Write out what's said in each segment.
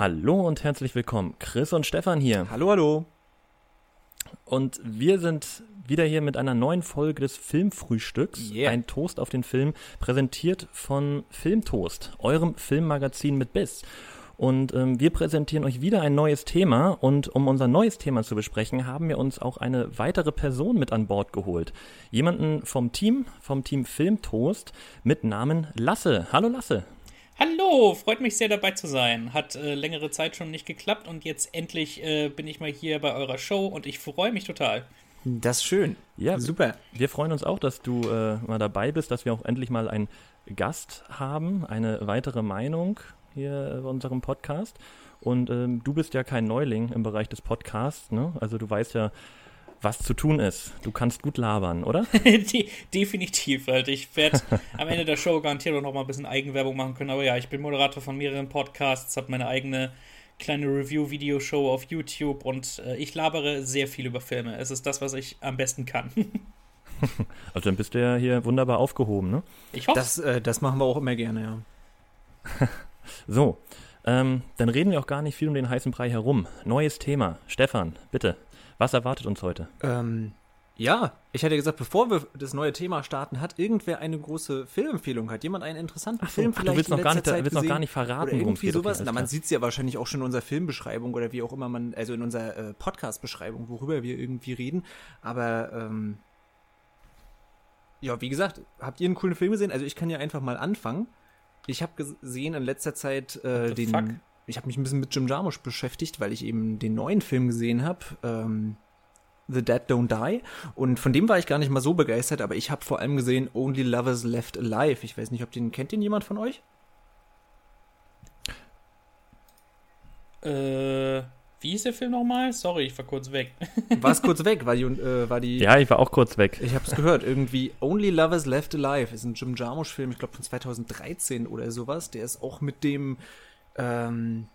Hallo und herzlich willkommen. Chris und Stefan hier. Hallo, hallo. Und wir sind wieder hier mit einer neuen Folge des Filmfrühstücks. Yeah. Ein Toast auf den Film, präsentiert von Filmtoast, eurem Filmmagazin mit Biss. Und ähm, wir präsentieren euch wieder ein neues Thema. Und um unser neues Thema zu besprechen, haben wir uns auch eine weitere Person mit an Bord geholt. Jemanden vom Team, vom Team Filmtoast mit Namen Lasse. Hallo Lasse. Hallo, freut mich sehr dabei zu sein. Hat äh, längere Zeit schon nicht geklappt und jetzt endlich äh, bin ich mal hier bei eurer Show und ich freue mich total. Das ist schön. Ja, Super. Wir freuen uns auch, dass du äh, mal dabei bist, dass wir auch endlich mal einen Gast haben, eine weitere Meinung hier bei unserem Podcast. Und ähm, du bist ja kein Neuling im Bereich des Podcasts, ne? Also du weißt ja, was zu tun ist. Du kannst gut labern, oder? De definitiv, halt. Ich werde am Ende der Show garantiert auch noch mal ein bisschen Eigenwerbung machen können. Aber ja, ich bin Moderator von mehreren Podcasts, habe meine eigene kleine Review-Video-Show auf YouTube und äh, ich labere sehr viel über Filme. Es ist das, was ich am besten kann. Also dann bist du ja hier wunderbar aufgehoben, ne? Ich hoffe. Das, äh, das machen wir auch immer gerne, ja. So, ähm, dann reden wir auch gar nicht viel um den heißen Brei herum. Neues Thema. Stefan, bitte. Was erwartet uns heute? Ähm, ja, ich hatte gesagt, bevor wir das neue Thema starten, hat irgendwer eine große Filmempfehlung? Hat jemand einen interessanten so, Film ach, du vielleicht willst in noch gar nicht- Zeit willst noch gar nicht verraten, Oder irgendwie. Okay, sowas? alles Na, man sieht es ja wahrscheinlich auch schon in unserer Filmbeschreibung oder wie auch immer man, also in unserer äh, Podcast-Beschreibung, worüber wir irgendwie reden. Aber, ähm, ja, wie gesagt, habt ihr einen coolen Film gesehen? Also ich kann ja einfach mal anfangen. Ich habe gesehen in letzter Zeit äh, den. fuck? Ich habe mich ein bisschen mit Jim Jarmusch beschäftigt, weil ich eben den neuen Film gesehen habe. Ähm, The Dead Don't Die. Und von dem war ich gar nicht mal so begeistert, aber ich habe vor allem gesehen Only Lovers Left Alive. Ich weiß nicht, ob den kennt den jemand von euch? äh, wie hieß der Film nochmal? Sorry, ich war kurz weg. War es kurz weg, war die, äh, war die Ja, ich war auch kurz weg. Ich habe es gehört, irgendwie Only Lovers Left Alive ist ein Jim Jarmusch-Film, ich glaube von 2013 oder sowas. Der ist auch mit dem, ähm,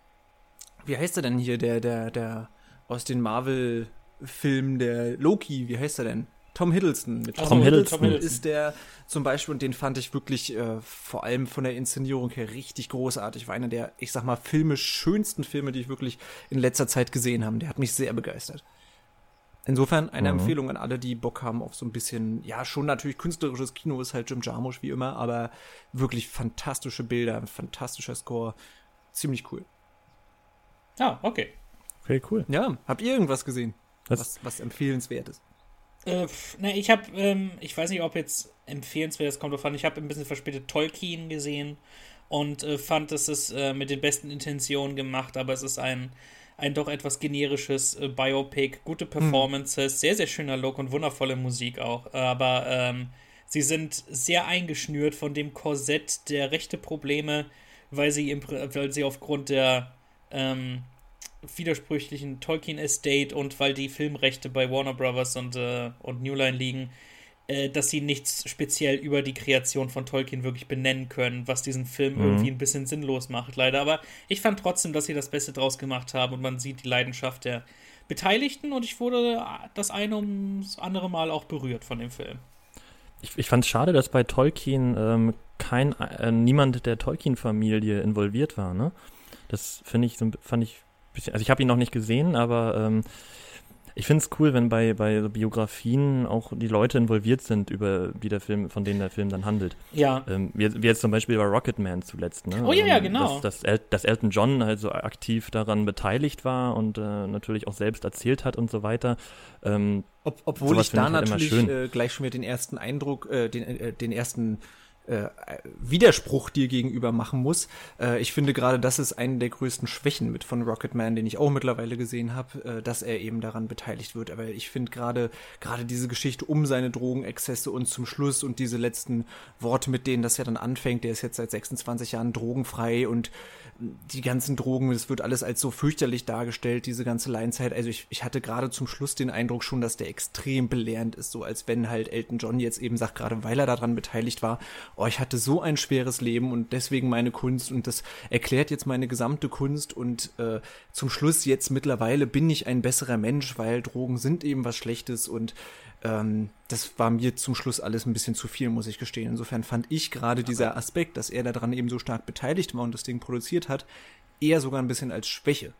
wie heißt er denn hier, der, der, der aus den Marvel-Filmen, der Loki, wie heißt er denn? Tom Hiddleston. Mit Tom Hiddleston. Tom Hiddleston. ist der zum Beispiel, und den fand ich wirklich äh, vor allem von der Inszenierung her richtig großartig. War einer der, ich sag mal, filmisch schönsten Filme, die ich wirklich in letzter Zeit gesehen habe. Der hat mich sehr begeistert. Insofern eine Mhm. Empfehlung an alle, die Bock haben auf so ein bisschen, ja, schon natürlich künstlerisches Kino ist halt Jim Jarmusch wie immer, aber wirklich fantastische Bilder, fantastischer Score. Ziemlich cool. Ah, okay. Okay, cool. Ja, habt ihr irgendwas gesehen, Was- was, was empfehlenswert ist? Äh, ne, ich habe, ähm, ich weiß nicht, ob jetzt empfehlenswert das kommt davon. Ich habe ein bisschen verspätet Tolkien gesehen und äh, fand, dass es äh, mit den besten Intentionen gemacht, aber es ist ein, ein doch etwas generisches äh, Biopic, gute Performances, sehr, sehr schöner Look und wundervolle Musik auch. Aber ähm, sie sind sehr eingeschnürt von dem Korsett der rechte Probleme, weil sie, im, weil sie aufgrund der ähm, widersprüchlichen Tolkien Estate und weil die Filmrechte bei Warner Brothers und, äh, und New Line liegen, äh, dass sie nichts speziell über die Kreation von Tolkien wirklich benennen können, was diesen Film Mhm. irgendwie ein bisschen sinnlos macht, leider. Aber ich fand trotzdem, dass sie das Beste draus gemacht haben und man sieht die Leidenschaft der Beteiligten und ich wurde das eine ums andere Mal auch berührt von dem Film. Ich, ich fand es schade, dass bei Tolkien ähm, kein äh, niemand der Tolkien-Familie involviert war. Ne? Das finde ich so, fand ich bisschen. Also ich habe ihn noch nicht gesehen, aber ähm, ich finde es cool, wenn bei bei so Biografien auch die Leute involviert sind, über die der Film, von denen der Film dann handelt. Ja, Ähm, wie, wie jetzt zum Beispiel bei Rocketman zuletzt. Ne? Oh ja, ja, Ähm, genau. Dass, dass, El dass Elton John halt so aktiv daran beteiligt war und äh, natürlich auch selbst erzählt hat und so weiter. Ähm, Ob, obwohl ich da ich halt natürlich äh, gleich schon wieder den ersten Eindruck, äh, den, äh, den ersten äh, Widerspruch dir gegenüber machen muss. Äh, ich finde gerade, das ist eine der größten Schwächen mit von Rocketman, den ich auch mittlerweile gesehen habe, äh, dass er eben daran beteiligt wird. Aber ich finde gerade gerade diese Geschichte um seine Drogenexzesse und zum Schluss und diese letzten Worte, mit denen das ja dann anfängt, der ist jetzt seit 26 Jahren drogenfrei und die ganzen Drogen, das wird alles als so fürchterlich dargestellt, diese ganze Leinzeit. Also ich, ich hatte gerade zum Schluss den Eindruck schon, dass der extrem belehrend ist, so als wenn halt Elton John jetzt eben sagt, gerade weil er daran beteiligt war, oh, ich hatte so ein schweres Leben und deswegen meine Kunst und das erklärt jetzt meine gesamte Kunst und äh, zum Schluss jetzt mittlerweile bin ich ein besserer Mensch, weil Drogen sind eben was Schlechtes und ähm, das war mir zum Schluss alles ein bisschen zu viel, muss ich gestehen. Insofern fand ich gerade dieser Aspekt, dass er daran eben so stark beteiligt war und das Ding produziert hat, eher sogar ein bisschen als Schwäche.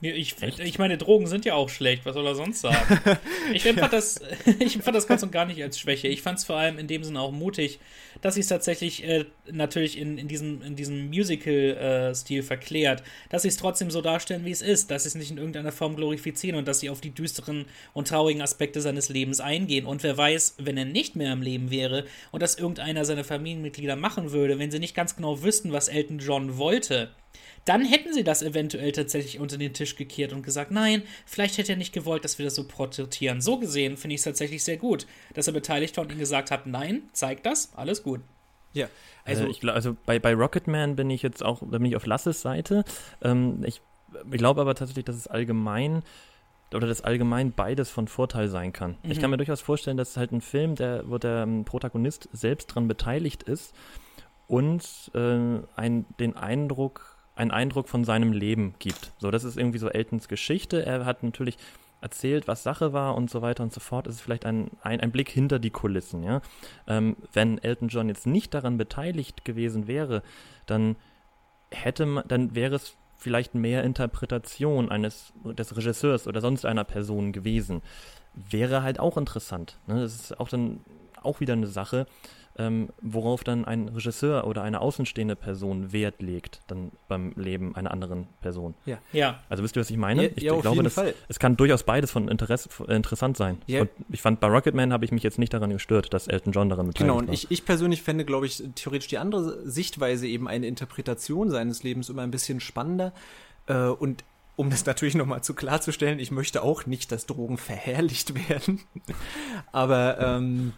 Ja, ich, ich meine, Drogen sind ja auch schlecht, was soll er sonst sagen? ich empfand das, ich empfand das ganz und gar nicht als Schwäche. Ich fand es vor allem in dem Sinne auch mutig, dass sie es tatsächlich äh, natürlich in, in diesem, in diesem Musical-Stil äh, verklärt, dass sie es trotzdem so darstellen, wie es ist, dass sie es nicht in irgendeiner Form glorifizieren und dass sie auf die düsteren und traurigen Aspekte seines Lebens eingehen. Und wer weiß, wenn er nicht mehr im Leben wäre und das irgendeiner seiner Familienmitglieder machen würde, wenn sie nicht ganz genau wüssten, was Elton John wollte, dann hätten sie das eventuell tatsächlich unter den Tisch gekehrt und gesagt, nein, vielleicht hätte er nicht gewollt, dass wir das so porträtieren. So gesehen finde ich es tatsächlich sehr gut, dass er beteiligt war und ihnen gesagt hat, nein, zeig das, alles gut. Ja, also, äh, ich, also bei, bei Rocketman bin ich jetzt auch, da bin ich auf Lasses Seite. Ähm, ich, ich glaube aber tatsächlich, dass es allgemein oder dass allgemein beides von Vorteil sein kann. Mhm. Ich kann mir durchaus vorstellen, dass halt ein Film, der, wo der ähm, Protagonist selbst dran beteiligt ist und äh, ein, den Eindruck einen Eindruck von seinem Leben gibt. So, das ist irgendwie so Eltons Geschichte. Er hat natürlich erzählt, was Sache war und so weiter und so fort. Es ist vielleicht ein, ein, ein Blick hinter die Kulissen, ja. Ähm, wenn Elton John jetzt nicht daran beteiligt gewesen wäre, dann hätte man, dann wäre es vielleicht mehr Interpretation eines des Regisseurs oder sonst einer Person gewesen. Wäre halt auch interessant. Ne? Das ist auch dann auch wieder eine Sache, ähm, worauf dann ein Regisseur oder eine außenstehende Person Wert legt, dann beim Leben einer anderen Person. Ja. ja. Also wisst ihr, was ich meine? Ja, ich, ja, glaube, das, es kann durchaus beides von Interesse äh, interessant sein. Ja. Und ich fand, bei Rocketman habe ich mich jetzt nicht daran gestört, dass Elton John daran beteiligt Genau, und ich, ich persönlich fände, glaube ich, theoretisch die andere Sichtweise, eben eine Interpretation seines Lebens immer ein bisschen spannender. Äh, und um das natürlich nochmal zu klarzustellen, ich möchte auch nicht, dass Drogen verherrlicht werden. Aber ähm,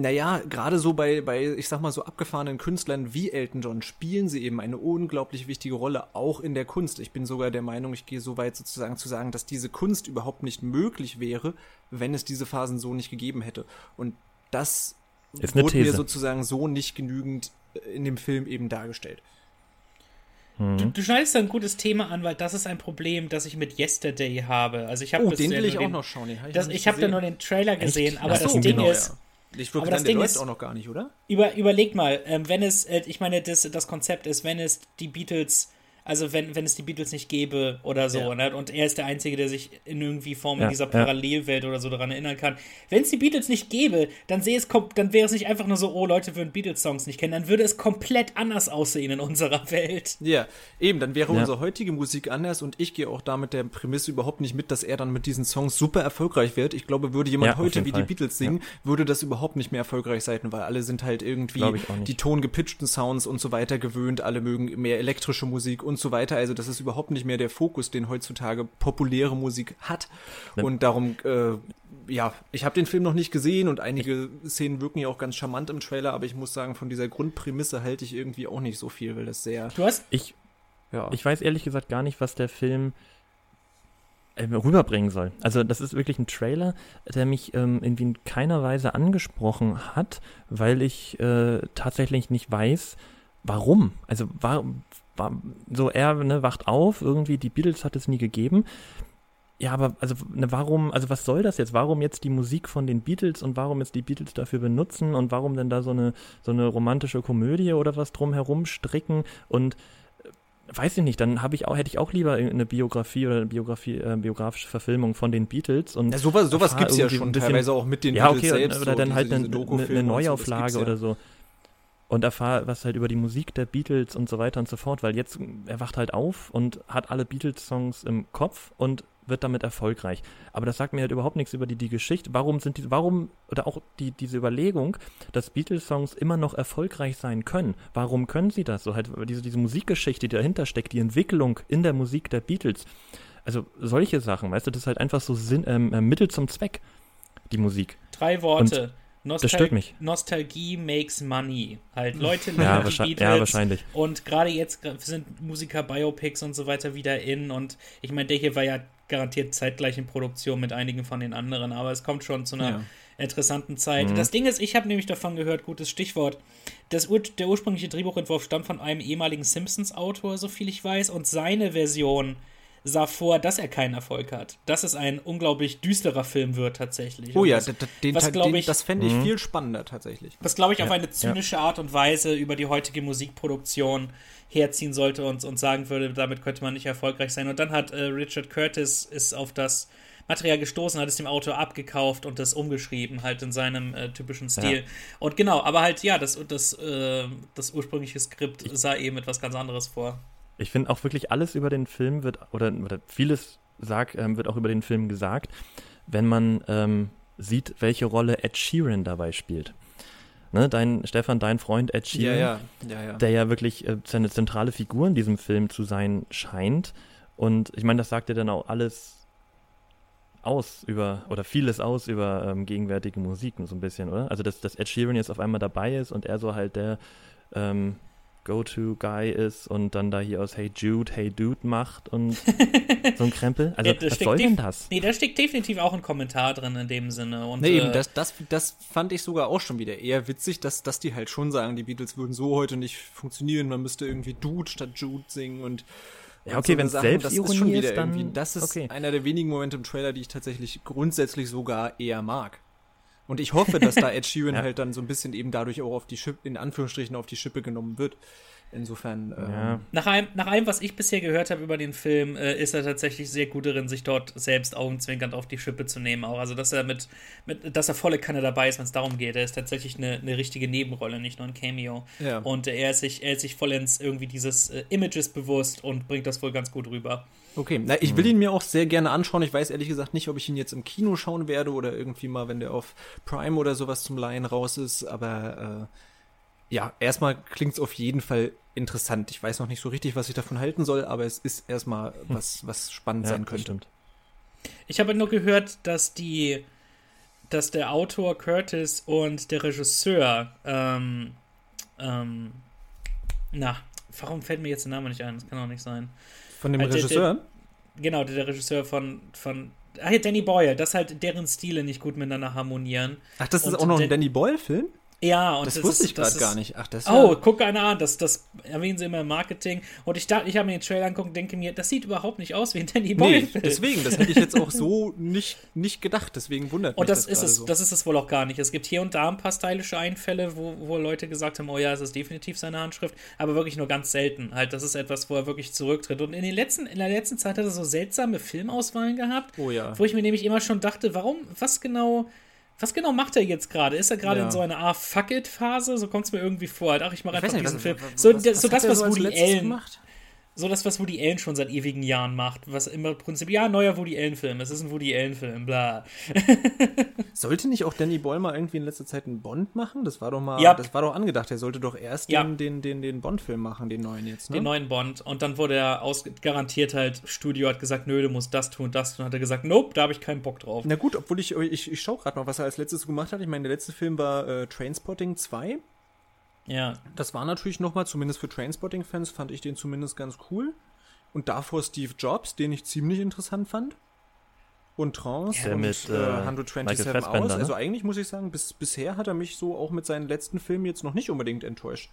naja, gerade so bei, bei, ich sag mal, so abgefahrenen Künstlern wie Elton John spielen sie eben eine unglaublich wichtige Rolle, auch in der Kunst. Ich bin sogar der Meinung, ich gehe so weit sozusagen zu sagen, dass diese Kunst überhaupt nicht möglich wäre, wenn es diese Phasen so nicht gegeben hätte. Und das wurde These. mir sozusagen so nicht genügend in dem Film eben dargestellt. Mhm. Du, du, schneidest da ein gutes Thema an, weil das ist ein Problem, das ich mit Yesterday habe. Also ich habe oh, den will ich auch noch schauen. Den hab ich, das, ich habe da nur den Trailer gesehen, Echt? aber so, das Ding genau, ist, ja. Ich würde sagen, der läuft auch noch gar nicht, oder? Über, überleg mal, ähm, wenn es, äh, ich meine, das, das Konzept ist, wenn es die Beatles also wenn, wenn es die Beatles nicht gäbe oder so, ja. ne? Und er ist der Einzige, der sich in irgendwie Form ja, in dieser Parallelwelt ja. oder so daran erinnern kann. Wenn es die Beatles nicht gäbe, dann sehe es dann wäre es nicht einfach nur so, oh, Leute würden Beatles-Songs nicht kennen, dann würde es komplett anders aussehen in unserer Welt. Ja, eben, dann wäre unsere heutige Musik anders und ich gehe auch da mit der Prämisse überhaupt nicht mit, dass er dann mit diesen Songs super erfolgreich wird. Ich glaube, würde jemand heute wie Fall. die Beatles singen, würde das überhaupt nicht mehr erfolgreich sein, weil alle sind halt irgendwie die tongepitchten Sounds und so weiter gewöhnt, alle mögen mehr elektrische Musik und und so weiter. Also das ist überhaupt nicht mehr der Fokus, den heutzutage populäre Musik hat. Und darum, äh, ja, ich habe den Film noch nicht gesehen und einige Szenen wirken ja auch ganz charmant im Trailer, aber ich muss sagen, von dieser Grundprämisse halte ich irgendwie auch nicht so viel, weil das sehr. Du hast. Ich, ja. ich weiß ehrlich gesagt gar nicht, was der Film äh, rüberbringen soll. Also das ist wirklich ein Trailer, der mich ähm, irgendwie in keiner Weise angesprochen hat, weil ich äh, tatsächlich nicht weiß, warum. Also warum, so er ne, wacht auf, irgendwie die Beatles hat es nie gegeben. Ja, aber also ne, warum, also was soll das jetzt? Warum jetzt die Musik von den Beatles und warum jetzt die Beatles dafür benutzen und warum denn da so eine so eine romantische Komödie oder was drumherum stricken und äh, weiß ich nicht, dann habe ich auch, hätte ich auch lieber eine Biografie oder eine Biografie, äh, biografische Verfilmung von den Beatles und ja, sowas, sowas gibt's ja schon bisschen, teilweise auch mit den ja, Beatles okay, selbst. Oder so dann halt eine, eine, eine Neuauflage so, oder so und erfahre was halt über die Musik der Beatles und so weiter und so fort, weil jetzt er wacht halt auf und hat alle Beatles-Songs im Kopf und wird damit erfolgreich. Aber das sagt mir halt überhaupt nichts über die, die Geschichte. Warum sind die, warum, oder auch die, diese Überlegung, dass Beatles-Songs immer noch erfolgreich sein können. Warum können sie das? So halt diese, diese Musikgeschichte, die dahinter steckt, die Entwicklung in der Musik der Beatles. Also solche Sachen, weißt du, das ist halt einfach so Sinn, ähm, äh, Mittel zum Zweck, die Musik. Drei Worte. Und Nostal das stört mich. Nostalgie makes money. Halt Leute lieben ja, die Beatles. Ja, wahrscheinlich. Und gerade jetzt sind Musiker-Biopics und so weiter wieder in. Und ich meine, der hier war ja garantiert zeitgleich in Produktion mit einigen von den anderen. Aber es kommt schon zu einer ja. interessanten Zeit. Mhm. Das Ding ist, ich habe nämlich davon gehört, gutes Stichwort, das, der ursprüngliche Drehbuchentwurf stammt von einem ehemaligen Simpsons-Autor, so viel ich weiß. Und seine Version sah vor, dass er keinen Erfolg hat. Dass es ein unglaublich düsterer Film wird tatsächlich. Oh ja, das, den, was, den, ich- das fände ich Mhm. viel spannender tatsächlich. was glaube ich auf Ja, eine zynische Art und Weise über die heutige Musikproduktion herziehen sollte und, und sagen würde, damit könnte man nicht erfolgreich sein. Und dann hat äh, Richard Curtis ist auf das Material gestoßen, hat es dem Autor abgekauft und das umgeschrieben, halt in seinem äh, typischen Stil. Ja. Und genau, aber halt, ja, das, das, äh, das ursprüngliche Skript sah eben etwas ganz anderes vor. Ich finde auch wirklich alles über den Film wird, oder, oder vieles sag, ähm, wird auch über den Film gesagt, wenn man ähm, sieht, welche Rolle Ed Sheeran dabei spielt. Ne, dein, Stefan, dein Freund Ed Sheeran, ja, ja, ja. der ja wirklich äh, seine zentrale Figur in diesem Film zu sein scheint. Und ich meine, das sagt ja dann auch alles aus über, oder vieles aus über ähm, gegenwärtige Musik, so ein bisschen, oder? Also, dass, dass Ed Sheeran jetzt auf einmal dabei ist und er so halt der ähm, Go-To-Guy ist und dann da hier aus Hey Jude, Hey Dude macht und so ein Krempel. Also, Ja, was steckt soll denn das? Nee, da steckt definitiv auch ein Kommentar drin in dem Sinne. Und, Nee, eben, äh, das, das, das fand ich sogar auch schon wieder eher witzig, dass, dass die halt schon sagen, die Beatles würden so heute nicht funktionieren, man müsste irgendwie Dude statt Jude singen und Ja, okay, so wenn's Sachen. Das ist schon wieder ist, dann- irgendwie, das ist okay. einer der wenigen Momente im Trailer, die ich tatsächlich grundsätzlich sogar eher mag. Und ich hoffe, dass da Ed Sheeran Ja. halt dann so ein bisschen eben dadurch auch auf die Schippe, in Anführungsstrichen auf die Schippe genommen wird. Insofern, Ja. ähm, Nach allem, nach allem, was ich bisher gehört habe über den Film, äh, ist er tatsächlich sehr gut darin, sich dort selbst augenzwinkernd auf die Schippe zu nehmen. Auch. Also, dass er mit, mit dass er volle Kanne dabei ist, wenn es darum geht. Er ist tatsächlich eine, eine richtige Nebenrolle, nicht nur ein Cameo. Ja. Und äh, er ist sich, er ist sich vollends irgendwie dieses äh, Images bewusst und bringt das wohl ganz gut rüber. Okay, na, ich will ihn mir auch sehr gerne anschauen. Ich weiß ehrlich gesagt nicht, ob ich ihn jetzt im Kino schauen werde oder irgendwie mal, wenn der auf Prime oder sowas zum Laien raus ist. Aber äh, ja, erstmal klingt es auf jeden Fall interessant. Ich weiß noch nicht so richtig, was ich davon halten soll, aber es ist erstmal was, was spannend Ja, sein könnte. stimmt. Ich habe nur gehört, dass die, dass der Autor Curtis und der Regisseur, ähm, ähm, na, warum fällt mir jetzt der Name nicht ein? Das kann doch nicht sein. Von dem der- Regisseur? Genau, der, der Regisseur von, von, ah ja, Danny Boyle, dass halt deren Stile nicht gut miteinander harmonieren. Ach, das ist und auch noch ein Danny Boyle-Film? Ja, und Das, das, wusste ist, ich das gerade ist, gar nicht. Ach, das ist Oh, ja, guck einer an, das, das erwähnen sie immer im Marketing. Und ich dachte, ich habe mir den Trailer angeguckt und denke mir, das sieht überhaupt nicht aus wie ein Danny Nee, Boyle-Film. deswegen, das hätte ich jetzt auch so nicht, nicht gedacht. Deswegen wundert Und mich das, ist gerade es, so. das ist es wohl auch gar nicht. Es gibt hier und da ein paar stylische Einfälle, wo, wo Leute gesagt haben, oh ja, es ist definitiv seine Handschrift, aber wirklich nur ganz selten. Halt, das ist etwas, wo er wirklich zurücktritt. Und in, den letzten, in der letzten Zeit hat er so seltsame Filmauswahlen gehabt, Oh ja. wo ich mir nämlich immer schon dachte, warum, was genau, was genau macht er jetzt gerade? Ist er gerade Ja. in so einer Ah, fuck it Phase? So kommt es mir irgendwie vor. Halt, ach, ich mache einfach nicht, diesen was- Film. was- So, was- das, was so das, was Woody Allen gemacht? So das, was Woody Allen schon seit ewigen Jahren macht, was immer im Prinzip, ja, neuer Woody Allen-Film, es ist ein Woody Allen-Film, bla. Sollte nicht auch Danny Boyle mal irgendwie in letzter Zeit einen Bond machen? Das war doch mal, Ja. das war doch angedacht. Er sollte doch erst Ja. den, den, den, den Bond-Film machen, den neuen jetzt, ne? den neuen Bond. Und dann wurde er aus, garantiert halt, Studio hat gesagt, nö, du musst das tun, das tun. Hat er gesagt, nope, da habe ich keinen Bock drauf. Na gut, obwohl ich, ich, ich schaue gerade noch, was er als letztes gemacht hat. Ich meine, der letzte Film war äh, Trainspotting 2. Ja, Das war natürlich nochmal, zumindest für Trainspotting-Fans, fand ich den zumindest ganz cool. Und davor Steve Jobs, den ich ziemlich interessant fand. Und Trance Der und mit, äh, äh, 127 Michael aus. Ne? Also eigentlich muss ich sagen, bis, bisher hat er mich so auch mit seinen letzten Filmen jetzt noch nicht unbedingt enttäuscht.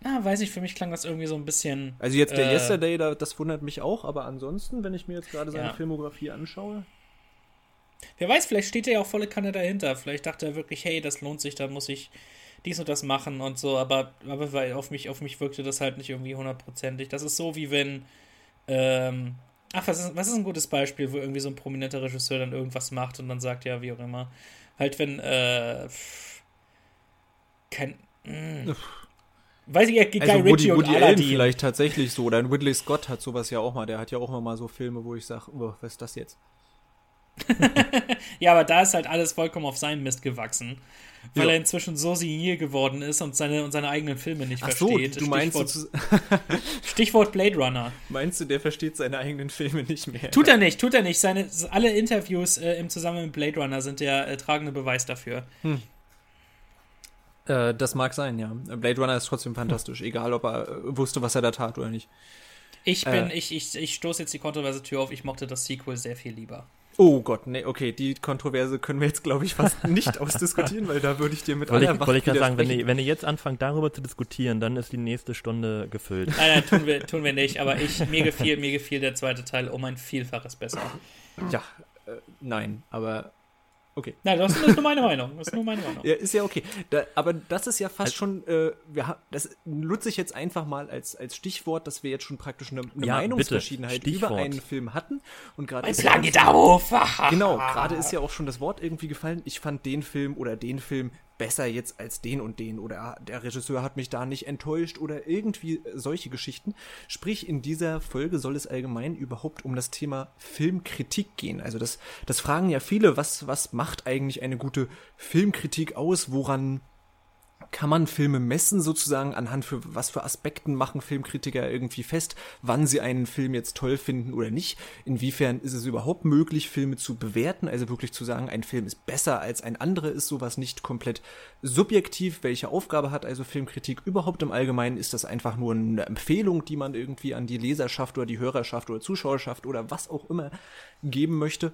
na, weiß ich, für mich klang das irgendwie so ein bisschen. Also jetzt der Äh, Yesterday, da, das wundert mich auch, aber ansonsten, wenn ich mir jetzt gerade seine Ja. Filmografie anschaue. Wer weiß, vielleicht steht er ja auch volle Kanne dahinter. Vielleicht dachte er wirklich, hey, das lohnt sich, da muss ich dies und das machen und so. Aber, aber weil auf mich, auf mich wirkte das halt nicht irgendwie hundertprozentig. Das ist so, wie wenn. Ähm, ach, was ist, was ist ein gutes Beispiel, wo irgendwie so ein prominenter Regisseur dann irgendwas macht und dann sagt, ja, wie auch immer. Halt, wenn. Äh, pff, kein. Mh. Weiß ich, ja, Guy Also Ritchie Woody, und Woody Allen Aladdin. vielleicht tatsächlich so. Oder ein Ridley Scott hat sowas ja auch mal. Der hat ja auch immer mal so Filme, wo ich sage, oh, was ist das jetzt? Ja, aber da ist halt alles vollkommen auf seinen Mist gewachsen. Weil er inzwischen so senil geworden ist und seine, und seine eigenen Filme nicht Ach so, versteht. du meinst, Stichwort, Stichwort Blade Runner. meinst du, der versteht seine eigenen Filme nicht mehr? Tut er nicht, tut er nicht. Seine, alle Interviews äh, im Zusammenhang mit Blade Runner sind der äh, tragende Beweis dafür. Äh, das mag sein, ja. Blade Runner ist trotzdem fantastisch, egal ob er äh, wusste, was er da tat oder nicht. Ich bin, Äh. ich, ich, ich stoße jetzt die kontroverse Tür auf, ich mochte das Sequel sehr viel lieber. Oh Gott, nee, okay, die Kontroverse können wir jetzt, glaube ich, fast nicht ausdiskutieren, weil da würde ich dir mit Wollte aller ich, wollte ich gerade sagen, wenn ihr, wenn ihr jetzt anfangt, darüber zu diskutieren, dann ist die nächste Stunde gefüllt. Nein, nein, tun wir, tun wir nicht, aber ich, mir gefiel, mir gefiel der zweite Teil um ein Vielfaches besser. Ja, äh, nein, aber okay. Nein, das ist nur meine Meinung. Das ist nur meine Meinung. Ja, ist ja okay. Da, aber das ist ja fast schon, äh, wir ha das nutze ich jetzt einfach mal als, als Stichwort, dass wir jetzt schon praktisch eine, eine Ja, Meinungsverschiedenheit bitte, über einen Film hatten. Und gerade ist ja-. Genau, gerade ist ja auch schon das Wort irgendwie gefallen. Ich fand den Film oder den Film besser jetzt als den und den oder der Regisseur hat mich da nicht enttäuscht oder irgendwie solche Geschichten. Sprich, in dieser Folge soll es allgemein überhaupt um das Thema Filmkritik gehen. Also das, das fragen ja viele, was, was macht eigentlich eine gute Filmkritik aus? Woran kann man Filme messen sozusagen anhand für was für Aspekten machen Filmkritiker irgendwie fest, wann sie einen Film jetzt toll finden oder nicht? Inwiefern ist es überhaupt möglich, Filme zu bewerten? Also wirklich zu sagen, ein Film ist besser als ein anderer, ist sowas nicht komplett subjektiv? Welche Aufgabe hat also Filmkritik überhaupt im Allgemeinen? Ist das einfach nur eine Empfehlung, die man irgendwie an die Leserschaft oder die Hörerschaft oder Zuschauerschaft oder was auch immer geben möchte?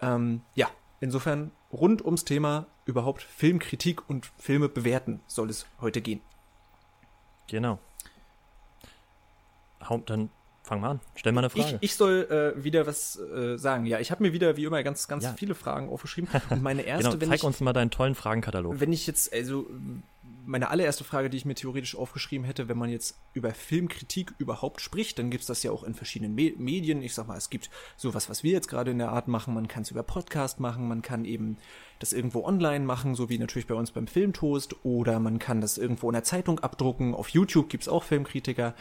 Ähm, ja, insofern rund ums Thema überhaupt Filmkritik und Filme bewerten soll es heute gehen. Genau. Dann fang mal an. Stell mal eine Ich, Frage. ich soll äh, wieder was äh, sagen. Ja, ich habe mir wieder wie immer ganz, ganz Ja. viele Fragen aufgeschrieben. Und meine erste, genau, zeig ich, uns mal deinen tollen Fragenkatalog. wenn ich jetzt, also meine allererste Frage, die ich mir theoretisch aufgeschrieben hätte, wenn man jetzt über Filmkritik überhaupt spricht, dann gibt's das ja auch in verschiedenen Me Medien. Ich sag mal, es gibt sowas, was wir jetzt gerade in der Art machen. Man kann es über Podcast machen, man kann eben das irgendwo online machen, so wie natürlich bei uns beim Filmtoast, oder man kann das irgendwo in der Zeitung abdrucken. Auf YouTube gibt's auch Filmkritiker.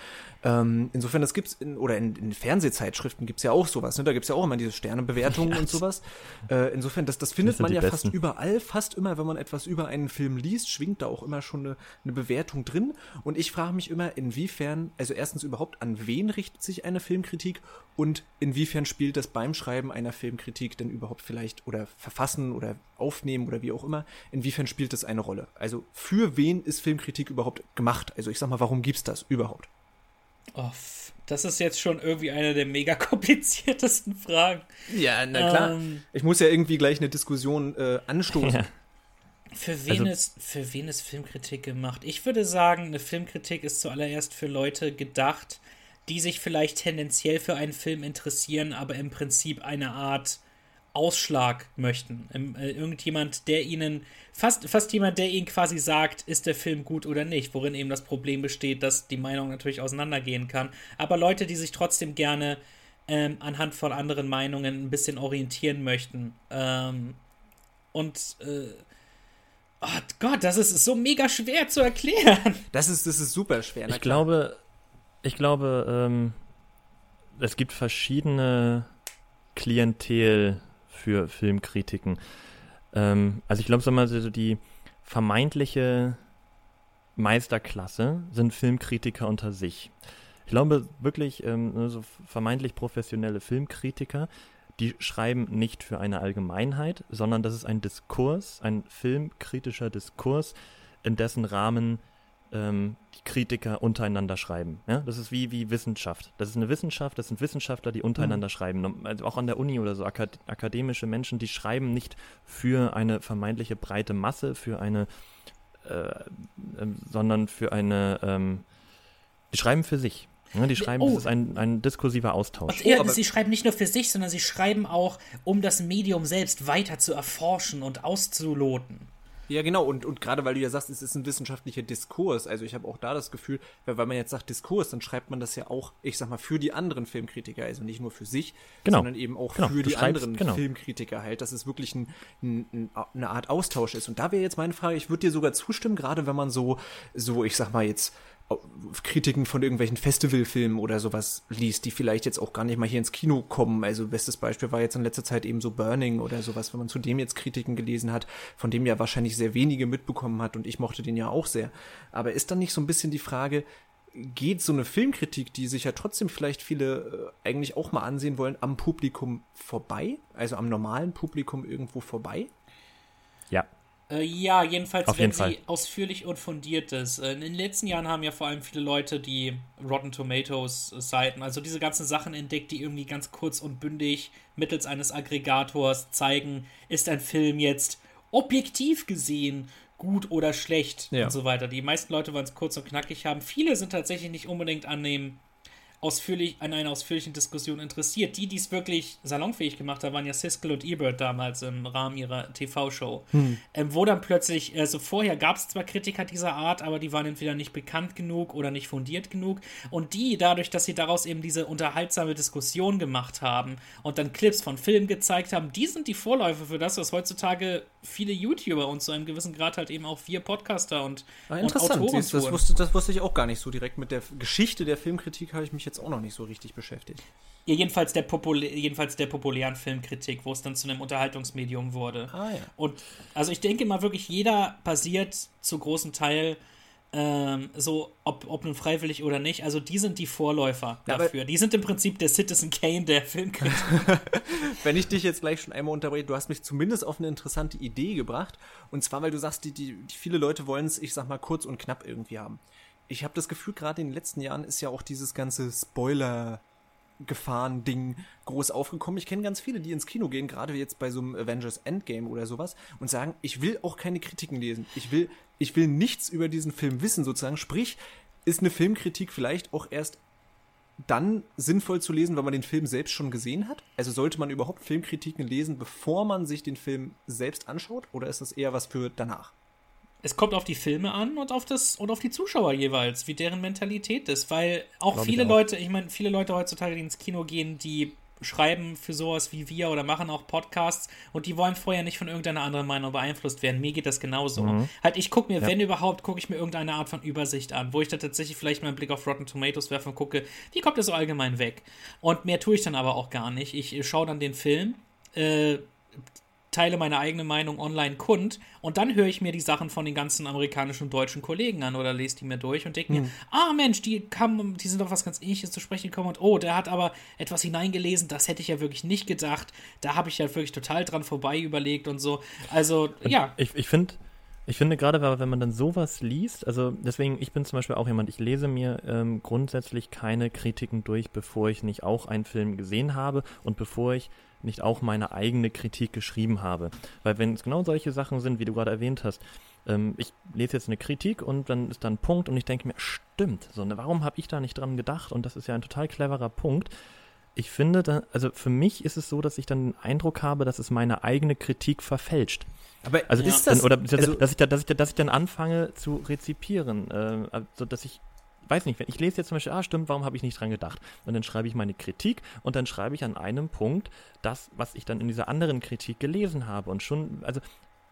Ähm, insofern, das gibt's in, oder in, in Fernsehzeitschriften gibt's ja auch sowas. Ne? Da gibt's ja auch immer diese Sternebewertungen und sowas. Äh, insofern, das, das findet sind man ja fast Besten. überall, fast immer, wenn man etwas über einen Film liest, schwingt da auch immer schon eine, eine Bewertung drin. Und ich frage mich immer, inwiefern, also erstens überhaupt, an wen richtet sich eine Filmkritik und inwiefern spielt das beim Schreiben einer Filmkritik denn überhaupt vielleicht oder verfassen oder aufnehmen oder wie auch immer, inwiefern spielt das eine Rolle? Also für wen ist Filmkritik überhaupt gemacht? Also ich sag mal, warum gibt's das überhaupt? Oh, das ist jetzt schon irgendwie eine der mega kompliziertesten Fragen. Ja, na klar. Ähm. ich muss ja irgendwie gleich eine Diskussion äh, anstoßen. Ja. Für wen, Also- ist, für wen ist Filmkritik gemacht? Ich würde sagen, eine Filmkritik ist zuallererst für Leute gedacht, die sich vielleicht tendenziell für einen Film interessieren, aber im Prinzip eine Art Ausschlag möchten. Ähm, äh, irgendjemand, der ihnen, fast, fast jemand, der ihnen quasi sagt, ist der Film gut oder nicht, worin eben das Problem besteht, dass die Meinung natürlich auseinandergehen kann. Aber Leute, die sich trotzdem gerne ähm, anhand von anderen Meinungen ein bisschen orientieren möchten. Ähm, und äh, Oh Gott, das ist so mega schwer zu erklären. Das ist, das ist super schwer. Ich glaube, ich glaube, ähm, es gibt verschiedene Klientel für Filmkritiken. Ähm, also ich glaube, sag mal, so die vermeintliche Meisterklasse sind Filmkritiker unter sich. Ich glaube wirklich, ähm, ne, so vermeintlich professionelle Filmkritiker, die schreiben nicht für eine Allgemeinheit, sondern das ist ein Diskurs, ein filmkritischer Diskurs, in dessen Rahmen ähm, die Kritiker untereinander schreiben. Ja? Das ist wie, wie Wissenschaft. Das ist eine Wissenschaft, das sind Wissenschaftler, die untereinander schreiben. Also auch an der Uni oder so akad akademische Menschen, die schreiben nicht für eine vermeintliche breite Masse, für eine, äh, ähm, sondern für eine, ähm, die schreiben für sich. Ja, die schreiben, Oh. das ist ein, ein diskursiver Austausch. Ja, aber- sie schreiben nicht nur für sich, sondern sie schreiben auch, um das Medium selbst weiter zu erforschen und auszuloten. Ja, genau. Und, und gerade weil du ja sagst, es ist ein wissenschaftlicher Diskurs. Also ich habe auch da das Gefühl, weil, weil man jetzt sagt Diskurs, dann schreibt man das ja auch, ich sag mal, für die anderen Filmkritiker. Also nicht nur für sich, Genau. sondern eben auch Genau, für du die anderen genau. Filmkritiker halt, dass es wirklich ein, ein, ein, eine Art Austausch ist. Und da wäre jetzt meine Frage, ich würde dir sogar zustimmen, gerade wenn man so, so, ich sag mal jetzt, Kritiken von irgendwelchen Festivalfilmen oder sowas liest, die vielleicht jetzt auch gar nicht mal hier ins Kino kommen. Also bestes Beispiel war jetzt in letzter Zeit eben so Burning oder sowas, wenn man zu dem jetzt Kritiken gelesen hat, von dem ja wahrscheinlich sehr wenige mitbekommen hat und ich mochte den ja auch sehr. Aber ist dann nicht so ein bisschen die Frage, geht so eine Filmkritik, die sich ja trotzdem vielleicht viele äh, eigentlich auch mal ansehen wollen, am Publikum vorbei? Also am normalen Publikum irgendwo vorbei? Ja. Äh, ja, jedenfalls, Auf wenn jeden sie Fall. ausführlich und fundiert ist. Äh, in den letzten Jahren haben ja vor allem viele Leute die Rotten Tomatoes äh, Seiten, also diese ganzen Sachen entdeckt, die irgendwie ganz kurz und bündig mittels eines Aggregators zeigen, ist ein Film jetzt objektiv gesehen gut oder schlecht Ja. und so weiter. Die meisten Leute wollen es kurz und knackig haben. Viele sind tatsächlich nicht unbedingt an dem ausführlich, an einer ausführlichen Diskussion interessiert. Die, die es wirklich salonfähig gemacht haben, waren ja Siskel und Ebert damals im Rahmen ihrer TV-Show. Ähm, wo dann plötzlich, also vorher gab es zwar Kritiker dieser Art, aber die waren entweder nicht bekannt genug oder nicht fundiert genug. Und die, dadurch, dass sie daraus eben diese unterhaltsame Diskussion gemacht haben und dann Clips von Filmen gezeigt haben, die sind die Vorläufer für das, was heutzutage viele YouTuber und zu einem gewissen Grad halt eben auch wir Podcaster und, Ah, und interessant. Autoren Siehst, das, tun. wusste, das wusste ich auch gar nicht so direkt. Mit der Geschichte der Filmkritik habe ich mich jetzt auch noch nicht so richtig beschäftigt. Ja, jedenfalls der, jedenfalls der populären Filmkritik, wo es dann zu einem Unterhaltungsmedium wurde. Ah ja. Und also ich denke mal wirklich, jeder basiert zu großem Teil ähm, so, ob, ob nun freiwillig oder nicht. Also die sind die Vorläufer Ja, dafür. Die sind im Prinzip der Citizen Kane der Filmkritik. Wenn ich dich jetzt gleich schon einmal unterbreche, du hast mich zumindest auf eine interessante Idee gebracht. Und zwar, weil du sagst, die, die, die viele Leute wollen es, ich sag mal, kurz und knapp irgendwie haben. Ich habe das Gefühl, gerade in den letzten Jahren ist ja auch dieses ganze Spoiler. Gefahren-Ding groß aufgekommen. Ich kenne ganz viele, die ins Kino gehen, gerade jetzt bei so einem Avengers Endgame oder sowas, und sagen, ich will auch keine Kritiken lesen. Ich will, ich will nichts über diesen Film wissen, sozusagen. Sprich, ist eine Filmkritik vielleicht auch erst dann sinnvoll zu lesen, wenn man den Film selbst schon gesehen hat? Also sollte man überhaupt Filmkritiken lesen, bevor man sich den Film selbst anschaut? Oder ist das eher was für danach? Es kommt auf die Filme an und auf das und auf die Zuschauer jeweils, wie deren Mentalität ist, weil auch Glaub ich viele auch. Leute, ich meine, viele Leute heutzutage, die ins Kino gehen, die schreiben für sowas wie wir oder machen auch Podcasts und die wollen vorher nicht von irgendeiner anderen Meinung beeinflusst werden. Mir geht das genauso. Mhm. Halt, ich gucke mir, wenn überhaupt, gucke ich mir irgendeine Art von Übersicht an, wo ich da tatsächlich vielleicht mal einen Blick auf Rotten Tomatoes werfe und gucke, wie kommt das so allgemein weg? Und mehr tue ich dann aber auch gar nicht. Ich äh, schaue dann den Film, äh, teile meine eigene Meinung online kund und dann höre ich mir die Sachen von den ganzen amerikanischen und deutschen Kollegen an oder lese die mir durch und denke mir, ah Mensch, die kamen, die sind auf was ganz ähnliches zu sprechen gekommen und oh, der hat aber etwas hineingelesen, das hätte ich ja wirklich nicht gedacht. Da habe ich ja wirklich total dran vorbei überlegt und so. Also, ja. Ich, ich finde, ich finde gerade, wenn man dann sowas liest, also deswegen, ich bin zum Beispiel auch jemand, ich lese mir ähm, grundsätzlich keine Kritiken durch, bevor ich nicht auch einen Film gesehen habe und bevor ich nicht auch meine eigene Kritik geschrieben habe. Weil wenn es genau solche Sachen sind, wie du gerade erwähnt hast, ähm, ich lese jetzt eine Kritik und dann ist da ein Punkt und ich denke mir, stimmt, so, ne, warum habe ich da nicht dran gedacht? Und das ist ja ein total cleverer Punkt. Ich finde, da, also für mich ist es so, dass ich dann den Eindruck habe, dass es meine eigene Kritik verfälscht. Aber Also ist das, dann, oder also- dass, ich da, dass, ich, da- dass ich dann anfange zu rezipieren, äh, also dass ich weiß nicht, wenn ich lese jetzt zum Beispiel, ah stimmt, warum habe ich nicht dran gedacht? Und dann schreibe ich meine Kritik und dann schreibe ich an einem Punkt das, was ich dann in dieser anderen Kritik gelesen habe und schon, also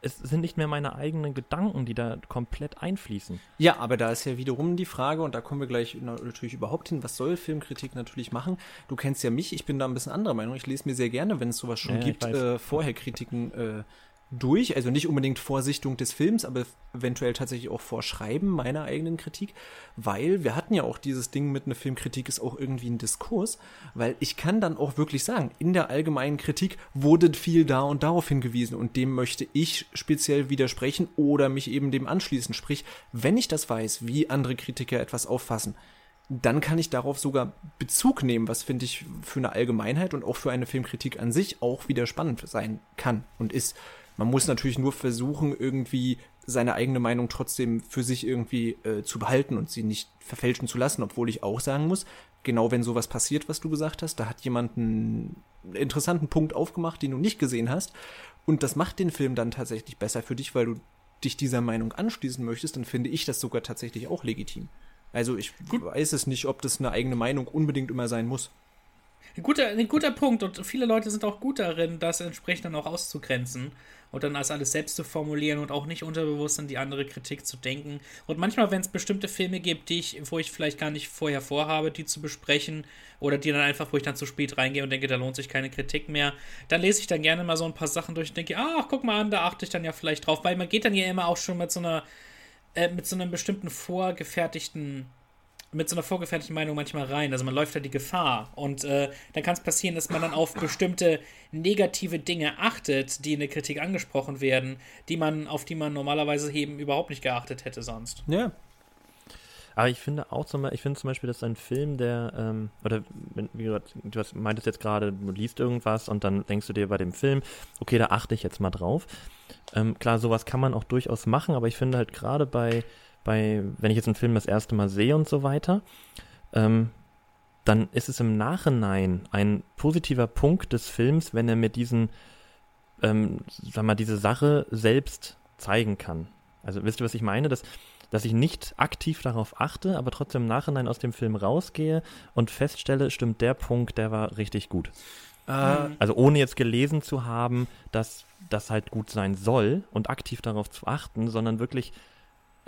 es sind nicht mehr meine eigenen Gedanken, die da komplett einfließen. Ja, aber da ist ja wiederum die Frage, und da kommen wir gleich na- natürlich überhaupt hin, was soll Filmkritik natürlich machen? Du kennst ja mich, ich bin da ein bisschen anderer Meinung. Ich lese mir sehr gerne, wenn es sowas schon Ja, gibt, äh, vorher Kritiken äh, durch. Also nicht unbedingt vor Sichtung des Films, aber eventuell tatsächlich auch vor Schreiben meiner eigenen Kritik. Weil wir hatten ja auch dieses Ding mit einer Filmkritik ist auch irgendwie ein Diskurs. Weil ich kann dann auch wirklich sagen, in der allgemeinen Kritik wurde viel da und darauf hingewiesen und dem möchte ich speziell widersprechen oder mich eben dem anschließen. Sprich, wenn ich das weiß, wie andere Kritiker etwas auffassen, dann kann ich darauf sogar Bezug nehmen, was finde ich für eine Allgemeinheit und auch für eine Filmkritik an sich auch wieder spannend sein kann und ist. Man muss natürlich nur versuchen, irgendwie seine eigene Meinung trotzdem für sich irgendwie äh, zu behalten und sie nicht verfälschen zu lassen, obwohl ich auch sagen muss, genau wenn sowas passiert, was du gesagt hast, da hat jemand einen interessanten Punkt aufgemacht, den du nicht gesehen hast und das macht den Film dann tatsächlich besser für dich, weil du dich dieser Meinung anschließen möchtest, dann finde ich das sogar tatsächlich auch legitim. Also ich weiß es nicht, ob das eine eigene Meinung unbedingt immer sein muss. Ein guter, ein guter Punkt und viele Leute sind auch gut darin, das entsprechend dann auch auszugrenzen und dann als alles selbst zu formulieren und auch nicht unterbewusst in die andere Kritik zu denken. Und manchmal, wenn es bestimmte Filme gibt, die ich, wo ich vielleicht gar nicht vorher vorhabe, die zu besprechen oder die dann einfach, wo ich dann zu spät reingehe und denke, da lohnt sich keine Kritik mehr, dann lese ich dann gerne mal so ein paar Sachen durch und denke, ach, guck mal an, da achte ich dann ja vielleicht drauf, weil man geht dann ja immer auch schon mit so einer, äh, mit so einem bestimmten vorgefertigten mit so einer vorgefertigten Meinung manchmal rein. Also man läuft da die Gefahr. Und äh, dann kann es passieren, dass man dann auf bestimmte negative Dinge achtet, die in der Kritik angesprochen werden, die man, auf die man normalerweise eben überhaupt nicht geachtet hätte sonst. Ja. Aber ich finde auch zum ich finde zum Beispiel, dass ein Film, der, ähm, oder wie gesagt, du meintest jetzt gerade, du liest irgendwas und dann denkst du dir bei dem Film, okay, da achte ich jetzt mal drauf. Ähm, klar, sowas kann man auch durchaus machen, aber ich finde halt gerade bei bei, wenn ich jetzt einen Film das erste Mal sehe und so weiter, ähm, dann ist es im Nachhinein ein positiver Punkt des Films, wenn er mir diesen, ähm, sag mal, diese Sache selbst zeigen kann. Also wisst ihr, was ich meine? Dass, dass ich nicht aktiv darauf achte, aber trotzdem im Nachhinein aus dem Film rausgehe und feststelle, stimmt der Punkt, der war richtig gut. Äh, also ohne jetzt gelesen zu haben, dass das halt gut sein soll und aktiv darauf zu achten, sondern wirklich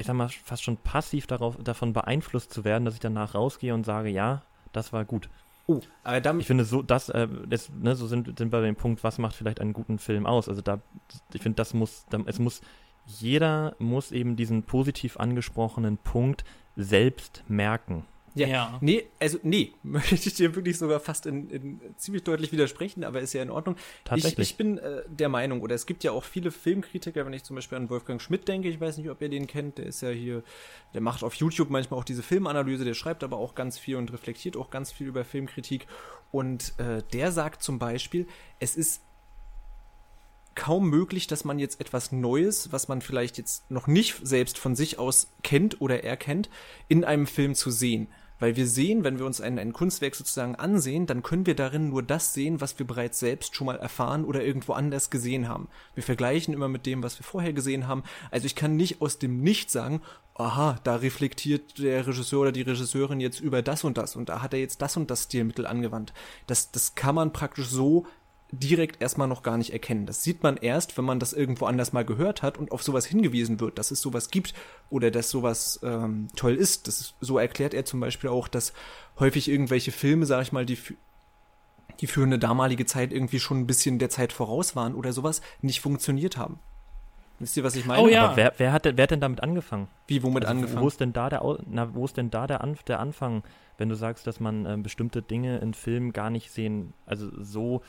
ich sag mal, fast schon passiv darauf, davon beeinflusst zu werden, dass ich danach rausgehe und sage, ja, das war gut. Oh, aber dann, ich finde, so, das, äh, das, ne, so sind, sind wir bei dem Punkt, was macht vielleicht einen guten Film aus? Also da, ich finde, das muss, da, es muss, jeder muss eben diesen positiv angesprochenen Punkt selbst merken. Ja. ja. Nee, also nee, möchte ich dir wirklich sogar fast in, in ziemlich deutlich widersprechen, aber ist ja in Ordnung. Tatsächlich. Ich, ich bin äh, der Meinung, oder es gibt ja auch viele Filmkritiker, wenn ich zum Beispiel an Wolfgang Schmidt denke, ich weiß nicht, ob ihr den kennt, der ist ja hier, der macht auf YouTube manchmal auch diese Filmanalyse, der schreibt aber auch ganz viel und reflektiert auch ganz viel über Filmkritik. Und äh, der sagt zum Beispiel, es ist kaum möglich, dass man jetzt etwas Neues, was man vielleicht jetzt noch nicht selbst von sich aus kennt oder erkennt, in einem Film zu sehen. Weil wir sehen, wenn wir uns ein, ein Kunstwerk sozusagen ansehen, dann können wir darin nur das sehen, was wir bereits selbst schon mal erfahren oder irgendwo anders gesehen haben. Wir vergleichen immer mit dem, was wir vorher gesehen haben. Also ich kann nicht aus dem Nichts sagen, aha, da reflektiert der Regisseur oder die Regisseurin jetzt über das und das und da hat er jetzt das und das Stilmittel angewandt. Das, das kann man praktisch so direkt erstmal noch gar nicht erkennen. Das sieht man erst, wenn man das irgendwo anders mal gehört hat und auf sowas hingewiesen wird, dass es sowas gibt oder dass sowas ähm, toll ist. Das ist, so erklärt er zum Beispiel auch, dass häufig irgendwelche Filme, sag ich mal, die die für eine damalige Zeit irgendwie schon ein bisschen der Zeit voraus waren oder sowas, nicht funktioniert haben. Wisst ihr, was ich meine? Oh ja. Aber wer, wer, hat, wer hat denn damit angefangen? Wie, womit also, angefangen? Wo ist denn da der, na, wo ist denn da der, Anf der Anfang, wenn du sagst, dass man äh, bestimmte Dinge in Filmen gar nicht sehen, also so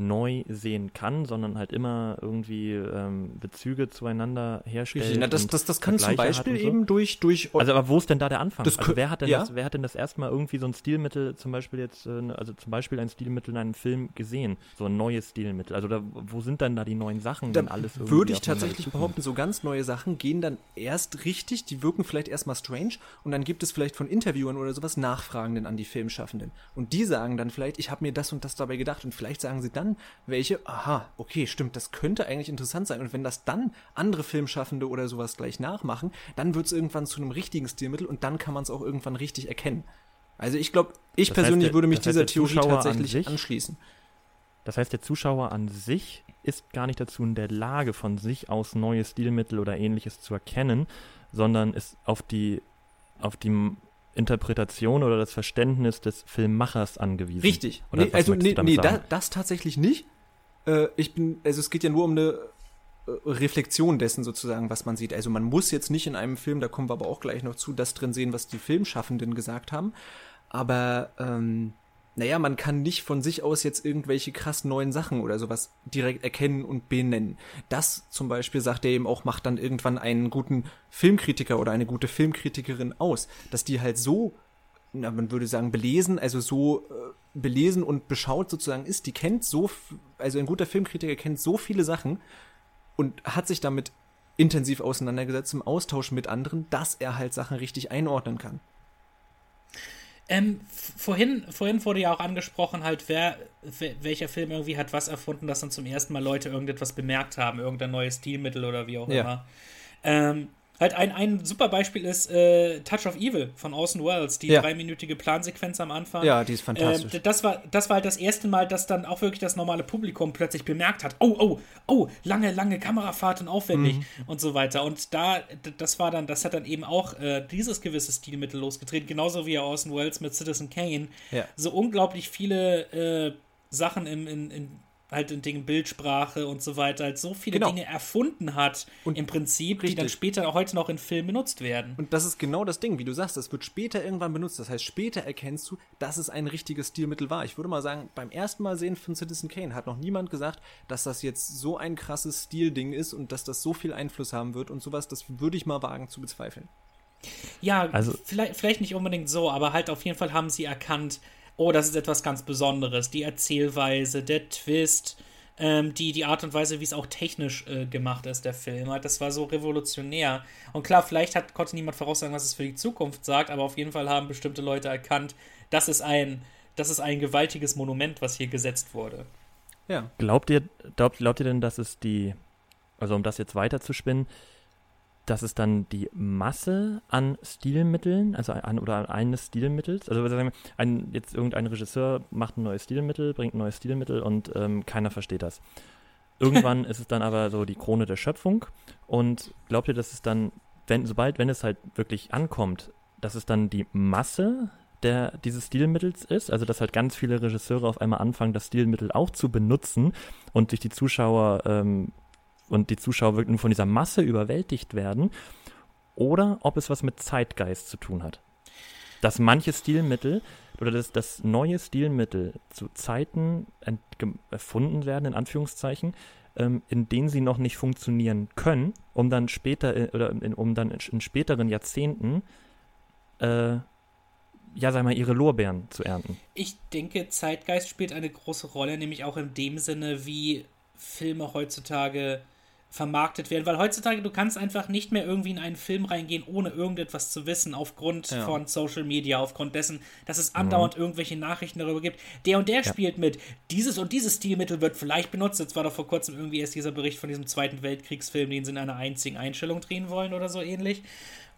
neu sehen kann, sondern halt immer irgendwie ähm, Bezüge zueinander herstellt. Richtig, na, das, das, das kann zum Beispiel so. eben durch, durch. Also, aber wo ist denn da der Anfang? also, wer hat denn ja? das, wer hat denn das erstmal irgendwie so ein Stilmittel, zum Beispiel jetzt, äh, also zum Beispiel ein Stilmittel in einem Film gesehen? So ein neues Stilmittel. Also, da, wo sind denn da die neuen Sachen, da alles Würde ich tatsächlich behaupten, so ganz neue Sachen gehen dann erst richtig, die wirken vielleicht erstmal strange und dann gibt es vielleicht von Interviewern oder sowas Nachfragenden an die Filmschaffenden. Und die sagen dann vielleicht, ich habe mir das und das dabei gedacht und vielleicht sagen sie dann, dann welche, aha, okay, stimmt, das könnte eigentlich interessant sein. Und wenn das dann andere Filmschaffende oder sowas gleich nachmachen, dann wird es irgendwann zu einem richtigen Stilmittel und dann kann man es auch irgendwann richtig erkennen. Also ich glaube, ich das persönlich heißt, würde mich dieser Theorie tatsächlich sich, anschließen. Das heißt, der Zuschauer an sich ist gar nicht dazu in der Lage, von sich aus neue Stilmittel oder ähnliches zu erkennen, sondern ist auf die, auf die Interpretation oder das Verständnis des Filmmachers angewiesen. Richtig. Oder nee, also nee, nee da, das tatsächlich nicht. Äh, ich bin, also es geht ja nur um eine äh, Reflexion dessen sozusagen, was man sieht. Also man muss jetzt nicht in einem Film, da kommen wir aber auch gleich noch zu, das drin sehen, was die Filmschaffenden gesagt haben. Aber ähm, naja, man kann nicht von sich aus jetzt irgendwelche krass neuen Sachen oder sowas direkt erkennen und benennen. Das zum Beispiel, sagt er eben auch, macht dann irgendwann einen guten Filmkritiker oder eine gute Filmkritikerin aus, dass die halt so, na, man würde sagen, belesen, also so äh, belesen und beschaut sozusagen ist, die kennt so, also ein guter Filmkritiker kennt so viele Sachen und hat sich damit intensiv auseinandergesetzt im Austausch mit anderen, dass er halt Sachen richtig einordnen kann. Ähm, vorhin, vorhin wurde ja auch angesprochen, halt, wer, welcher Film irgendwie hat was erfunden, dass dann zum ersten Mal Leute irgendetwas bemerkt haben, irgendein neues Stilmittel oder wie auch ja. immer. Ähm, Halt ein, ein super Beispiel ist äh, Touch of Evil von Orson Welles, die ja. dreiminütige Plansequenz am Anfang. Ja, die ist fantastisch. Äh, das, war, das war halt das erste Mal, dass dann auch wirklich das normale Publikum plötzlich bemerkt hat, oh, oh, oh, lange, lange Kamerafahrten aufwendig mhm. und so weiter. Und da, das war dann, das hat dann eben auch äh, dieses gewisse Stilmittel losgetreten, genauso wie Orson Welles mit Citizen Kane. Ja. So unglaublich viele äh, Sachen im, in, in halt in Dingen Bildsprache und so weiter, halt so viele Genau. Dinge erfunden hat, Und im Prinzip, die dann richtig. später auch heute noch in Filmen benutzt werden. Und das ist genau das Ding, wie du sagst, das wird später irgendwann benutzt. Das heißt, später erkennst du, dass es ein richtiges Stilmittel war. Ich würde mal sagen, beim ersten Mal sehen von Citizen Kane hat noch niemand gesagt, dass das jetzt so ein krasses Stilding ist und dass das so viel Einfluss haben wird und sowas. Das würde ich mal wagen zu bezweifeln. Ja, Also- vielleicht, vielleicht nicht unbedingt so, aber halt auf jeden Fall haben sie erkannt, oh, das ist etwas ganz Besonderes. Die Erzählweise, der Twist, ähm, die, die Art und Weise, wie es auch technisch äh, gemacht ist, der Film. Das war so revolutionär. Und klar, vielleicht hat, konnte niemand voraussagen, was es für die Zukunft sagt, aber auf jeden Fall haben bestimmte Leute erkannt, das ist ein, das ist ein gewaltiges Monument, was hier gesetzt wurde. Ja. Glaubt ihr, glaubt, glaubt ihr denn, dass es die, also um das jetzt weiter zu spinnen, dass es dann die Masse an Stilmitteln, also an oder eines Stilmittels, also sagen wir, ein, jetzt irgendein Regisseur macht ein neues Stilmittel, bringt ein neues Stilmittel und ähm, keiner versteht das. Irgendwann ist es dann aber so die Krone der Schöpfung und glaubt ihr, dass es dann, wenn, sobald, wenn es halt wirklich ankommt, dass es dann die Masse der, dieses Stilmittels ist, also dass halt ganz viele Regisseure auf einmal anfangen, das Stilmittel auch zu benutzen und sich die Zuschauer ähm, und die Zuschauer wirklich nur von dieser Masse überwältigt werden, oder ob es was mit Zeitgeist zu tun hat. Dass manche Stilmittel oder dass das neue Stilmittel zu Zeiten erfunden werden, in Anführungszeichen, ähm, in denen sie noch nicht funktionieren können, um dann später äh, oder in, um dann in, in späteren Jahrzehnten äh, ja, sag mal, ihre Lorbeeren zu ernten. Ich denke, Zeitgeist spielt eine große Rolle, nämlich auch in dem Sinne, wie Filme heutzutage vermarktet werden, weil heutzutage du kannst einfach nicht mehr irgendwie in einen Film reingehen, ohne irgendetwas zu wissen, aufgrund Ja. von Social Media, aufgrund dessen, dass es andauernd irgendwelche Nachrichten darüber gibt. Der und der spielt mit, dieses und dieses Stilmittel wird vielleicht benutzt. Jetzt war doch vor kurzem irgendwie erst dieser Bericht von diesem Zweiten Weltkriegsfilm, den sie in einer einzigen Einstellung drehen wollen oder so ähnlich.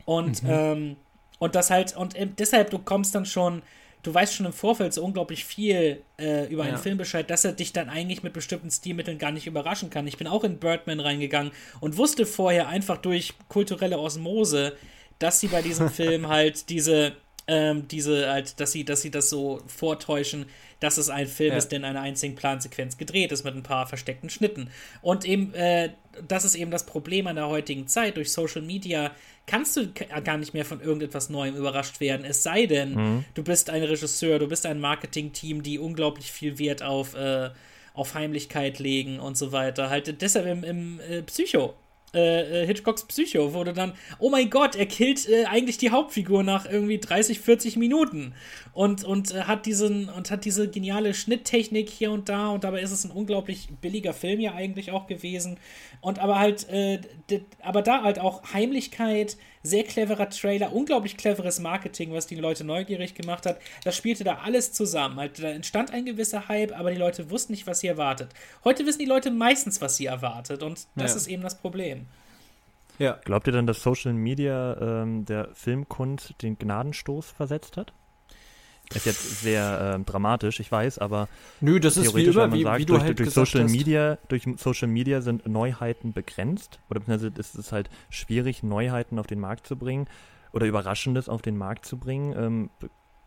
Und, ähm, und das halt, und ähm, deshalb, du kommst dann schon, du weißt schon im Vorfeld so unglaublich viel äh, über einen Ja. Film Bescheid, dass er dich dann eigentlich mit bestimmten Stilmitteln gar nicht überraschen kann. Ich bin auch in Birdman reingegangen und wusste vorher einfach durch kulturelle Osmose, dass sie bei diesem Film halt diese, ähm, diese halt, dass sie, dass sie das so vortäuschen, dass es ein Film Ja. ist, der in einer einzigen Plansequenz gedreht ist mit ein paar versteckten Schnitten. Und eben, äh, das ist eben das Problem an der heutigen Zeit. Durch Social Media kannst du gar nicht mehr von irgendetwas Neuem überrascht werden. Es sei denn, du bist ein Regisseur, du bist ein Marketing-Team, die unglaublich viel Wert auf, äh, auf Heimlichkeit legen und so weiter. Halt deshalb im, im äh, Psycho. Äh, äh, Hitchcocks Psycho wurde dann, oh mein Gott, er killt äh, eigentlich die Hauptfigur nach irgendwie 30, 40 Minuten. Und, und äh, hat diesen und hat diese geniale Schnitttechnik hier und da. Und dabei ist es ein unglaublich billiger Film ja eigentlich auch gewesen. Und aber halt äh, aber da halt auch Heimlichkeit, sehr cleverer Trailer, unglaublich cleveres Marketing, was die Leute neugierig gemacht hat. Das spielte da alles zusammen. Halt, da entstand ein gewisser Hype, aber die Leute wussten nicht, was sie erwartet. Heute wissen die Leute meistens, was sie erwartet und das Ja. ist eben das Problem. Ja. Glaubt ihr denn, dass Social Media ähm, der Filmkunst den Gnadenstoß versetzt hat? Ist jetzt sehr ähm, dramatisch, ich weiß, aber Nö, das ist wie theoretisch, immer, wie, sagt, wie du durch, halt durch Social hast. Media, durch Social Media sind Neuheiten begrenzt oder beziehungsweise ist es halt schwierig, Neuheiten auf den Markt zu bringen oder Überraschendes auf den Markt zu bringen. Ähm,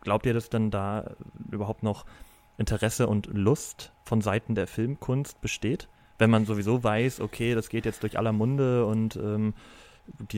glaubt ihr, dass dann da überhaupt noch Interesse und Lust von Seiten der Filmkunst besteht? Wenn man sowieso weiß, okay, das geht jetzt durch aller Munde und ähm, die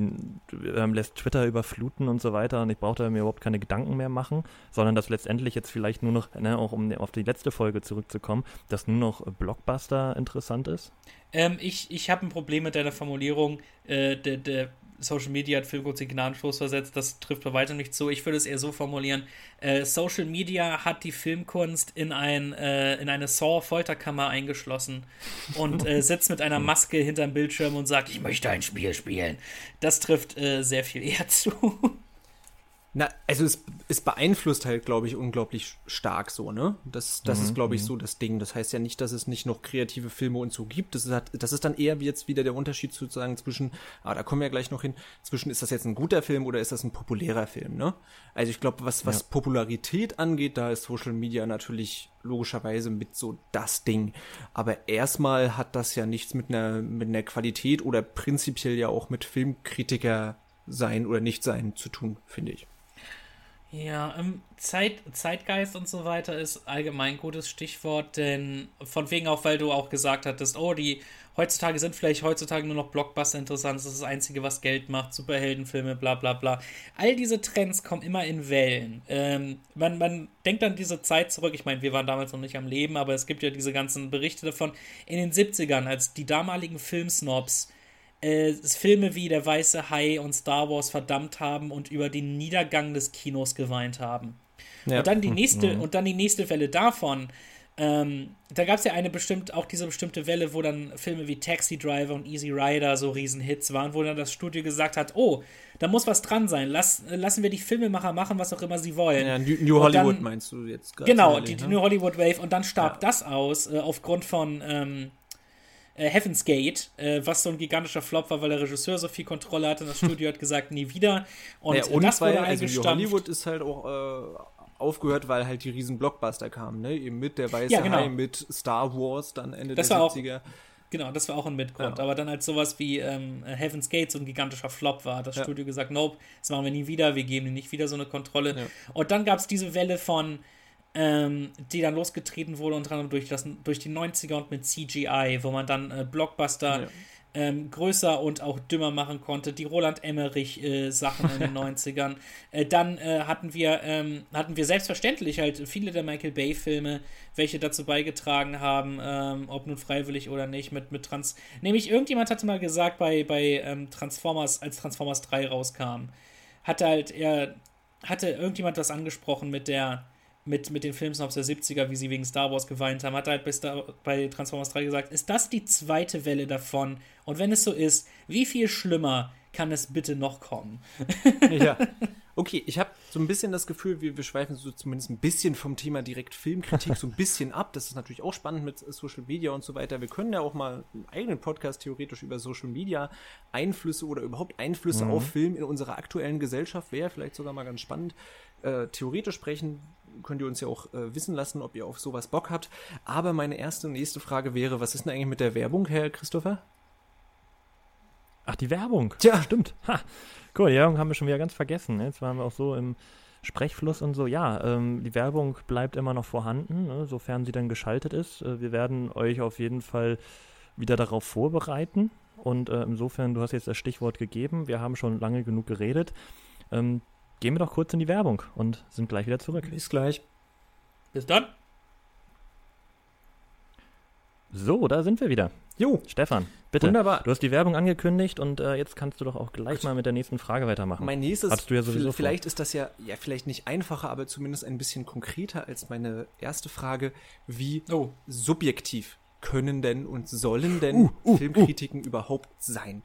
ähm, lässt Twitter überfluten und so weiter und ich brauche da mir überhaupt keine Gedanken mehr machen, sondern dass letztendlich jetzt vielleicht nur noch, ne, auch um auf die letzte Folge zurückzukommen, dass nur noch Blockbuster interessant ist? Ähm, ich ich habe ein Problem mit deiner Formulierung, äh, der, der Social Media hat Filmkunst den Gnadenstoß versetzt. Das trifft bei weitem nicht zu. Ich würde es eher so formulieren: äh, Social Media hat die Filmkunst in, ein, äh, in eine Saw-Folterkammer eingeschlossen und äh, sitzt mit einer Maske hinterm Bildschirm und sagt: Ich möchte ein Spiel spielen. Das trifft äh, sehr viel eher zu. Na, also es, es beeinflusst halt, glaube ich, unglaublich stark so, ne? Das, das ist, glaube ich, so das Ding. Das heißt ja nicht, dass es nicht noch kreative Filme und so gibt. Das ist, halt, das ist dann eher wie jetzt wieder der Unterschied sozusagen zwischen, ah, da kommen wir gleich noch hin, zwischen ist das jetzt ein guter Film oder ist das ein populärer Film, ne? Also ich glaube, was, was Ja. Popularität angeht, da ist Social Media natürlich logischerweise mit so das Ding. Aber erstmal hat das ja nichts mit einer, mit einer Qualität oder prinzipiell ja auch mit Filmkritiker sein oder nicht sein zu tun, finde ich. Ja, ähm, Zeit, Zeitgeist und so weiter ist allgemein ein gutes Stichwort, denn von wegen auch, weil du auch gesagt hattest, oh, die heutzutage sind vielleicht heutzutage nur noch Blockbuster interessant, das ist das Einzige, was Geld macht, Superheldenfilme, bla bla bla. All diese Trends kommen immer in Wellen. Ähm, man, man denkt an diese Zeit zurück, ich meine, wir waren damals noch nicht am Leben, aber es gibt ja diese ganzen Berichte davon in den 70ern, als die damaligen Filmsnobs äh, Filme wie Der Weiße Hai und Star Wars verdammt haben und über den Niedergang des Kinos geweint haben. Ja. Und dann die nächste, mhm. und dann die nächste Welle davon. Ähm, da gab es ja eine bestimmt, auch diese bestimmte Welle, wo dann Filme wie Taxi Driver und Easy Rider so Riesenhits waren, wo dann das Studio gesagt hat, oh, da muss was dran sein, Lass, lassen wir die Filmemacher machen, was auch immer sie wollen. Ja, New, New Hollywood dann, meinst du jetzt gerade? Genau, die, die, ne? New Hollywood Wave und dann starb ja. das aus, äh, aufgrund von ähm, äh, Heaven's Gate, äh, was so ein gigantischer Flop war, weil der Regisseur so viel Kontrolle hatte und das Studio hat gesagt, nie wieder. Und, ja, und das wurde also Hollywood ist halt auch äh, aufgehört, weil halt die riesen Blockbuster kamen, ne? Eben mit der Weiße ja, genau. Hai, mit Star Wars dann Ende das der 70er. Auch, genau, das war auch ein Mitgrund. Ja. Aber dann als sowas wie ähm, Heaven's Gate so ein gigantischer Flop war, hat das ja. Studio gesagt, nope, das machen wir nie wieder, wir geben ihnen nicht wieder so eine Kontrolle. Und dann gab es diese Welle von ähm, die dann losgetreten wurde, unter anderem durch, das, durch die 90er und mit CGI, wo man dann äh, Blockbuster ja. ähm, größer und auch dümmer machen konnte. Die Roland Emmerich-Sachen äh, in den 90ern. Äh, dann äh, hatten, wir, ähm, hatten wir selbstverständlich halt viele der Michael Bay-Filme, welche dazu beigetragen haben, ähm, ob nun freiwillig oder nicht, mit, mit Trans. Nämlich, irgendjemand hatte mal gesagt, bei, bei ähm, Transformers, als Transformers 3 rauskam, hatte halt er, hatte irgendjemand das angesprochen mit der mit, mit den Filmsnobs der 70er, wie sie wegen Star Wars geweint haben, hat er halt bei, Star, bei Transformers 3 gesagt, ist das die zweite Welle davon? Und wenn es so ist, wie viel schlimmer kann es bitte noch kommen? ja. Okay, ich habe so ein bisschen das Gefühl, wir, wir schweifen so zumindest ein bisschen vom Thema direkt Filmkritik so ein bisschen ab. Das ist natürlich auch spannend mit Social Media und so weiter. Wir können ja auch mal einen eigenen Podcast theoretisch über Social Media Einflüsse oder überhaupt Einflüsse mhm. auf Film in unserer aktuellen Gesellschaft wäre vielleicht sogar mal ganz spannend. Äh, theoretisch sprechen könnt ihr uns ja auch äh, wissen lassen, ob ihr auf sowas Bock habt. Aber meine erste und nächste Frage wäre, was ist denn eigentlich mit der Werbung, Herr Christopher? Ach, die Werbung. Tja. Stimmt. Ha. Cool, die Werbung haben wir schon wieder ganz vergessen. Jetzt waren wir auch so im Sprechfluss und so. Ja, ähm, die Werbung bleibt immer noch vorhanden, ne? sofern sie dann geschaltet ist. Äh, wir werden euch auf jeden Fall wieder darauf vorbereiten. Und äh, insofern, du hast jetzt das Stichwort gegeben. Wir haben schon lange genug geredet. Ähm, gehen wir doch kurz in die Werbung und sind gleich wieder zurück. Bis gleich. Bis dann. So, da sind wir wieder. Jo, Stefan, bitte. Wunderbar. Du hast die Werbung angekündigt und äh, jetzt kannst du doch auch gleich mal mit der nächsten Frage weitermachen. Mein nächstes, Hattest du ja sowieso vielleicht vor. ist das ja, ja vielleicht nicht einfacher, aber zumindest ein bisschen konkreter als meine erste Frage. Wie oh. subjektiv können denn und sollen denn uh, uh, uh. Filmkritiken uh. überhaupt sein?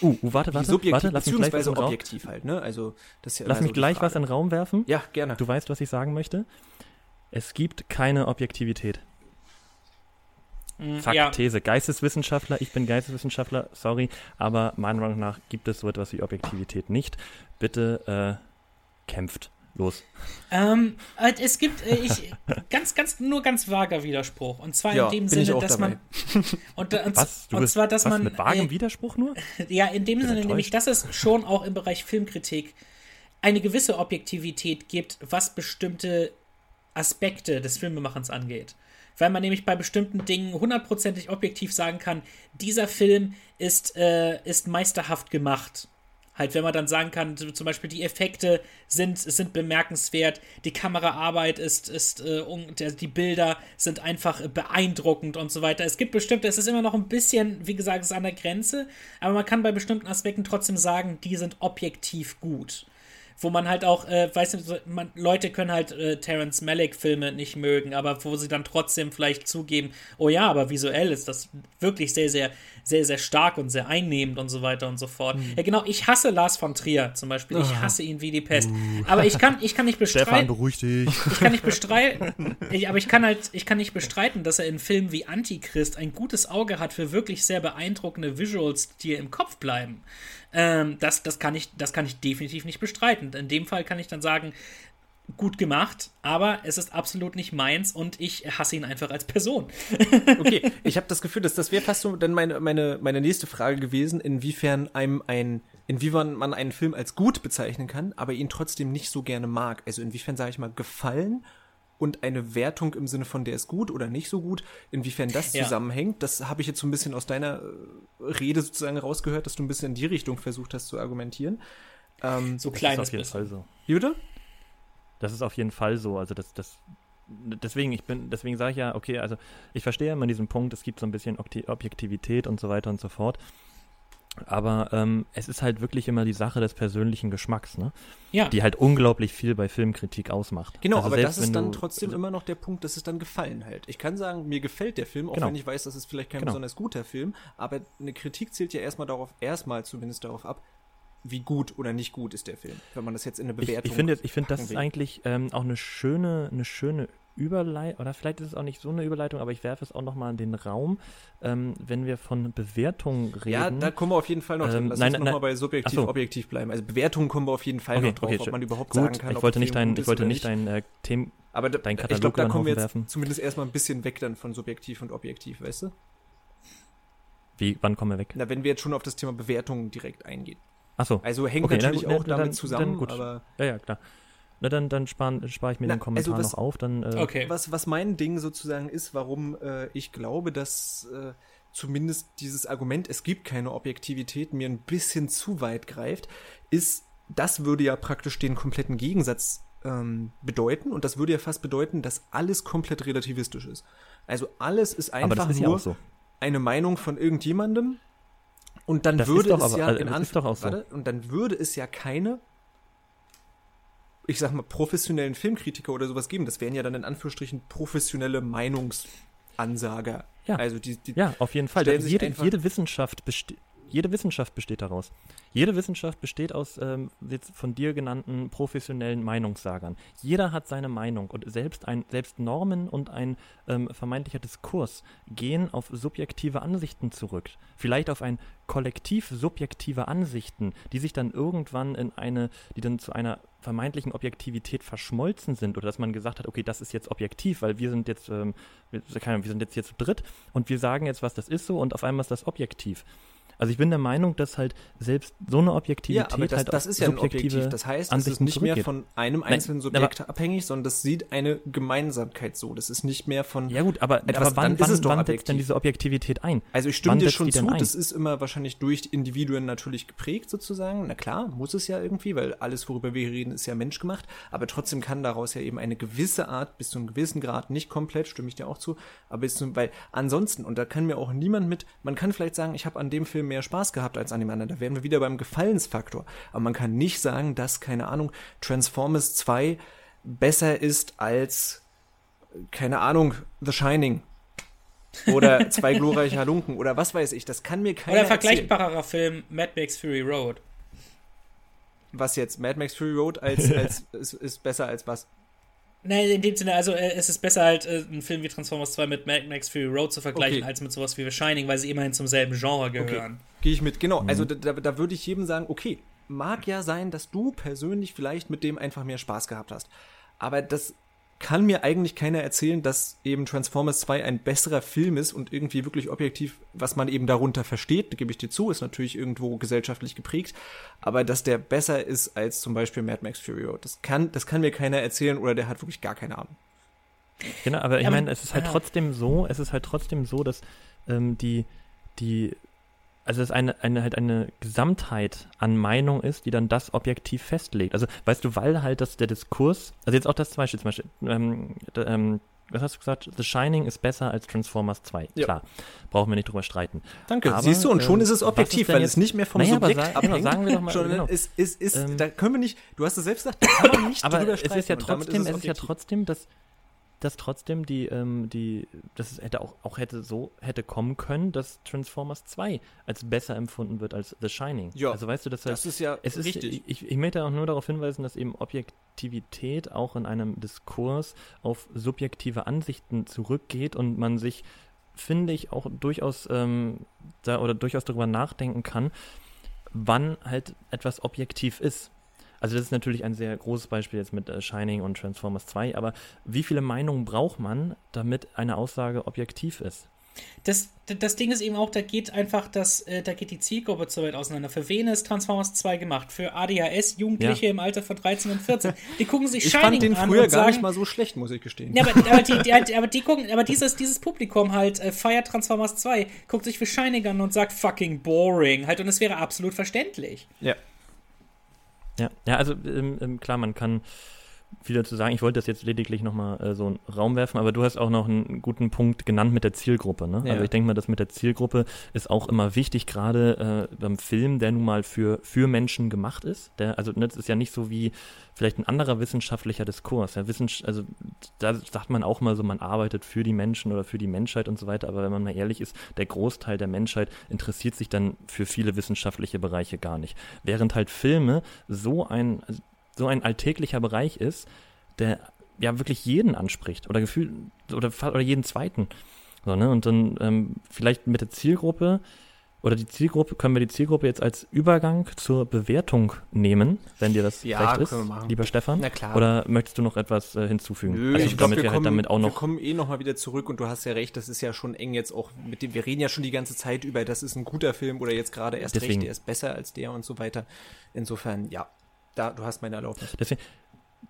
Uh, uh warte, warte, subjektiv, warte, lass mich gleich was objektiv halt, ne? Also, das ja Lass mich so gleich was in den Raum werfen. Ja, gerne. Du weißt, was ich sagen möchte. Es gibt keine Objektivität. Mm, Fakt, ja. These. Geisteswissenschaftler, ich bin Geisteswissenschaftler, sorry, aber meiner Meinung nach gibt es so etwas wie Objektivität nicht. Bitte äh, kämpft. Los. Ähm, äh, es gibt äh, ich, ganz, ganz, nur ganz vager Widerspruch. Und zwar ja, in dem Sinne, dass dabei. man. Und, und, was? Du und bist, zwar, dass was, man. Mit vagem äh, Widerspruch nur? Ja, in dem Sinne, enttäuscht. nämlich, dass es schon auch im Bereich Filmkritik eine gewisse Objektivität gibt, was bestimmte Aspekte des Filmemachens angeht. Weil man nämlich bei bestimmten Dingen hundertprozentig objektiv sagen kann, dieser Film ist, äh, ist meisterhaft gemacht Halt, wenn man dann sagen kann, zum Beispiel die Effekte sind, sind bemerkenswert, die Kameraarbeit ist, ist äh, die Bilder sind einfach beeindruckend und so weiter. Es gibt bestimmte, es ist immer noch ein bisschen, wie gesagt, es ist an der Grenze, aber man kann bei bestimmten Aspekten trotzdem sagen, die sind objektiv gut wo man halt auch, äh, weiß nicht, man, Leute können halt äh, Terence Malick-Filme nicht mögen, aber wo sie dann trotzdem vielleicht zugeben, oh ja, aber visuell ist das wirklich sehr, sehr, sehr, sehr stark und sehr einnehmend und so weiter und so fort. Mhm. Ja, genau, ich hasse Lars von Trier zum Beispiel. Ich ah. hasse ihn wie die Pest. Uh. Aber ich kann, ich kann nicht bestreiten. Stefan, beruhig dich. Ich kann nicht bestreiten. ich, aber ich kann halt, ich kann nicht bestreiten, dass er in Filmen wie Antichrist ein gutes Auge hat für wirklich sehr beeindruckende Visuals, die im Kopf bleiben. Ähm, das, das, kann ich, das kann ich definitiv nicht bestreiten. In dem Fall kann ich dann sagen, gut gemacht, aber es ist absolut nicht meins und ich hasse ihn einfach als Person. okay, ich habe das Gefühl, dass das wäre fast so dann meine, meine, meine nächste Frage gewesen, inwiefern einem ein, inwiefern man einen Film als gut bezeichnen kann, aber ihn trotzdem nicht so gerne mag. Also inwiefern, sage ich mal, gefallen und eine Wertung im Sinne von der ist gut oder nicht so gut, inwiefern das Ja. zusammenhängt, das habe ich jetzt so ein bisschen aus deiner äh, Rede sozusagen rausgehört, dass du ein bisschen in die Richtung versucht hast zu argumentieren. Ähm, So Das ist kleines auf jeden bisschen. Fall so. Jude? Das ist auf jeden Fall so. Also das, das, deswegen, ich bin, deswegen sage ich ja, okay, also ich verstehe immer diesen Punkt, es gibt so ein bisschen Objektivität und so weiter und so fort. Aber ähm, es ist halt wirklich immer die Sache des persönlichen Geschmacks, ne? Ja, Die halt unglaublich viel bei Filmkritik ausmacht. Genau, also aber das ist dann trotzdem immer noch der Punkt, dass es dann gefallen halt. Ich kann sagen, mir gefällt der Film, auch Genau. wenn ich weiß, das ist vielleicht kein Genau. besonders guter Film, aber eine Kritik zählt ja erstmal darauf, erstmal zumindest darauf ab, wie gut oder nicht gut ist der Film, wenn man das jetzt in eine Ich, Bewertung ich finde, ich finde, das ist eigentlich ähm, auch eine schöne, eine schöne Überleitung, oder vielleicht ist es auch nicht so eine Überleitung, aber ich werfe es auch nochmal in den Raum, ähm, wenn wir von Bewertungen reden. Ja, da kommen wir auf jeden Fall noch. Ähm, Lass nein, uns nein, nochmal bei subjektiv, ach so. objektiv bleiben. Also Bewertungen kommen wir auf jeden Fall Okay, noch drauf, okay, ob man überhaupt Gut, sagen kann, ich wollte nicht dein, ich wollte nicht dein äh, Themen, Aber da, ich Katalog glaube, da kommen wir jetzt werfen. zumindest erstmal ein bisschen weg dann von subjektiv und objektiv, weißt du? wie, wann kommen wir weg? Na, wenn wir jetzt schon auf das Thema Bewertungen direkt eingehen. Achso, Also hängt Okay, na natürlich na, auch dann- damit dann zusammen, gut. aber ja, ja, klar. Na, dann, dann spare spar ich mir Na, den Kommentar also was- noch auf, dann, äh, okay. was, was mein Ding sozusagen ist, warum äh, ich glaube, dass äh, zumindest dieses Argument, es gibt keine Objektivität, mir ein bisschen zu weit greift, ist, das würde ja praktisch den kompletten Gegensatz ähm, bedeuten und das würde ja fast bedeuten, dass alles komplett relativistisch ist. Also alles ist einfach ist nur so. eine Meinung von irgendjemandem und dann Das würde ist doch es aber- ja also in das ist Anf- doch auch so. warte, und dann würde es ja keine ich sag mal professionellen Filmkritiker oder sowas geben. Das wären ja dann in Anführungsstrichen professionelle Meinungsansager. Ja. Also die, die Ja, auf jeden Fall. jede, jede Wissenschaft besteht. Jede Wissenschaft besteht daraus. Jede Wissenschaft besteht aus ähm, jetzt von dir genannten professionellen Meinungssagern. Jeder hat seine Meinung und selbst ein selbst Normen und ein ähm, vermeintlicher Diskurs gehen auf subjektive Ansichten zurück. Vielleicht auf ein Kollektiv subjektiver Ansichten, die sich dann irgendwann in eine, die dann zu einer vermeintlichen Objektivität verschmolzen sind oder dass man gesagt hat, okay, das ist jetzt objektiv, weil wir sind jetzt, ähm, wir, keine Ahnung, wir sind jetzt hier zu dritt und wir sagen jetzt, was das ist so und auf einmal ist das objektiv. Also ich bin der Meinung, dass halt selbst so eine Objektivität ja, aber das, halt das ist ja ein Objektiv. Das heißt, es ist Ansichten nicht mehr von einem Nein, einzelnen Subjekt abhängig, sondern das sieht eine Gemeinsamkeit so. Das ist nicht mehr von Ja gut, aber, Etwas- aber wann, dann ist wann, wann setzt denn diese Objektivität ein? Also ich stimme Wann dir schon zu, das ist immer wahrscheinlich durch Individuen natürlich geprägt sozusagen. Na klar, muss es ja irgendwie, weil alles, worüber wir reden, ist ja menschgemacht. Aber trotzdem kann daraus ja eben eine gewisse Art, bis zu einem gewissen Grad, nicht komplett, stimme ich dir auch zu, aber bis zu, weil ansonsten, und da kann mir auch niemand mit, man kann vielleicht sagen, ich habe an dem Film mehr Spaß gehabt als an dem anderen. Da wären wir wieder beim Gefallensfaktor. Aber man kann nicht sagen, dass, keine Ahnung, Transformers 2 besser ist als, keine Ahnung, The Shining. Oder zwei glorreiche Halunken oder was weiß ich. Das kann mir keiner Oder ein erzählen. vergleichbarerer Film Mad Max Fury Road. Was jetzt Mad Max Fury Road als, als ist, ist besser als was? Nein, in dem Sinne, also äh, es ist besser halt, äh, einen Film wie Transformers 2 mit Mad Max Fury Road zu vergleichen, Okay. als mit sowas wie The Shining, weil sie immerhin zum selben Genre gehören. Gehe ich mit, genau. Mhm. Also da, da, da würde ich jedem sagen, okay, mag ja sein, dass du persönlich vielleicht mit dem einfach mehr Spaß gehabt hast. Aber das kann mir eigentlich keiner erzählen, dass eben Transformers 2 ein besserer Film ist und irgendwie wirklich objektiv, was man eben darunter versteht, da gebe ich dir zu, ist natürlich irgendwo gesellschaftlich geprägt, aber dass der besser ist als zum Beispiel Mad Max Fury Road. Das kann, das kann mir keiner erzählen oder der hat wirklich gar keine Ahnung. Genau, aber ich meine, es ist halt ja. trotzdem so, es ist halt trotzdem so, dass ähm, die, die, also es eine, eine halt eine Gesamtheit an Meinung ist, die dann das objektiv festlegt. Also weißt du, weil halt das der Diskurs, also jetzt auch das zum Beispiel, zum Beispiel, ähm, ähm, was hast du gesagt? The Shining ist besser als Transformers 2. Ja. Klar, brauchen wir nicht drüber streiten. Danke. Aber, Siehst du, und schon ähm, ist es objektiv, ist weil jetzt- es nicht mehr vom Naja, aber Subjekt sa- genau, abhängt. sagen wir doch mal, sondern genau. es ist, ist, Ähm, da können wir nicht, du hast es selbst gesagt, da kann man nicht Aber drüber es ist ja streiten und damit trotzdem, es ist ja trotzdem, dass, dass trotzdem die, ähm, die, dass es hätte auch, auch hätte so hätte kommen können, dass Transformers 2 als besser empfunden wird als The Shining. Ja, also weißt du, dass halt, Das ist ja es ist, richtig. Ich, ich möchte auch nur darauf hinweisen, dass eben Objektivität auch in einem Diskurs auf subjektive Ansichten zurückgeht und man sich, finde ich, auch durchaus ähm, da oder durchaus darüber nachdenken kann, wann halt etwas objektiv ist. Also das ist natürlich ein sehr großes Beispiel jetzt mit äh, Shining und Transformers 2, aber wie viele Meinungen braucht man, damit eine Aussage objektiv ist? Das, das Ding ist eben auch, da geht einfach das, äh, da geht die Zielgruppe zu weit auseinander. Für wen ist Transformers 2 gemacht? Für ADHS, Jugendliche ja. im Alter von 13 und 14. Die gucken sich ich Shining an. Ich fand den früher gar sagen, nicht mal so schlecht, muss ich gestehen. Ja, aber, aber, die, die, aber die gucken, aber dieses, dieses Publikum halt äh, feiert Transformers 2, guckt sich für Shining an und sagt fucking boring. Halt, und es wäre absolut verständlich. Ja. Ja, ja also ähm, ähm, klar, man kann viel dazu sagen. Ich wollte das jetzt lediglich nochmal äh, so einen Raum werfen, aber du hast auch noch einen guten Punkt genannt mit der Zielgruppe. Ne? Ja. Also ich denke mal, das mit der Zielgruppe ist auch immer wichtig, gerade äh, beim Film, der nun mal für, für Menschen gemacht ist. Der, also ne, das ist ja nicht so wie vielleicht ein anderer wissenschaftlicher Diskurs. Ja, Wissens also da sagt man auch mal so, man arbeitet für die Menschen oder für die Menschheit und so weiter, aber wenn man mal ehrlich ist, der Großteil der Menschheit interessiert sich dann für viele wissenschaftliche Bereiche gar nicht. Während halt Filme so ein, also so ein alltäglicher Bereich ist, der ja wirklich jeden anspricht oder gefühlt oder, oder jeden zweiten. So, ne? Und dann ähm, vielleicht mit der Zielgruppe oder die Zielgruppe, können wir die Zielgruppe jetzt als Übergang zur Bewertung nehmen, wenn dir das ja, recht ist, lieber Stefan? Na klar. Oder möchtest du noch etwas äh, hinzufügen? Nö, also ich glaube, wir, wir halt damit auch noch. Wir kommen eh nochmal wieder zurück und du hast ja recht, das ist ja schon eng jetzt auch mit dem, wir reden ja schon die ganze Zeit über, das ist ein guter Film oder jetzt gerade erst Deswegen. recht, der ist besser als der und so weiter. Insofern, ja, da, du hast meine Erlaubnis. Deswegen,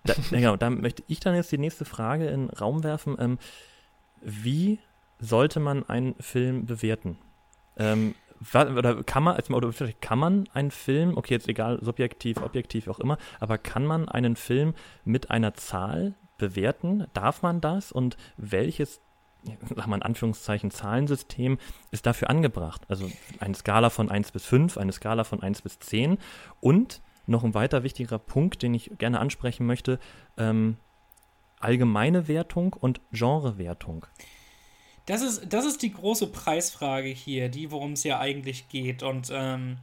da, genau, da möchte ich dann jetzt die nächste Frage in den Raum werfen. Ähm, wie sollte man einen Film bewerten? Ähm, oder kann man, also, oder kann man einen Film, okay, jetzt egal, subjektiv, objektiv, auch immer, aber kann man einen Film mit einer Zahl bewerten? Darf man das? Und welches sag mal in Anführungszeichen, Zahlensystem ist dafür angebracht. Also eine Skala von 1 bis 5, eine Skala von 1 bis 10 und noch ein weiter wichtiger Punkt, den ich gerne ansprechen möchte, ähm, allgemeine Wertung und Genrewertung. Das ist, das ist die große Preisfrage hier, die, worum es ja eigentlich geht. Und ähm,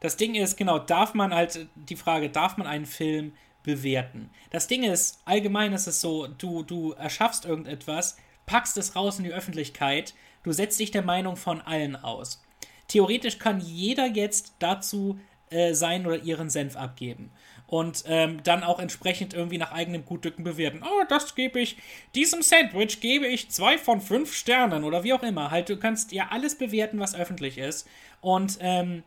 das Ding ist, genau, darf man halt, die Frage, darf man einen Film bewerten? Das Ding ist, allgemein ist es so, du, du erschaffst irgendetwas, packst es raus in die Öffentlichkeit, du setzt dich der Meinung von allen aus. Theoretisch kann jeder jetzt dazu äh, seinen oder ihren Senf abgeben. Und ähm, dann auch entsprechend irgendwie nach eigenem Gutdücken bewerten. Oh, das gebe ich, diesem Sandwich gebe ich zwei von fünf Sternen oder wie auch immer. Halt, du kannst ja alles bewerten, was öffentlich ist. Und ähm,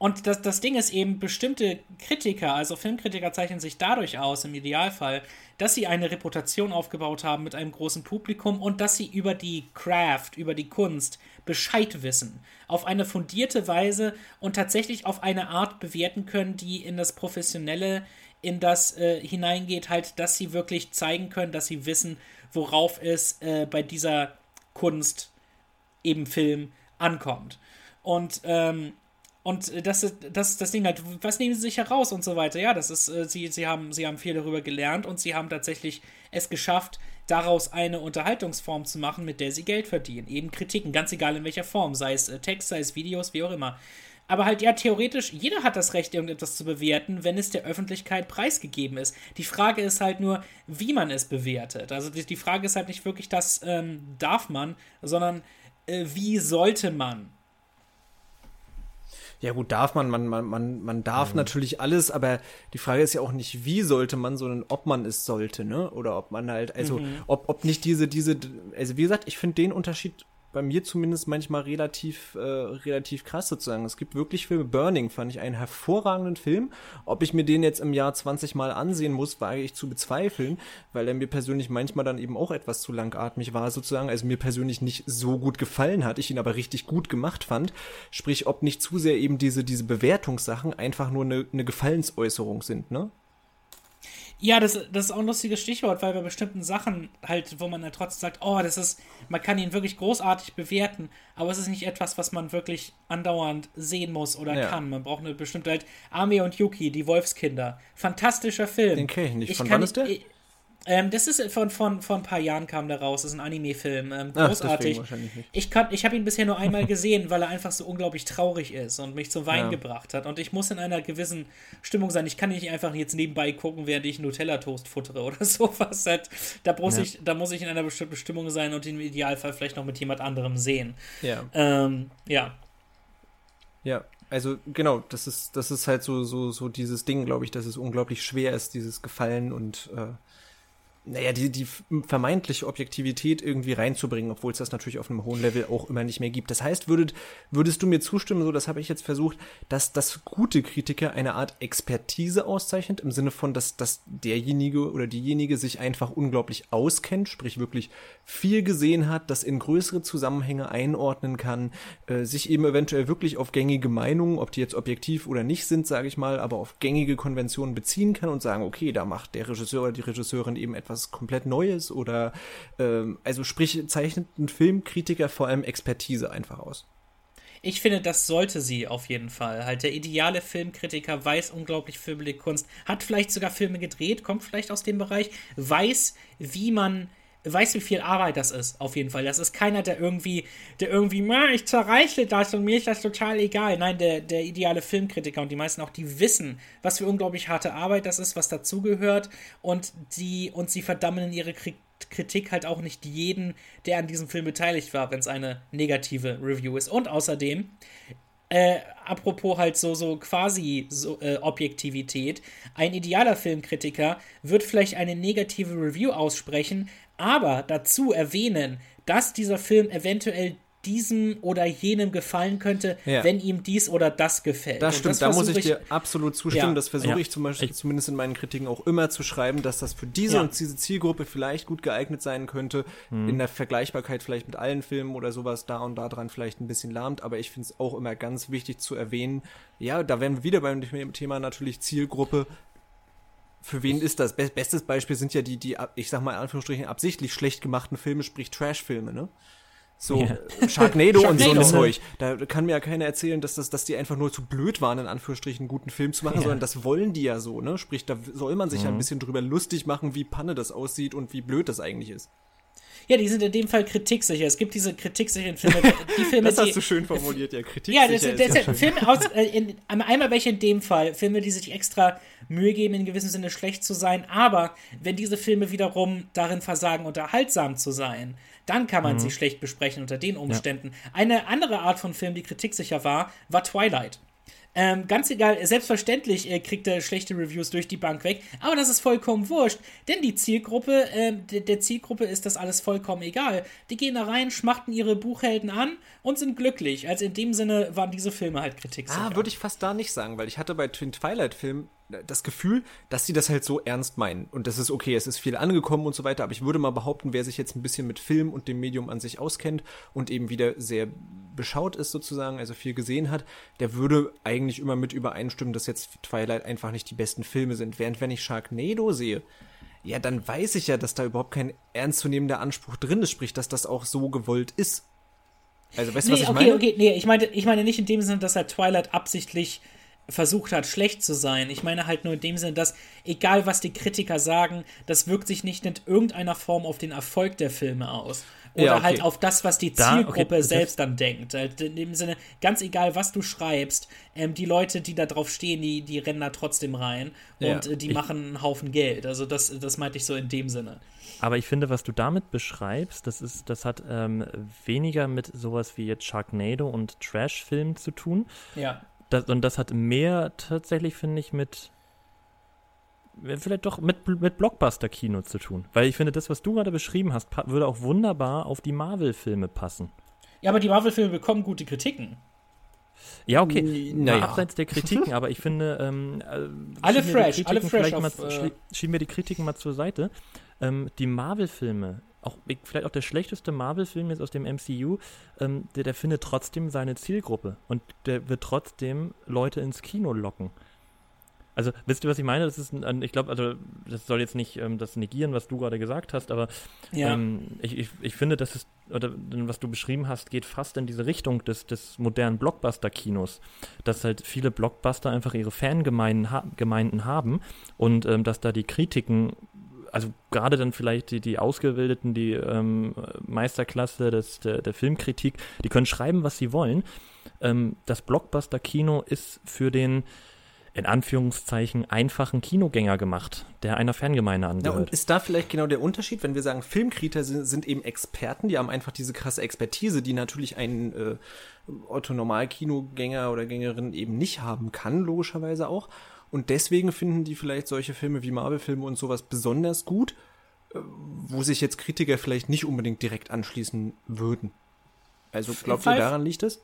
und das, das Ding ist eben, bestimmte Kritiker, also Filmkritiker, zeichnen sich dadurch aus, im Idealfall, dass sie eine Reputation aufgebaut haben mit einem großen Publikum und dass sie über die Craft, über die Kunst Bescheid wissen. Auf eine fundierte Weise und tatsächlich auf eine Art bewerten können, die in das Professionelle, in das äh, hineingeht, halt, dass sie wirklich zeigen können, dass sie wissen, worauf es äh, bei dieser Kunst, eben Film, ankommt. Und ähm, und äh, das ist das, das Ding halt, was nehmen sie sich heraus und so weiter. Ja, das ist, äh, sie, sie, haben, sie haben viel darüber gelernt und sie haben tatsächlich es geschafft, daraus eine Unterhaltungsform zu machen, mit der sie Geld verdienen. Eben Kritiken, ganz egal in welcher Form, sei es äh, Text, sei es Videos, wie auch immer. Aber halt, ja, theoretisch, jeder hat das Recht, irgendetwas zu bewerten, wenn es der Öffentlichkeit preisgegeben ist. Die Frage ist halt nur, wie man es bewertet. Also die, die Frage ist halt nicht wirklich, das ähm, darf man, sondern äh, wie sollte man ja gut, darf man, man, man, man, man darf mhm. natürlich alles, aber die Frage ist ja auch nicht, wie sollte man, sondern ob man es sollte, ne? Oder ob man halt, also mhm. ob, ob nicht diese, diese, also wie gesagt, ich finde den Unterschied bei mir zumindest manchmal relativ, äh, relativ krass sozusagen. Es gibt wirklich Filme. Burning fand ich einen hervorragenden Film. Ob ich mir den jetzt im Jahr 20 Mal ansehen muss, war eigentlich zu bezweifeln, weil er mir persönlich manchmal dann eben auch etwas zu langatmig war sozusagen. Also mir persönlich nicht so gut gefallen hat, ich ihn aber richtig gut gemacht fand. Sprich, ob nicht zu sehr eben diese, diese Bewertungssachen einfach nur eine, eine Gefallensäußerung sind, ne? Ja, das, das ist auch ein lustiges Stichwort, weil bei bestimmten Sachen halt, wo man dann trotzdem sagt, oh, das ist, man kann ihn wirklich großartig bewerten, aber es ist nicht etwas, was man wirklich andauernd sehen muss oder ja. kann. Man braucht eine bestimmte halt, Ame und Yuki, die Wolfskinder. Fantastischer Film. Den kenne ich nicht. Ich Von wann ist der? Ich, ähm, das ist von, von, von ein paar Jahren kam der raus. Das ist ein Anime-Film. Ähm, großartig. Ach, ich ich habe ihn bisher nur einmal gesehen, weil er einfach so unglaublich traurig ist und mich zum Weinen ja. gebracht hat. Und ich muss in einer gewissen Stimmung sein. Ich kann nicht einfach jetzt nebenbei gucken, während ich Nutella-Toast futtere oder sowas. Halt, da, muss ja. ich, da muss ich in einer bestimmten Stimmung sein und im Idealfall vielleicht noch mit jemand anderem sehen. Ja. Ähm, ja. Ja. also genau, das ist, das ist halt so, so, so dieses Ding, glaube ich, dass es unglaublich schwer ist, dieses Gefallen und äh, naja, die, die vermeintliche Objektivität irgendwie reinzubringen, obwohl es das natürlich auf einem hohen Level auch immer nicht mehr gibt. Das heißt, würdet, würdest du mir zustimmen, so das habe ich jetzt versucht, dass das gute Kritiker eine Art Expertise auszeichnet, im Sinne von, dass, dass derjenige oder diejenige sich einfach unglaublich auskennt, sprich wirklich viel gesehen hat, das in größere Zusammenhänge einordnen kann, äh, sich eben eventuell wirklich auf gängige Meinungen, ob die jetzt objektiv oder nicht sind, sage ich mal, aber auf gängige Konventionen beziehen kann und sagen, okay, da macht der Regisseur oder die Regisseurin eben etwas etwas komplett Neues oder ähm, also sprich, zeichnet ein Filmkritiker vor allem Expertise einfach aus. Ich finde, das sollte sie auf jeden Fall. Halt, der ideale Filmkritiker weiß unglaublich viel über die Kunst, hat vielleicht sogar Filme gedreht, kommt vielleicht aus dem Bereich, weiß, wie man weiß, wie viel Arbeit das ist, auf jeden Fall. Das ist keiner, der irgendwie, der irgendwie, ich zerreiße das und mir ist das total egal. Nein, der, der ideale Filmkritiker und die meisten auch, die wissen, was für unglaublich harte Arbeit das ist, was dazugehört und die, und sie verdammen ihre Kritik halt auch nicht jeden, der an diesem Film beteiligt war, wenn es eine negative Review ist. Und außerdem, äh, apropos halt so, so quasi so, äh, Objektivität, ein idealer Filmkritiker wird vielleicht eine negative Review aussprechen, aber dazu erwähnen, dass dieser Film eventuell diesem oder jenem gefallen könnte, ja. wenn ihm dies oder das gefällt. Das stimmt, das da muss ich, ich dir absolut zustimmen. Ja. Das versuche ja. ich zum Beispiel zumindest in meinen Kritiken auch immer zu schreiben, dass das für diese und diese Zielgruppe vielleicht gut geeignet sein könnte. Mhm. In der Vergleichbarkeit vielleicht mit allen Filmen oder sowas da und da dran vielleicht ein bisschen lahmt, aber ich finde es auch immer ganz wichtig zu erwähnen. Ja, da wären wir wieder beim Thema natürlich Zielgruppe für wen ist das? Bestes Beispiel sind ja die, die, ich sag mal in Anführungsstrichen, absichtlich schlecht gemachten Filme, sprich Trash-Filme, ne? So yeah. Sharknado, und so ein Zeug. Da kann mir ja keiner erzählen, dass, das, dass die einfach nur zu blöd waren, in Anführungsstrichen einen guten Film zu machen, ja. sondern das wollen die ja so, ne? Sprich, da soll man sich mhm. ja ein bisschen drüber lustig machen, wie Panne das aussieht und wie blöd das eigentlich ist. Ja, die sind in dem Fall kritiksicher. Es gibt diese kritiksicheren Filme. Die Filme das hast die, du schön formuliert, ja. Kritiksicher. Ja, das, das, das, das Filme aus, äh, in, einmal welche in dem Fall. Filme, die sich extra Mühe geben, in gewissem Sinne schlecht zu sein. Aber wenn diese Filme wiederum darin versagen, unterhaltsam zu sein, dann kann man mhm. sie schlecht besprechen unter den Umständen. Ja. Eine andere Art von Film, die kritiksicher war, war Twilight. Ähm, ganz egal, selbstverständlich äh, kriegt er schlechte Reviews durch die Bank weg, aber das ist vollkommen wurscht, denn die Zielgruppe, äh, der Zielgruppe ist das alles vollkommen egal. Die gehen da rein, schmachten ihre Buchhelden an und sind glücklich. Also in dem Sinne waren diese Filme halt kritiksicher. Ah, würde ich fast da nicht sagen, weil ich hatte bei Twin Twilight Filmen das Gefühl, dass sie das halt so ernst meinen. Und das ist okay, es ist viel angekommen und so weiter, aber ich würde mal behaupten, wer sich jetzt ein bisschen mit Film und dem Medium an sich auskennt und eben wieder sehr beschaut ist sozusagen, also viel gesehen hat, der würde eigentlich immer mit übereinstimmen, dass jetzt Twilight einfach nicht die besten Filme sind. Während wenn ich Sharknado sehe, ja, dann weiß ich ja, dass da überhaupt kein ernstzunehmender Anspruch drin ist, sprich, dass das auch so gewollt ist. Also, weißt du, nee, was ich okay, meine? Okay, nee, ich meine, ich meine nicht in dem Sinne, dass er Twilight absichtlich versucht hat, schlecht zu sein. Ich meine halt nur in dem Sinne, dass egal was die Kritiker sagen, das wirkt sich nicht in irgendeiner Form auf den Erfolg der Filme aus. Oder ja, okay. halt auf das, was die Zielgruppe da, okay, selbst dann denkt. Halt in dem Sinne, ganz egal, was du schreibst, ähm, die Leute, die da drauf stehen, die, die rennen da trotzdem rein und äh, die machen einen Haufen Geld. Also das, das meinte ich so in dem Sinne. Aber ich finde, was du damit beschreibst, das ist, das hat ähm, weniger mit sowas wie jetzt Sharknado und Trash-Filmen zu tun. Ja. Das, und das hat mehr tatsächlich, finde ich, mit vielleicht doch mit, mit Blockbuster-Kino zu tun. Weil ich finde, das, was du gerade beschrieben hast, würde auch wunderbar auf die Marvel-Filme passen. Ja, aber die Marvel-Filme bekommen gute Kritiken. Ja, okay. Naja. Abseits der Kritiken, aber ich finde, ähm, äh, alle fresh, alle fresh. Auf, mal, äh, schieben wir die Kritiken mal zur Seite. Ähm, die Marvel-Filme, auch vielleicht auch der schlechteste Marvel-Film jetzt aus dem MCU, ähm, der, der findet trotzdem seine Zielgruppe und der wird trotzdem Leute ins Kino locken. Also, wisst ihr, was ich meine? Das ist, ein, ich glaube, also, das soll jetzt nicht ähm, das negieren, was du gerade gesagt hast, aber ja. ähm, ich, ich, ich finde, das ist, oder was du beschrieben hast, geht fast in diese Richtung des, des modernen Blockbuster-Kinos. Dass halt viele Blockbuster einfach ihre Fangemeinden ha Gemeinden haben und ähm, dass da die Kritiken also gerade dann vielleicht die, die Ausgebildeten, die ähm, Meisterklasse des, der, der Filmkritik, die können schreiben, was sie wollen. Ähm, das Blockbuster-Kino ist für den, in Anführungszeichen einfachen Kinogänger gemacht, der einer Fangemeinde angehört. Ja, und ist da vielleicht genau der Unterschied, wenn wir sagen, Filmkritiker sind, sind eben Experten, die haben einfach diese krasse Expertise, die natürlich ein äh, Otto Normal-Kinogänger oder Gängerin eben nicht haben kann, logischerweise auch. Und deswegen finden die vielleicht solche Filme wie Marvel-Filme und sowas besonders gut, äh, wo sich jetzt Kritiker vielleicht nicht unbedingt direkt anschließen würden. Also glaubt ihr, daran liegt es?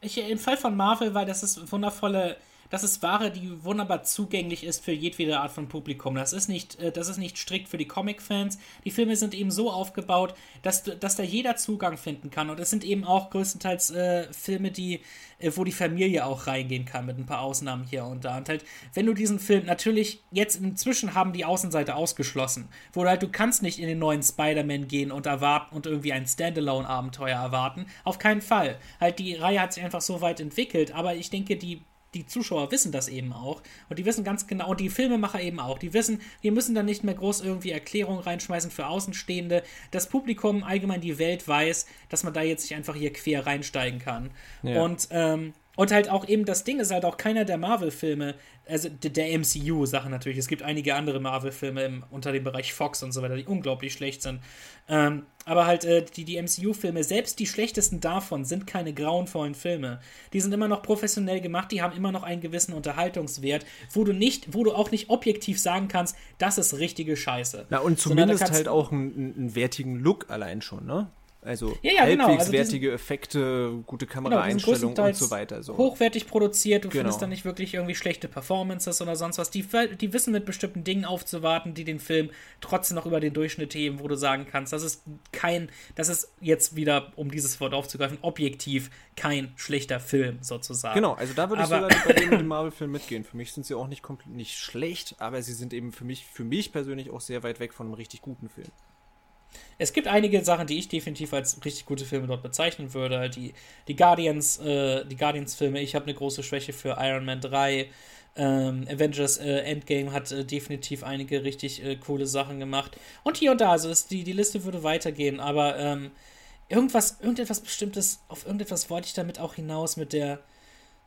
Ich, Im Fall von Marvel, weil das ist wundervolle das ist Ware, die wunderbar zugänglich ist für jedwede Art von Publikum. Das ist nicht, äh, das ist nicht strikt für die Comic-Fans. Die Filme sind eben so aufgebaut, dass, dass da jeder Zugang finden kann. Und es sind eben auch größtenteils äh, Filme, die, äh, wo die Familie auch reingehen kann, mit ein paar Ausnahmen hier und da. Und halt, wenn du diesen Film, natürlich, jetzt inzwischen haben die Außenseite ausgeschlossen, wo du halt, du kannst nicht in den neuen Spider-Man gehen und erwarten und irgendwie ein Standalone-Abenteuer erwarten. Auf keinen Fall. Halt, die Reihe hat sich einfach so weit entwickelt, aber ich denke, die die Zuschauer wissen das eben auch. Und die wissen ganz genau, und die Filmemacher eben auch. Die wissen, wir müssen da nicht mehr groß irgendwie Erklärungen reinschmeißen für Außenstehende. Das Publikum, allgemein die Welt weiß, dass man da jetzt nicht einfach hier quer reinsteigen kann. Ja. Und, ähm, und halt auch eben das Ding ist halt auch keiner der Marvel-Filme also der MCU-Sachen natürlich. Es gibt einige andere Marvel-Filme unter dem Bereich Fox und so weiter, die unglaublich schlecht sind. Ähm, aber halt äh, die, die MCU-Filme, selbst die schlechtesten davon, sind keine grauenvollen Filme. Die sind immer noch professionell gemacht, die haben immer noch einen gewissen Unterhaltungswert, wo du nicht, wo du auch nicht objektiv sagen kannst, das ist richtige Scheiße. Na und zumindest halt auch einen, einen wertigen Look allein schon, ne? Also ja, ja, genau. halbwegs also wertige diesen, Effekte, gute genau, Kameraeinstellungen genau, und so weiter. So. Hochwertig produziert, du genau. findest da nicht wirklich irgendwie schlechte Performances oder sonst was. Die, die wissen mit bestimmten Dingen aufzuwarten, die den Film trotzdem noch über den Durchschnitt heben, wo du sagen kannst, das ist kein, das ist jetzt wieder, um dieses Wort aufzugreifen, objektiv kein schlechter Film sozusagen. Genau, also da würde ich aber, sogar bei dem Marvel-Film mitgehen. Für mich sind sie auch nicht komplett nicht schlecht, aber sie sind eben für mich, für mich persönlich auch sehr weit weg von einem richtig guten Film. Es gibt einige Sachen, die ich definitiv als richtig gute Filme dort bezeichnen würde. Die, die Guardians, äh, die Guardians-Filme, ich habe eine große Schwäche für Iron Man 3. Ähm, Avengers äh, Endgame hat äh, definitiv einige richtig äh, coole Sachen gemacht. Und hier und da, also ist die, die Liste würde weitergehen, aber ähm, irgendwas, irgendetwas Bestimmtes, auf irgendetwas wollte ich damit auch hinaus mit der,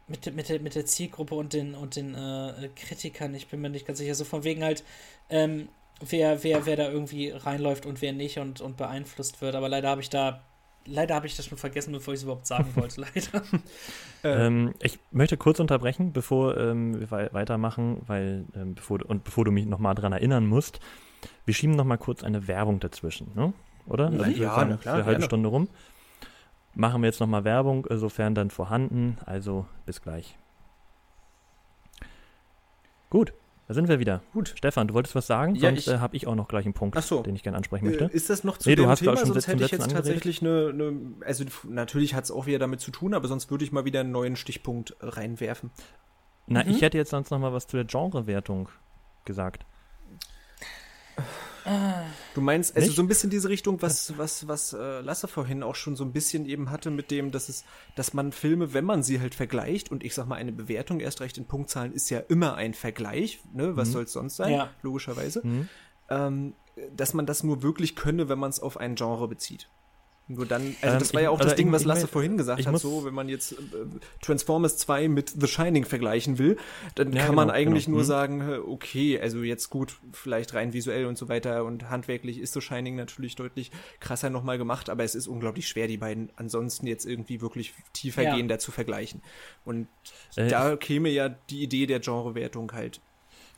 mit, mit, mit der Zielgruppe und den, und den äh, Kritikern. Ich bin mir nicht ganz sicher. So von wegen halt, ähm, wer, wer, wer da irgendwie reinläuft und wer nicht und, und beeinflusst wird. Aber leider habe ich da leider habe ich das schon vergessen, bevor ich es überhaupt sagen wollte, leider. ähm, ich möchte kurz unterbrechen, bevor ähm, wir weitermachen, weil ähm, bevor und bevor du mich nochmal dran erinnern musst, wir schieben nochmal kurz eine Werbung dazwischen, ne? Oder? Also ja, na klar. Eine halbe Stunde rum. Machen wir jetzt nochmal Werbung, sofern dann vorhanden. Also bis gleich. Gut. Da sind wir wieder. Gut. Stefan, du wolltest was sagen? Ja, Sonst äh, habe ich auch noch gleich einen Punkt, so. den ich gerne ansprechen möchte. Äh, ist das noch zu nee, dem du hast Thema? Schon sonst hätte ich jetzt tatsächlich eine, eine, also natürlich hat es auch wieder damit zu tun, aber sonst würde ich mal wieder einen neuen Stichpunkt reinwerfen. Na, mhm. ich hätte jetzt sonst noch mal was zu der Genrewertung gesagt. Du meinst, also Nicht? so ein bisschen diese Richtung, was, was, was äh, Lasse vorhin auch schon so ein bisschen eben hatte mit dem, dass es, dass man Filme, wenn man sie halt vergleicht, und ich sag mal, eine Bewertung erst recht in Punktzahlen ist ja immer ein Vergleich, ne? Was mhm. soll es sonst sein? Ja. Logischerweise. Mhm. Ähm, dass man das nur wirklich könne, wenn man es auf ein Genre bezieht. Nur dann, also das ähm, war ja auch das Ding, was Lasse vorhin gesagt hat, so, wenn man jetzt äh, Transformers 2 mit The Shining vergleichen will, dann ja, kann genau, man eigentlich genau. nur mhm. sagen, okay, also jetzt gut, vielleicht rein visuell und so weiter und handwerklich ist The Shining natürlich deutlich krasser nochmal gemacht, aber es ist unglaublich schwer, die beiden ansonsten jetzt irgendwie wirklich tiefergehender ja. zu vergleichen. Und äh, da käme ja die Idee der Genrewertung halt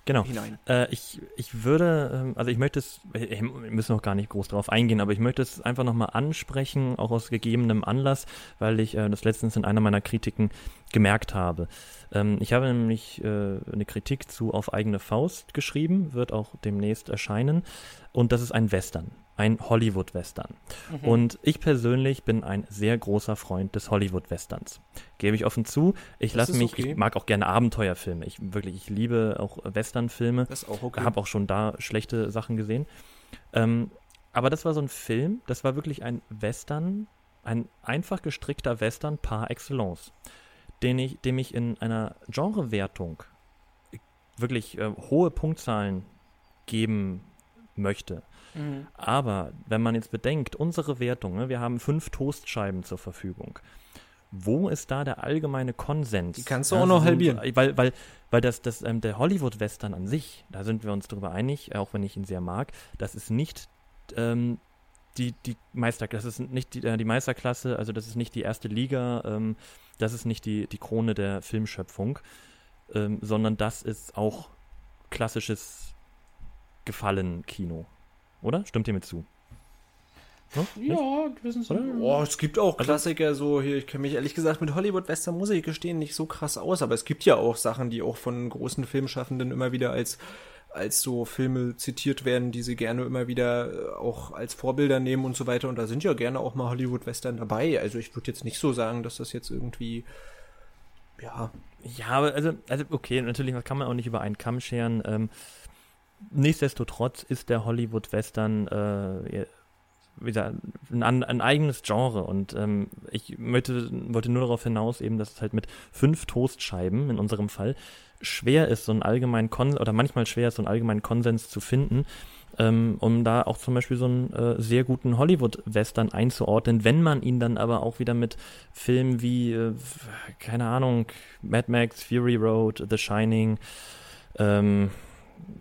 genau. hinein. Äh, ich, ich würde, ähm, also ich möchte es, wir müssen noch gar nicht groß drauf eingehen, aber ich möchte es einfach nochmal ansprechen, auch aus gegebenem Anlass, weil ich äh, das letztens in einer meiner Kritiken gemerkt habe. Ähm, ich habe nämlich äh, eine Kritik zu Auf eigene Faust geschrieben, wird auch demnächst erscheinen, und das ist ein Western ein Hollywood-Western. Mhm. Und ich persönlich bin ein sehr großer Freund des Hollywood-Westerns. Gebe ich offen zu. Ich lasse mich, okay. ich mag auch gerne Abenteuerfilme. Ich wirklich, ich liebe auch Western-Filme. Das ist auch okay. Habe auch schon da schlechte Sachen gesehen. Ähm, aber das war so ein Film, das war wirklich ein Western, ein einfach gestrickter Western par excellence, den ich, dem ich in einer Genrewertung wirklich äh, hohe Punktzahlen geben möchte. Mhm. Aber wenn man jetzt bedenkt, unsere Wertung, ne, wir haben fünf Toastscheiben zur Verfügung. wo ist da der allgemeine Konsens? Die kannst du auch noch halbieren. Weil, weil, weil das, das, ähm, der Hollywood-Western an sich, da sind wir uns darüber einig, auch wenn ich ihn sehr mag, das ist nicht ähm, die, die Meisterklasse, das ist nicht die, äh, die Meisterklasse, also das ist nicht die erste Liga, ähm, das ist nicht die, die Krone der Filmschöpfung, ähm, sondern das ist auch klassisches Gefallen-Kino. Oder? Stimmt ihr mir zu? Hm? Ja, wissen Sie. Oh, es gibt auch also Klassiker, so hier, ich kenne mich ehrlich gesagt mit Hollywood-Western, muss ich gestehen, nicht so krass aus, aber es gibt ja auch Sachen, die auch von großen Filmschaffenden immer wieder als als so Filme zitiert werden, die sie gerne immer wieder äh, auch als Vorbilder nehmen und so weiter. Und da sind ja gerne auch mal Hollywood-Western dabei. Also ich würde jetzt nicht so sagen, dass das jetzt irgendwie, ja. Ja, aber also, also okay, natürlich kann man auch nicht über einen Kamm scheren. Ähm, nichtsdestotrotz ist der Hollywood-Western äh, ein, ein, eigenes Genre. Und ähm, ich möchte, wollte nur darauf hinaus eben, dass es halt mit fünf Toastscheiben in unserem Fall schwer ist, so einen allgemeinen Konsens, oder manchmal schwer ist, so einen allgemeinen Konsens zu finden, ähm, um da auch zum Beispiel so einen äh, sehr guten Hollywood-Western einzuordnen, wenn man ihn dann aber auch wieder mit Filmen wie, äh, keine Ahnung, Mad Max, Fury Road, The Shining, ähm,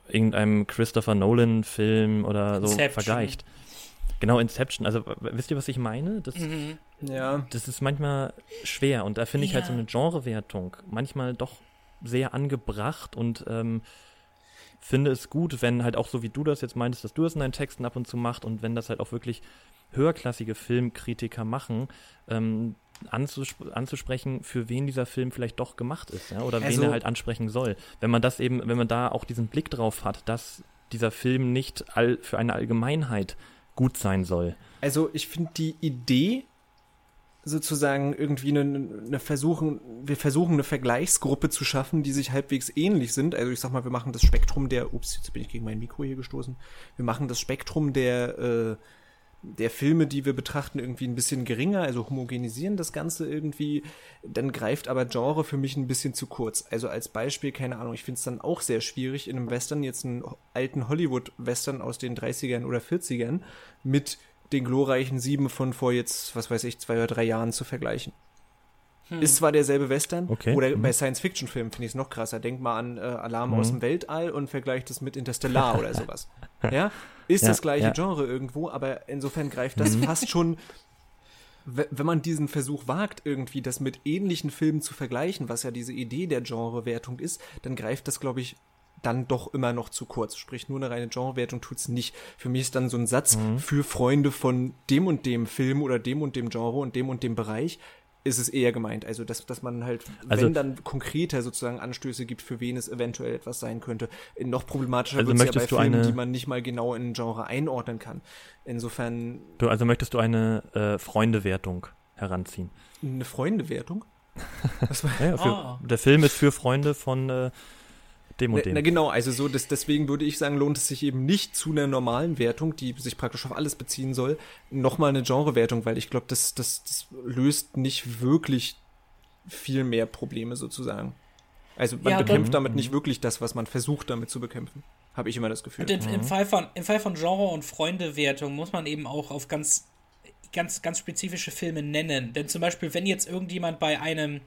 irgendeinem Christopher Nolan-Film oder so Inception. vergleicht. Genau, Inception. Also, wisst ihr, was ich meine? Das, mhm. ja. das ist manchmal schwer und da finde ich ja. halt so eine Genrewertung manchmal doch sehr angebracht und ähm, finde es gut, wenn halt auch so wie du das jetzt meintest, dass du das in deinen Texten ab und zu machst und wenn das halt auch wirklich höherklassige Filmkritiker machen, ähm, anzusprechen, für wen dieser Film vielleicht doch gemacht ist, ja, oder also, wen er halt ansprechen soll. Wenn man das eben, wenn man da auch diesen Blick drauf hat, dass dieser Film nicht all, für eine Allgemeinheit gut sein soll. Also ich finde die Idee sozusagen irgendwie eine, eine versuchen, wir versuchen eine Vergleichsgruppe zu schaffen, die sich halbwegs ähnlich sind. Also ich sag mal, wir machen das Spektrum der, ups, jetzt bin ich gegen mein Mikro hier gestoßen. Wir machen das Spektrum der, äh, der Filme, die wir betrachten, irgendwie ein bisschen geringer, also homogenisieren das Ganze irgendwie, dann greift aber Genre für mich ein bisschen zu kurz. Also als Beispiel, keine Ahnung, ich finde es dann auch sehr schwierig, in einem Western jetzt einen alten Hollywood-Western aus den 30ern oder 40ern mit den glorreichen Sieben von vor jetzt, was weiß ich, zwei oder drei Jahren zu vergleichen. Hm. Ist zwar derselbe Western, okay. oder mhm. bei Science-Fiction-Filmen finde ich es noch krasser. Denk mal an äh, Alarm mhm. aus dem Weltall und vergleicht es mit Interstellar oder sowas. Ja? Ist ja, das gleiche ja. Genre irgendwo, aber insofern greift das mhm. fast schon, wenn man diesen Versuch wagt, irgendwie das mit ähnlichen Filmen zu vergleichen, was ja diese Idee der Genrewertung ist, dann greift das, glaube ich, dann doch immer noch zu kurz. Sprich, nur eine reine Genrewertung tut's nicht. Für mich ist dann so ein Satz mhm. für Freunde von dem und dem Film oder dem und dem Genre und dem und dem Bereich ist es eher gemeint. Also, dass, dass man halt, also, wenn dann konkreter sozusagen Anstöße gibt, für wen es eventuell etwas sein könnte. Noch problematischer also wird es ja bei Filmen, eine, die man nicht mal genau in ein Genre einordnen kann. Insofern. Du, also möchtest du eine äh, Freundewertung heranziehen? Eine Freundewertung? ja, für, oh. Der Film ist für Freunde von äh, dem und dem. Na, na genau, also so, das, deswegen würde ich sagen, lohnt es sich eben nicht zu einer normalen Wertung, die sich praktisch auf alles beziehen soll, nochmal eine Genrewertung, weil ich glaube, das, das, das löst nicht wirklich viel mehr Probleme sozusagen. Also man ja, bekämpft dann, damit nicht wirklich das, was man versucht damit zu bekämpfen. Habe ich immer das Gefühl. Und im, im, mhm. Fall von, im Fall von Genre- und Freundewertung muss man eben auch auf ganz, ganz, ganz spezifische Filme nennen. Denn zum Beispiel, wenn jetzt irgendjemand bei einem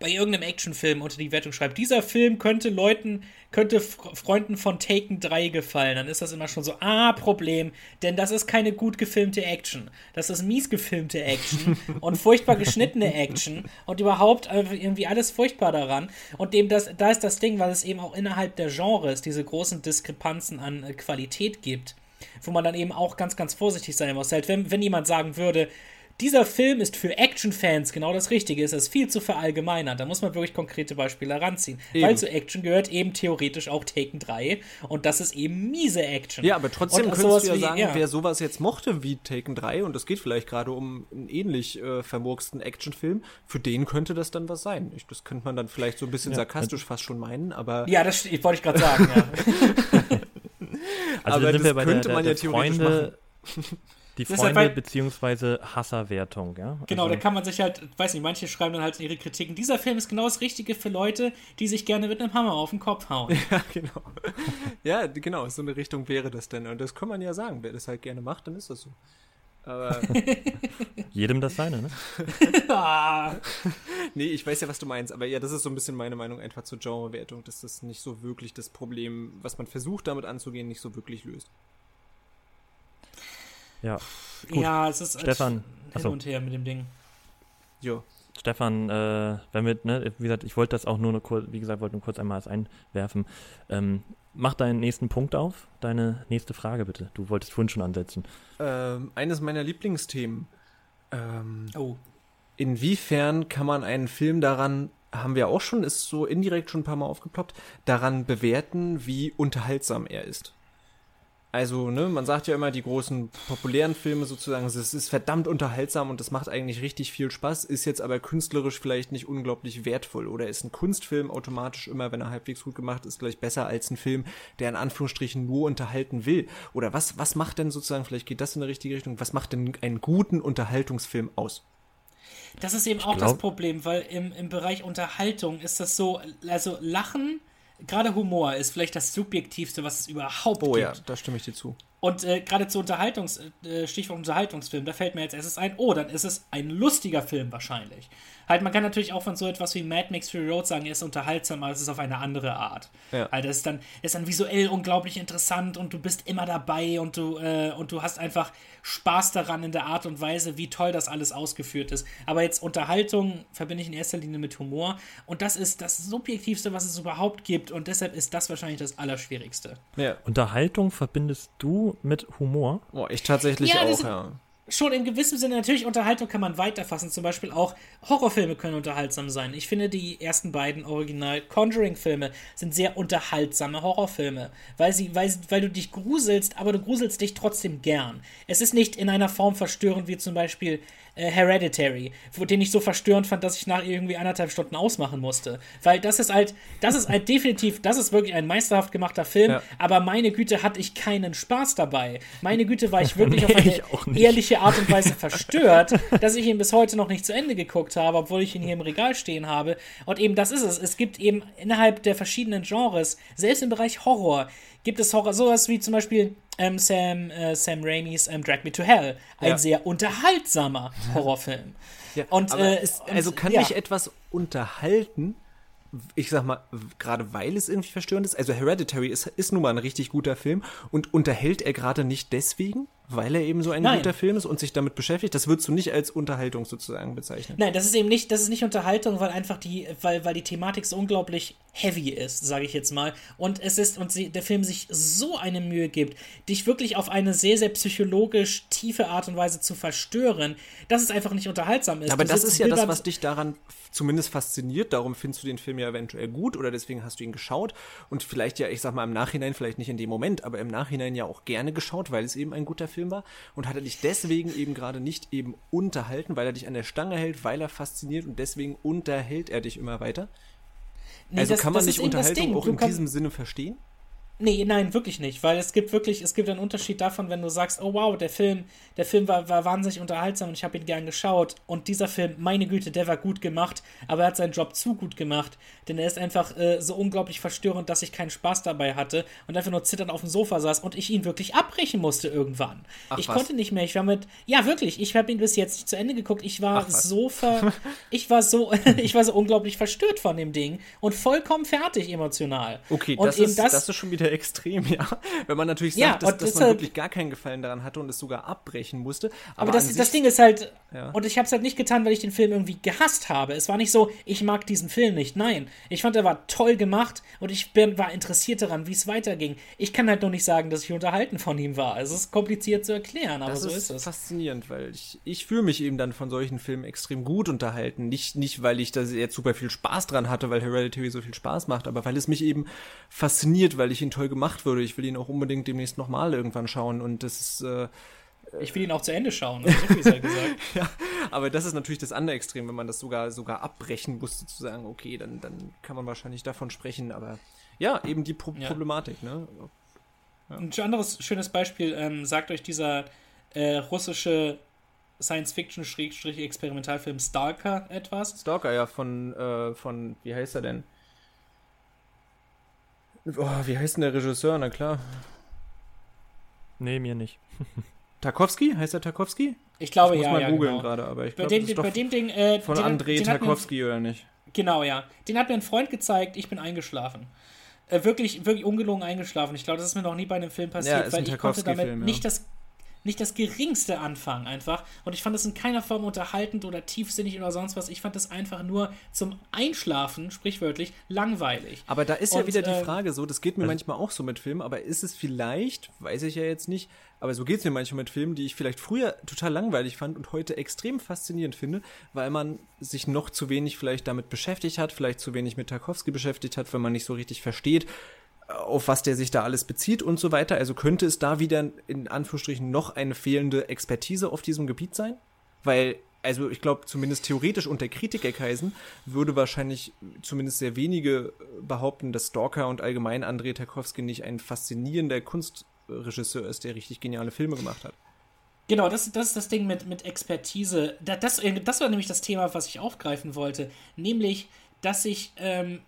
bei irgendeinem Actionfilm unter die Wertung schreibt, dieser Film könnte Leuten, könnte Freunden von Taken 3 gefallen, dann ist das immer schon so, ah, Problem, denn das ist keine gut gefilmte Action. Das ist mies gefilmte Action und furchtbar geschnittene Action und überhaupt irgendwie alles furchtbar daran. Und dem das, da ist das Ding, weil es eben auch innerhalb der Genres diese großen Diskrepanzen an äh, Qualität gibt, wo man dann eben auch ganz, ganz vorsichtig sein muss. Halt, wenn, wenn jemand sagen würde, dieser Film ist für Action-Fans genau das Richtige, ist es viel zu verallgemeinert. Da muss man wirklich konkrete Beispiele heranziehen. Eben. Weil zu Action gehört eben theoretisch auch Taken 3 und das ist eben miese Action. Ja, aber trotzdem könntest du ja wie, sagen, ja. wer sowas jetzt mochte wie Taken 3 und es geht vielleicht gerade um einen ähnlich äh, vermurksten Actionfilm, für den könnte das dann was sein. Ich, das könnte man dann vielleicht so ein bisschen ja. sarkastisch fast schon meinen, aber. Ja, das wollte ich gerade sagen, ja. also aber das könnte der, man ja theoretisch Freunde machen. Die Freunde- halt, bzw. Hasserwertung, ja? Genau, also, da kann man sich halt, weiß nicht, manche schreiben dann halt in ihre Kritiken, dieser Film ist genau das Richtige für Leute, die sich gerne mit einem Hammer auf den Kopf hauen. Ja, genau. ja, genau, so eine Richtung wäre das denn. Und das kann man ja sagen, wer das halt gerne macht, dann ist das so. Aber Jedem das seine, ne? Nee, ich weiß ja, was du meinst. Aber ja, das ist so ein bisschen meine Meinung einfach zur Genrewertung, dass das nicht so wirklich das Problem, was man versucht damit anzugehen, nicht so wirklich löst. Ja. Gut. ja, es ist halt Stefan, hin achso. und her mit dem Ding. Jo. Stefan, äh, wenn wir, ne, wie gesagt, ich wollte das auch nur, nur kurz, wie gesagt, wollte nur kurz einmal als einwerfen. Ähm, mach deinen nächsten Punkt auf, deine nächste Frage bitte. Du wolltest vorhin schon ansetzen. Ähm, eines meiner Lieblingsthemen. Ähm, Oh. inwiefern kann man einen Film daran, haben wir auch schon, ist so indirekt schon ein paar Mal aufgeploppt, daran bewerten, wie unterhaltsam er ist? Also, ne, man sagt ja immer, die großen populären Filme sozusagen, es ist verdammt unterhaltsam und das macht eigentlich richtig viel Spaß, ist jetzt aber künstlerisch vielleicht nicht unglaublich wertvoll. Oder ist ein Kunstfilm automatisch immer, wenn er halbwegs gut gemacht ist, gleich besser als ein Film, der in Anführungsstrichen nur unterhalten will? Oder was, was macht denn sozusagen, vielleicht geht das in die richtige Richtung, was macht denn einen guten Unterhaltungsfilm aus? Das ist eben auch glaub- das Problem, weil im, im Bereich Unterhaltung ist das so, also Lachen, gerade Humor ist vielleicht das Subjektivste, was es überhaupt Oh gibt. ja, da stimme ich dir zu. Und äh, gerade zu Unterhaltungs, äh, Stichwort Unterhaltungsfilm, da fällt mir jetzt erstes ein, oh, dann ist es ein lustiger Film wahrscheinlich. Halt, man kann natürlich auch von so etwas wie Mad Max Fury Road sagen, er ist unterhaltsam, aber es ist auf eine andere Art. Ja. Halt, das ist dann, ist dann visuell unglaublich interessant und du bist immer dabei und du, äh, und du hast einfach Spaß daran in der Art und Weise, wie toll das alles ausgeführt ist. Aber jetzt Unterhaltung verbinde ich in erster Linie mit Humor und das ist das Subjektivste, was es überhaupt gibt und deshalb ist das wahrscheinlich das Allerschwierigste. Ja, Unterhaltung verbindest du mit Humor? oh, ich tatsächlich Ja, auch, ja. schon in gewissem Sinne, natürlich Unterhaltung kann man weiterfassen. Zum Beispiel auch Horrorfilme können unterhaltsam sein. Ich finde, die ersten beiden Original Conjuring-Filme sind sehr unterhaltsame Horrorfilme, weil, sie, weil, weil du dich gruselst, aber du gruselst dich trotzdem gern. Es ist nicht in einer Form verstörend wie zum Beispiel äh, Hereditary, den ich so verstörend fand, dass ich nach irgendwie anderthalb Stunden ausmachen musste. Weil das ist halt, das ist halt definitiv, das ist wirklich ein meisterhaft gemachter Film, Ja. aber meine Güte hatte ich keinen Spaß dabei. Meine Güte war ich wirklich auf Nee, eine auch nicht. ehrliche Art und Weise verstört, dass ich ihn bis heute noch nicht zu Ende geguckt habe, obwohl ich ihn hier im Regal stehen habe. Und eben das ist es. Es gibt eben innerhalb der verschiedenen Genres, selbst im Bereich Horror, gibt es Horror, sowas wie zum Beispiel ähm, Sam, äh, Sam Raimis ähm, Drag Me to Hell. Ein Ja. sehr unterhaltsamer Horrorfilm. Ja, Und, aber äh, und- also kann ja. mich etwas unterhalten, ich sag mal, gerade weil es irgendwie verstörend ist. Also Hereditary ist, ist nun mal ein richtig guter Film und unterhält er gerade nicht deswegen, weil er eben so ein Nein. guter Film ist und sich damit beschäftigt. Das würdest du nicht als Unterhaltung sozusagen bezeichnen. Nein, das ist eben nicht, das ist nicht Unterhaltung, weil einfach die, weil, weil die Thematik so unglaublich heavy ist, sage ich jetzt mal. Und es ist, und sie, der Film sich so eine Mühe gibt, dich wirklich auf eine sehr, sehr psychologisch tiefe Art und Weise zu verstören, dass es einfach nicht unterhaltsam ist. Aber Du das ist ja das, was dich daran zumindest fasziniert. Darum findest du den Film ja eventuell gut oder deswegen hast du ihn geschaut und vielleicht ja, ich sag mal im Nachhinein, vielleicht nicht in dem Moment, aber im Nachhinein ja auch gerne geschaut, weil es eben ein guter Film war und hat er dich deswegen eben gerade nicht eben unterhalten, weil er dich an der Stange hält, weil er fasziniert und deswegen unterhält er dich immer weiter. Nee, also das- kann man nicht Unterhaltung auch Du in diesem Sinne verstehen? Nee, nein, wirklich nicht, weil es gibt wirklich, es gibt einen Unterschied davon, wenn du sagst, oh wow, der Film, der Film war, war wahnsinnig unterhaltsam und ich habe ihn gern geschaut und dieser Film, meine Güte, der war gut gemacht, aber er hat seinen Job zu gut gemacht, denn er ist einfach äh, so unglaublich verstörend, dass ich keinen Spaß dabei hatte und einfach nur zitternd auf dem Sofa saß und ich ihn wirklich abbrechen musste irgendwann. Ach, ich was? konnte nicht mehr, ich war mit, ja wirklich, ich habe ihn bis jetzt nicht zu Ende geguckt, ich war Ach, so ver, ich war so, ich war so unglaublich verstört von dem Ding und vollkommen fertig emotional. Okay, und das, eben ist, das, ist schon wieder extrem, ja. Wenn man natürlich sagt, Ja, dass, dass man deshalb- wirklich gar keinen Gefallen daran hatte und es sogar abbrechen musste. Aber, Aber das, das Ding ist halt, Ja. und ich habe es halt nicht getan, weil ich den Film irgendwie gehasst habe. Es war nicht so, ich mag diesen Film nicht. Nein, ich fand, er war toll gemacht und ich bin, war interessiert daran, wie es weiterging. Ich kann halt nur nicht sagen, dass ich unterhalten von ihm war. Es ist kompliziert zu erklären, aber Das so ist, ist es. faszinierend, weil ich, ich fühle mich eben dann von solchen Filmen extrem gut unterhalten. Nicht, nicht, weil ich da jetzt super viel Spaß dran hatte, weil Hereditary so viel Spaß macht, aber weil es mich eben fasziniert, weil ich ihn toll gemacht würde. Ich will ihn auch unbedingt demnächst nochmal irgendwann schauen und das ist, äh, Ich will ihn auch zu Ende schauen, also so viel sei gesagt. ja, aber das ist natürlich das andere Extrem, wenn man das sogar, sogar abbrechen muss, sozusagen, okay, dann, dann kann man wahrscheinlich davon sprechen, aber ja, eben die Pro Ja. Problematik, ne? Ein anderes schönes Beispiel, ähm, sagt euch dieser äh, russische Science-Fiction-Experimentalfilm Stalker etwas? Stalker, ja, von, äh, von, wie heißt er denn? Oh, wie heißt denn der Regisseur? Na klar. Nee, mir nicht. Tarkovsky? Heißt er Tarkovsky? Ich glaube, ich muss ja. mal ja, googeln genau. gerade, aber ich Bei glaube, dem, das ist bei dem Ding. Äh, von den, Andrei den mir- Tarkovsky, oder nicht? Genau, ja. Den hat mir ein Freund gezeigt, ich bin eingeschlafen. Äh, wirklich, wirklich ungelogen eingeschlafen. Ich glaube, das ist mir noch nie bei einem Film Ja, passiert, ist weil ein ich konnte damit Tarkovsky-Film, ja. nicht das nicht das geringste anfangen einfach. Und ich fand das in keiner Form unterhaltend oder tiefsinnig oder sonst was. Ich fand das einfach nur zum Einschlafen, sprichwörtlich, langweilig. Aber da ist ja Und, wieder die ähm, Frage so, das geht mir also- manchmal auch so mit Filmen, aber ist es vielleicht, weiß ich ja jetzt nicht, aber so geht es mir manchmal mit Filmen, die ich vielleicht früher total langweilig fand und heute extrem faszinierend finde, weil man sich noch zu wenig vielleicht damit beschäftigt hat, vielleicht zu wenig mit Tarkovsky beschäftigt hat, weil man nicht so richtig versteht, auf was der sich da alles bezieht und so weiter. Also könnte es da wieder in Anführungsstrichen noch eine fehlende Expertise auf diesem Gebiet sein? Weil, also ich glaube, zumindest theoretisch unter Kritikerkreisen würde wahrscheinlich zumindest sehr wenige äh, behaupten, dass Stalker und allgemein Andrei Tarkovsky nicht ein faszinierender Kunstregisseur ist, der richtig geniale Filme gemacht hat. Genau, das, das ist das Ding mit, mit Expertise. Da- Das, äh, das war nämlich das Thema, was ich aufgreifen wollte. Nämlich, dass ich, ähm,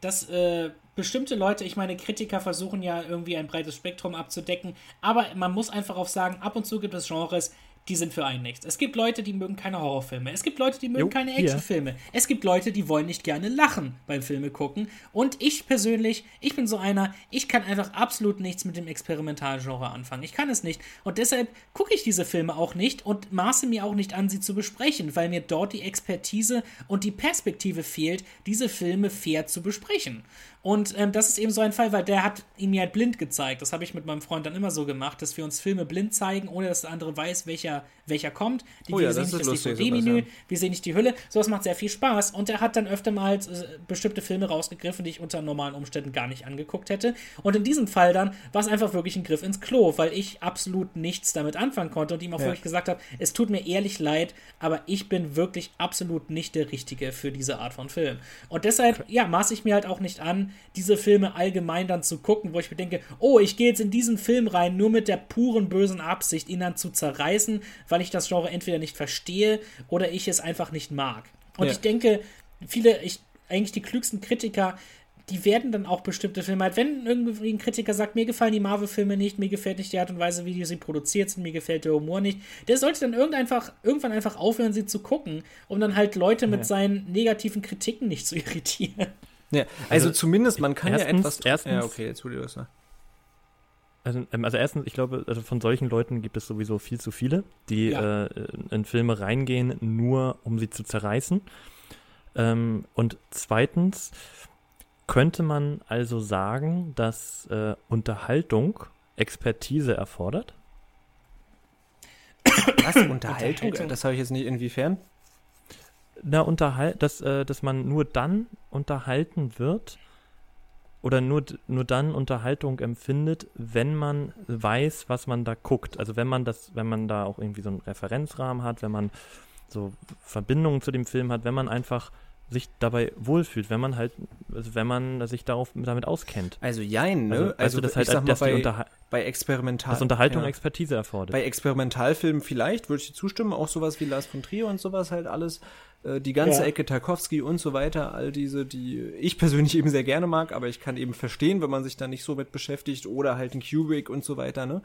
dass äh, bestimmte Leute, ich meine, Kritiker versuchen ja irgendwie ein breites Spektrum abzudecken, aber man muss einfach auch sagen, ab und zu gibt es Genres, die sind für einen nichts. Es gibt Leute, die mögen keine Horrorfilme. Es gibt Leute, die mögen Jo, keine. Actionfilme. Es gibt Leute, die wollen nicht gerne lachen beim Filme gucken. Und ich persönlich, ich bin so einer, ich kann einfach absolut nichts mit dem Experimentalgenre anfangen. Ich kann es nicht. Und deshalb gucke ich diese Filme auch nicht und maße mir auch nicht an, sie zu besprechen, weil mir dort die Expertise und die Perspektive fehlt, diese Filme fair zu besprechen. Und ähm, das ist eben so ein Fall, weil der hat ihn mir halt blind gezeigt. Das habe ich mit meinem Freund dann immer so gemacht, dass wir uns Filme blind zeigen, ohne dass der andere weiß, welcher, welcher kommt. Die, Oh wir ja, sehen das nicht ist das DVD-Menü, ja. wir sehen nicht die Hülle. Sowas macht sehr viel Spaß. Und er hat dann öfter mal äh, bestimmte Filme rausgegriffen, die ich unter normalen Umständen gar nicht angeguckt hätte. Und in diesem Fall dann war es einfach wirklich ein Griff ins Klo, weil ich absolut nichts damit anfangen konnte und ihm auch Ja. wirklich gesagt habe, es tut mir ehrlich leid, aber ich bin wirklich absolut nicht der Richtige für diese Art von Film. Und deshalb, ja, maße ich mir halt auch nicht an, diese Filme allgemein dann zu gucken, wo ich mir denke, oh, ich gehe jetzt in diesen Film rein, nur mit der puren bösen Absicht, ihn dann zu zerreißen, weil ich das Genre entweder nicht verstehe oder ich es einfach nicht mag. Und Ja. ich denke, viele, ich, eigentlich die klügsten Kritiker, die werden dann auch bestimmte Filme halt, wenn irgendwie ein Kritiker sagt, mir gefallen die Marvel-Filme nicht, mir gefällt nicht die Art und Weise, wie sie produziert sind, mir gefällt der Humor nicht, der sollte dann irgend einfach, irgendwann einfach aufhören, sie zu gucken, um dann halt Leute mit seinen negativen Kritiken nicht zu irritieren. Ja, also, Also, zumindest, man kann ja erstens- etwas... erstens- ja, okay, jetzt wurde das mal. Also, ähm, also erstens, ich glaube, also von solchen Leuten gibt es sowieso viel zu viele, die Ja. äh, in Filme reingehen, nur um sie zu zerreißen. Ähm, und zweitens könnte man also sagen, dass äh, Unterhaltung Expertise erfordert. Was? Unterhaltung? Unterhaltung. Das habe ich jetzt nicht inwiefern. Na, unterhal dass, äh, dass man nur dann unterhalten wird oder nur, nur dann Unterhaltung empfindet, wenn man weiß, was man da guckt. Also wenn man das, wenn man da auch irgendwie so einen Referenzrahmen hat, wenn man so Verbindungen zu dem Film hat, wenn man einfach sich dabei wohlfühlt, wenn man halt, also wenn man sich darauf damit auskennt. Also jein, ne? Also, Also, also das halt, sag mal, dass, die bei, bei Experimental... dass Unterhaltung ja. Expertise erfordert. Bei Experimentalfilmen vielleicht, würde ich dir zustimmen, auch sowas wie Lars von Trier und sowas halt alles. Äh, Die ganze Ja. Ecke Tarkovsky und so weiter, all diese, die ich persönlich eben sehr gerne mag, aber ich kann eben verstehen, wenn man sich da nicht so mit beschäftigt oder halt ein Kubrick und so weiter, ne?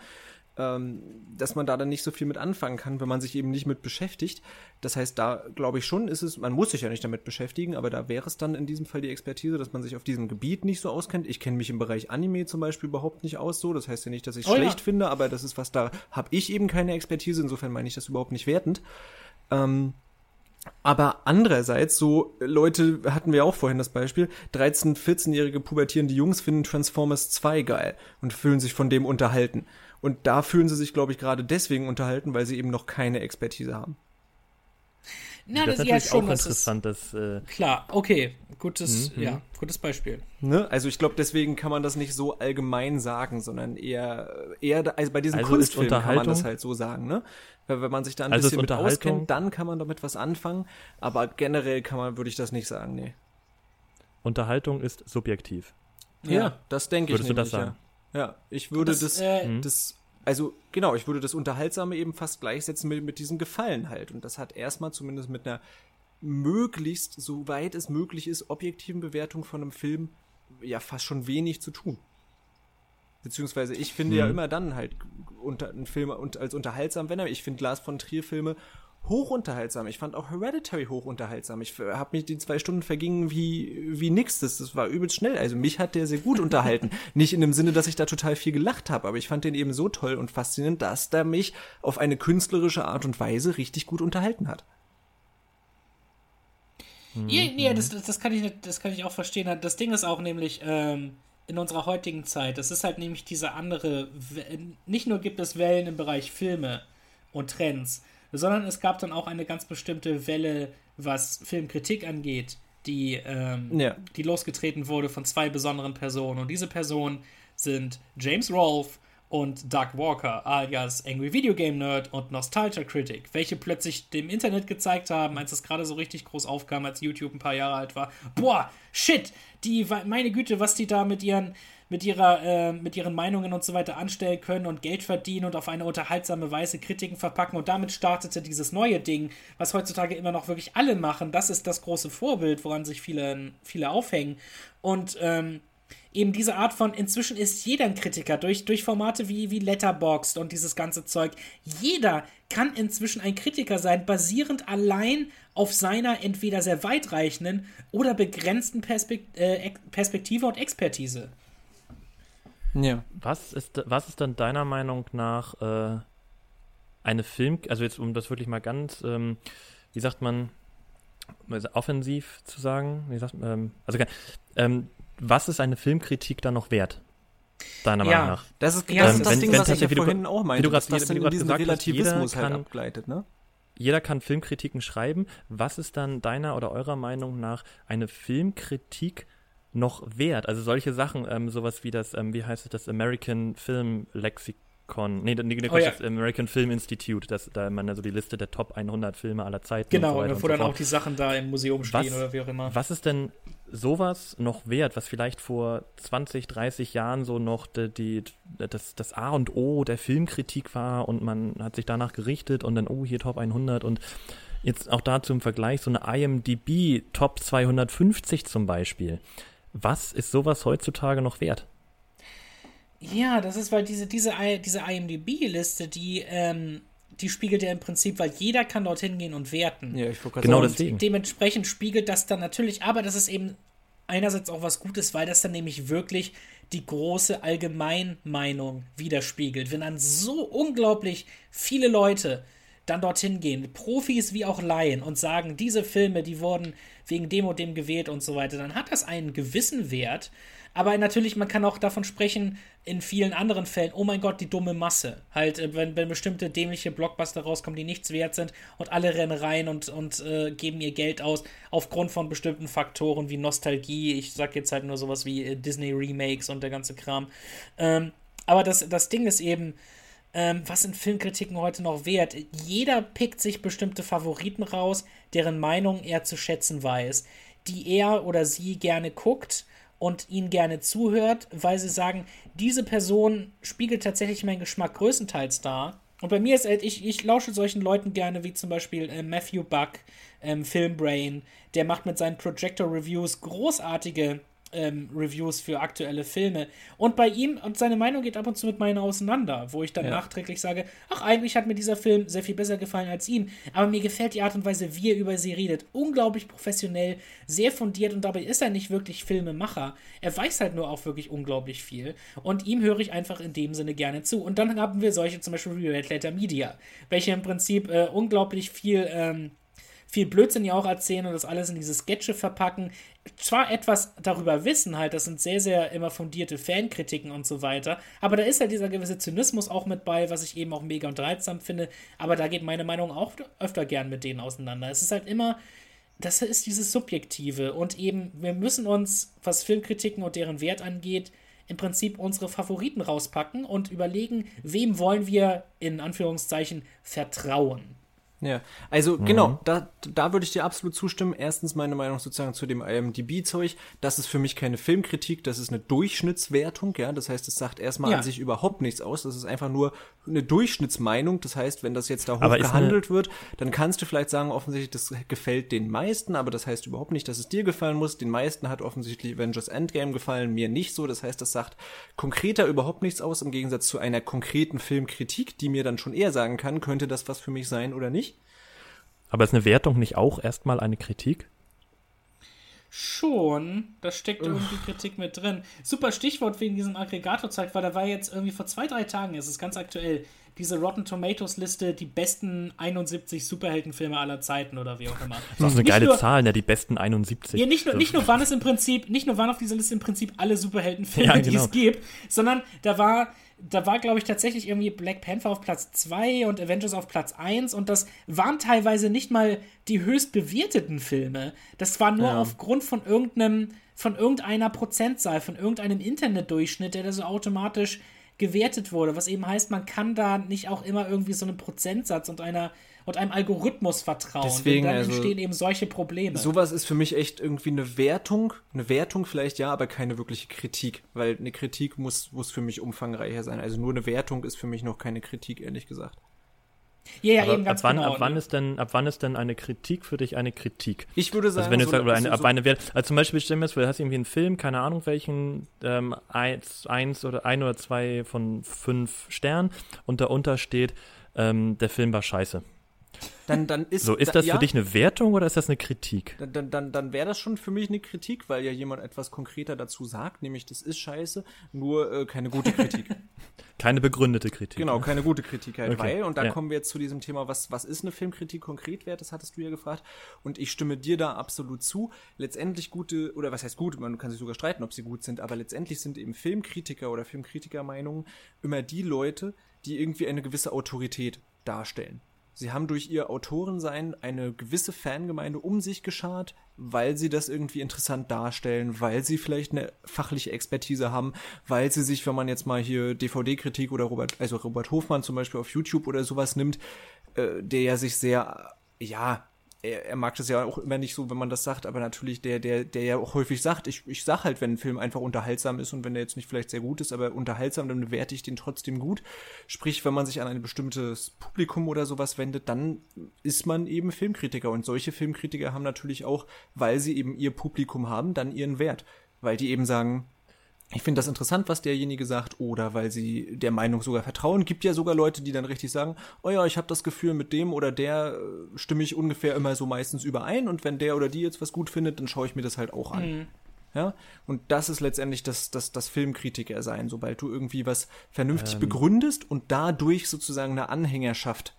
Ähm, dass man da dann nicht so viel mit anfangen kann, wenn man sich eben nicht mit beschäftigt. Das heißt, da glaube ich schon, ist es, man muss sich ja nicht damit beschäftigen, aber da wäre es dann in diesem Fall die Expertise, dass man sich auf diesem Gebiet nicht so auskennt. Ich kenne mich im Bereich Anime zum Beispiel überhaupt nicht aus so. Das heißt ja nicht, dass ich es Oh ja. schlecht finde, aber das ist was, da habe ich eben keine Expertise, insofern meine ich das überhaupt nicht wertend. Ähm, aber andererseits, so Leute, hatten wir auch vorhin das Beispiel, 13-, 14-jährige pubertierende Jungs finden Transformers 2 geil und fühlen sich von dem unterhalten. Und da fühlen sie sich, glaube ich, gerade deswegen unterhalten, weil sie eben noch keine Expertise haben. Na, das ist das, ja natürlich schon, auch das ist interessant, dass äh, klar. Okay, gutes, Mhm, ja, gutes Beispiel. Ne? Also ich glaube, deswegen kann man das nicht so allgemein sagen, sondern eher, eher also bei diesen Also ist Kunstfilmen kann man das halt so sagen, ne? Weil wenn man sich da ein Also ist bisschen mit auskennt, dann kann man damit was anfangen. Aber generell kann man, würde ich das nicht sagen, nee. Unterhaltung ist subjektiv. Ja, das denke ich Würdest du das nämlich, sagen? Ja. ja, ich würde Das, das, äh, Mhm. das, also genau, ich würde das Unterhaltsame eben fast gleichsetzen mit, mit diesem Gefallen halt. Und das hat erstmal zumindest mit einer möglichst, soweit es möglich ist, objektiven Bewertung von einem Film ja fast schon wenig zu tun. Beziehungsweise ich finde hm. ja immer dann halt unter, einen Film als unterhaltsam, wenn er, ich finde Lars von Trier Filme hochunterhaltsam. Ich fand auch Hereditary hochunterhaltsam. Ich habe mich die zwei Stunden vergingen wie wie nix. Das, das war übelst schnell. Also mich hat der sehr gut unterhalten. Nicht in dem Sinne, dass ich da total viel gelacht habe, aber ich fand den eben so toll und faszinierend, dass der mich auf eine künstlerische Art und Weise richtig gut unterhalten hat. Ja, ja das, das, kann ich, das kann ich auch verstehen. Das Ding ist auch nämlich, ähm, in unserer heutigen Zeit, das ist halt nämlich diese andere, nicht nur gibt es Wellen im Bereich Filme und Trends, sondern es gab dann auch eine ganz bestimmte Welle, was Filmkritik angeht, die, ähm, ja. die losgetreten wurde von zwei besonderen Personen. Und diese Personen sind James Rolfe und Doug Walker, alias Angry Video Game Nerd und Nostalgia Critic, welche plötzlich dem Internet gezeigt haben, als es gerade so richtig groß aufkam, als YouTube ein paar Jahre alt war. Boah, shit, die, meine Güte, was die da mit ihren, mit ihrer, äh, mit ihren Meinungen und so weiter anstellen können und Geld verdienen und auf eine unterhaltsame Weise Kritiken verpacken. Und damit startete dieses neue Ding, was heutzutage immer noch wirklich alle machen. Das ist das große Vorbild, woran sich viele, viele aufhängen. Und ähm, eben diese Art von, inzwischen ist jeder ein Kritiker durch, durch Formate wie, wie Letterboxd und dieses ganze Zeug. Jeder kann inzwischen ein Kritiker sein, basierend allein auf seiner entweder sehr weitreichenden oder begrenzten Perspekt äh, Perspektive und Expertise. Ja. Was ist, was ist dann deiner Meinung nach äh, eine Film, also jetzt um das wirklich mal ganz, ähm, wie sagt man, offensiv zu sagen, wie sagt, ähm, also ähm, was ist eine Filmkritik dann noch wert? Deiner ja, Meinung nach. Das ist, ja, das, ist das wenn, Ding, wenn was ich ja vorhin auch meinte, du dass das in diesen Relativismus halt abgleitet, ne? Jeder kann Filmkritiken schreiben. Was ist dann deiner oder eurer Meinung nach eine Filmkritik noch wert? Also solche Sachen, ähm, sowas wie das, ähm, wie heißt es, das American Film Lexikon Con, nee, nee, nee oh, ja. das American Film Institute, das, da man also die Liste der Top 100 Filme aller Zeiten Genau, und, so wo dann so auch die Sachen da im Museum stehen was, oder wie auch immer. Was ist denn sowas noch wert, was vielleicht vor 20, 30 Jahren so noch die, die, das, das A und O der Filmkritik war und man hat sich danach gerichtet und dann, oh, hier Top 100 und jetzt auch dazu im Vergleich so eine IMDb Top 250 zum Beispiel. Was ist sowas heutzutage noch wert? Ja, das ist, weil diese, diese, diese IMDb-Liste, die, ähm, die spiegelt ja im Prinzip, weil jeder kann dorthin gehen und werten. Ja, ich genau sagen. deswegen. Dementsprechend spiegelt das dann natürlich, aber das ist eben einerseits auch was Gutes, weil das dann nämlich wirklich die große Allgemeinmeinung widerspiegelt. Wenn dann so unglaublich viele Leute dann dorthin gehen, Profis wie auch Laien, und sagen, diese Filme, die wurden wegen dem und dem gewählt und so weiter, dann hat das einen gewissen Wert. Aber natürlich, man kann auch davon sprechen, in vielen anderen Fällen, oh mein Gott, die dumme Masse. Halt, äh, wenn, wenn bestimmte dämliche Blockbuster rauskommen, die nichts wert sind und alle rennen rein und, und äh, geben ihr Geld aus, aufgrund von bestimmten Faktoren wie Nostalgie. Ich sag jetzt halt nur sowas wie äh, Disney-Remakes und der ganze Kram. Ähm, aber das, das Ding ist eben, ähm, was sind Filmkritiken heute noch wert? Jeder pickt sich bestimmte Favoriten raus, deren Meinung er zu schätzen weiß, die er oder sie gerne guckt und ihnen gerne zuhört, weil sie sagen, diese Person spiegelt tatsächlich meinen Geschmack größtenteils dar. Und bei mir ist halt, ich, ich lausche solchen Leuten gerne, wie zum Beispiel äh, Matthew Buck, ähm, Filmbrain, der macht mit seinen Projector Reviews großartige ähm, Reviews für aktuelle Filme. Und bei ihm, und seine Meinung geht ab und zu mit meiner auseinander, wo ich dann ja. nachträglich sage, ach, eigentlich hat mir dieser Film sehr viel besser gefallen als ihm, aber mir gefällt die Art und Weise, wie er über sie redet. Unglaublich professionell, sehr fundiert und dabei ist er nicht wirklich Filmemacher. Er weiß halt nur auch wirklich unglaublich viel. Und ihm höre ich einfach in dem Sinne gerne zu. Und dann haben wir solche zum Beispiel wie Red Letter Media, welche im Prinzip äh, unglaublich viel ähm, viel Blödsinn ja auch erzählen und das alles in diese Sketche verpacken. Zwar etwas darüber wissen halt, das sind sehr, sehr immer fundierte Fankritiken und so weiter, aber da ist halt dieser gewisse Zynismus auch mit bei, was ich eben auch mega unterhaltsam finde, aber da geht meine Meinung auch öfter gern mit denen auseinander. Es ist halt immer, das ist dieses Subjektive und eben, wir müssen uns, was Filmkritiken und deren Wert angeht, im Prinzip unsere Favoriten rauspacken und überlegen, wem wollen wir in Anführungszeichen vertrauen. Ja, also mhm. genau, da, da würde ich dir absolut zustimmen. Erstens meine Meinung sozusagen zu dem IMDb-Zeug. Das ist für mich keine Filmkritik, das ist eine Durchschnittswertung, ja. Das heißt, es sagt erstmal ja. an sich überhaupt nichts aus. Das ist einfach nur eine Durchschnittsmeinung. Das heißt, wenn das jetzt da hoch gehandelt wird, dann kannst du vielleicht sagen, offensichtlich, das gefällt den meisten, aber das heißt überhaupt nicht, dass es dir gefallen muss. Den meisten hat offensichtlich Avengers Endgame gefallen, mir nicht so. Das heißt, das sagt konkreter überhaupt nichts aus, im Gegensatz zu einer konkreten Filmkritik, die mir dann schon eher sagen kann, könnte das was für mich sein oder nicht. Aber ist eine Wertung nicht auch erstmal eine Kritik? Schon, da steckt irgendwie Kritik mit drin. Super Stichwort wegen diesem Aggregator zeigt, weil da war jetzt irgendwie vor zwei, drei Tagen, es ist ganz aktuell, diese Rotten Tomatoes Liste, die besten 71 Superheldenfilme aller Zeiten oder wie auch immer. Das ist eine nicht geile nur, Zahl, ne? Die besten 71. Ja, nicht nur, nicht nur waren es im Prinzip, nicht nur waren auf dieser Liste im Prinzip alle Superheldenfilme, ja, genau. die es gibt, sondern da war da war, glaube ich, tatsächlich irgendwie Black Panther auf Platz 2 und Avengers auf Platz 1 und das waren teilweise nicht mal die höchst bewerteten Filme. Das war nur ja. aufgrund von irgendeinem, von irgendeiner Prozentzahl, von irgendeinem Internetdurchschnitt, der da so automatisch gewertet wurde. Was eben heißt, man kann da nicht auch immer irgendwie so einen Prozentsatz und einer und einem Algorithmus vertrauen. Deswegen, dann also, entstehen eben solche Probleme. Sowas ist für mich echt irgendwie eine Wertung. Eine Wertung vielleicht ja, aber keine wirkliche Kritik. Weil eine Kritik muss, muss für mich umfangreicher sein. Also nur eine Wertung ist für mich noch keine Kritik, ehrlich gesagt. Ja, ja, eben ganz ab wann, genau. Ab wann, ist denn, ab wann ist denn eine Kritik für dich eine Kritik? Ich würde sagen, also wenn du so, sagst, oder eine, so, ab eine Wert, also zum Beispiel stellen wir du hast irgendwie einen Film, keine Ahnung welchen, ähm, eins, eins oder ein oder zwei von fünf Sternen und darunter steht, ähm, der Film war scheiße dann, dann ist So, ist das da, für ja, dich eine Wertung oder ist das eine Kritik? Dann, dann, dann, dann wäre das schon für mich eine Kritik, weil ja jemand etwas konkreter dazu sagt, nämlich das ist scheiße, nur äh, keine gute Kritik. keine begründete Kritik. Genau, ne? keine gute Kritik halt, okay. weil, und dann ja. kommen wir jetzt zu diesem Thema, was, was ist eine Filmkritik konkret wert, das hattest du ja gefragt, und ich stimme dir da absolut zu. Letztendlich gute, oder was heißt gut, man kann sich sogar streiten, ob sie gut sind, aber letztendlich sind eben Filmkritiker oder Filmkritikermeinungen immer die Leute, die irgendwie eine gewisse Autorität darstellen. Sie haben durch ihr Autorensein eine gewisse Fangemeinde um sich geschart, weil sie das irgendwie interessant darstellen, weil sie vielleicht eine fachliche Expertise haben, weil sie sich, wenn man jetzt mal hier DVD-Kritik oder Robert, also Robert Hofmann zum Beispiel auf YouTube oder sowas nimmt, äh, der ja sich sehr, ja, er, er mag das ja auch immer nicht so, wenn man das sagt, aber natürlich der, der, der ja auch häufig sagt, ich, ich sag halt, wenn ein Film einfach unterhaltsam ist und wenn der jetzt nicht vielleicht sehr gut ist, aber unterhaltsam, dann bewerte ich den trotzdem gut. Sprich, wenn man sich an ein bestimmtes Publikum oder sowas wendet, dann ist man eben Filmkritiker und solche Filmkritiker haben natürlich auch, weil sie eben ihr Publikum haben, dann ihren Wert. Weil die eben sagen, ich finde das interessant, was derjenige sagt, oder weil sie der Meinung sogar vertrauen. Gibt ja sogar Leute, die dann richtig sagen, oh ja, ich habe das Gefühl, mit dem oder der äh, stimme ich ungefähr immer so meistens überein und wenn der oder die jetzt was gut findet, dann schaue ich mir das halt auch an. Mhm. Ja, und das ist letztendlich das, das, das Filmkritiker sein, sobald du irgendwie was vernünftig ähm. begründest und dadurch sozusagen eine Anhängerschaft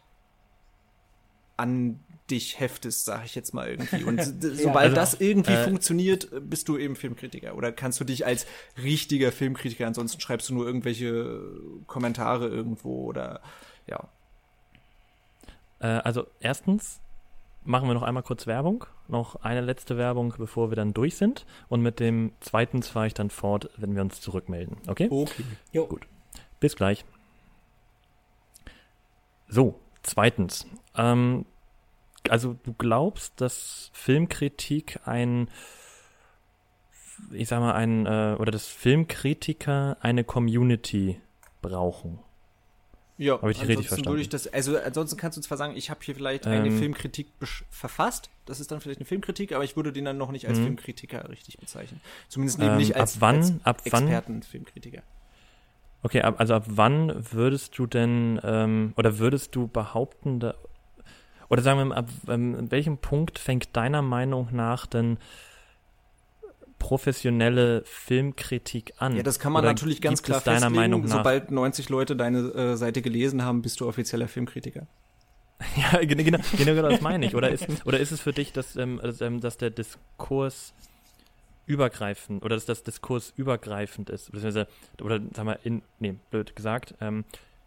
an dich heftest, sag ich jetzt mal irgendwie. Und sobald also, das irgendwie äh, funktioniert, bist du eben Filmkritiker. Oder kannst du dich als richtiger Filmkritiker, ansonsten schreibst du nur irgendwelche Kommentare irgendwo oder ja. Äh, also erstens machen wir noch einmal kurz Werbung. Noch eine letzte Werbung, bevor wir dann durch sind. Und mit dem zweiten fahre ich dann fort, wenn wir uns zurückmelden. Okay? Okay. Jo. Gut. Bis gleich. So, zweitens. Ähm, also du glaubst, dass Filmkritik ein, ich sag mal, ein, äh, oder dass Filmkritiker eine Community brauchen? Ja, habe ich richtig verstanden. Würde ich das, also ansonsten kannst du zwar sagen, ich habe hier vielleicht eine ähm, Filmkritik verfasst, das ist dann vielleicht eine Filmkritik, aber ich würde den dann noch nicht als mhm. Filmkritiker richtig bezeichnen. Zumindest ähm, nicht als, ab wann, als ab Experten-Filmkritiker. Okay, ab, also ab wann würdest du denn, ähm, oder würdest du behaupten, da, oder sagen wir mal, ab ähm, welchem Punkt fängt deiner Meinung nach denn professionelle Filmkritik an? Ja, das kann man Oder natürlich ganz klar deiner festlegen. Meinung nach Sobald 90 Leute deine äh, Seite gelesen haben, bist du offizieller Filmkritiker. ja, genau, genau, genau das meine ich. Oder ist, oder ist es für dich, dass, ähm, dass, ähm, dass der Diskurs übergreifend oder dass das Diskurs übergreifend ist, beziehungsweise, oder sag mal, in, nee, blöd gesagt, ähm,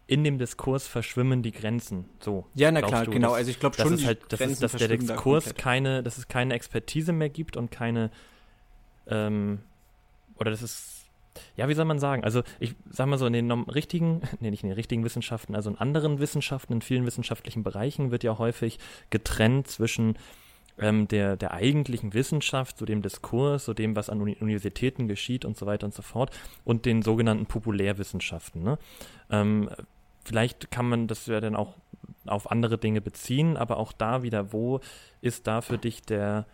in dem Diskurs verschwimmen die Grenzen. So. Ja, na klar, du, genau. Also ich glaube schon, dass, halt, das ist, dass der Diskurs da keine, dass es keine Expertise mehr gibt und keine, ähm, oder dass es ja, wie soll man sagen? Also ich sag mal so, in den richtigen, nee, nicht in den richtigen Wissenschaften, also in anderen Wissenschaften, in vielen wissenschaftlichen Bereichen wird ja häufig getrennt zwischen ähm, der, der eigentlichen Wissenschaft, so dem Diskurs, so dem, was an Universitäten geschieht und so weiter und so fort, und den sogenannten Populärwissenschaften. Ne? Ähm, vielleicht kann man das ja dann auch auf andere Dinge beziehen, aber auch da wieder, wo ist da für dich der,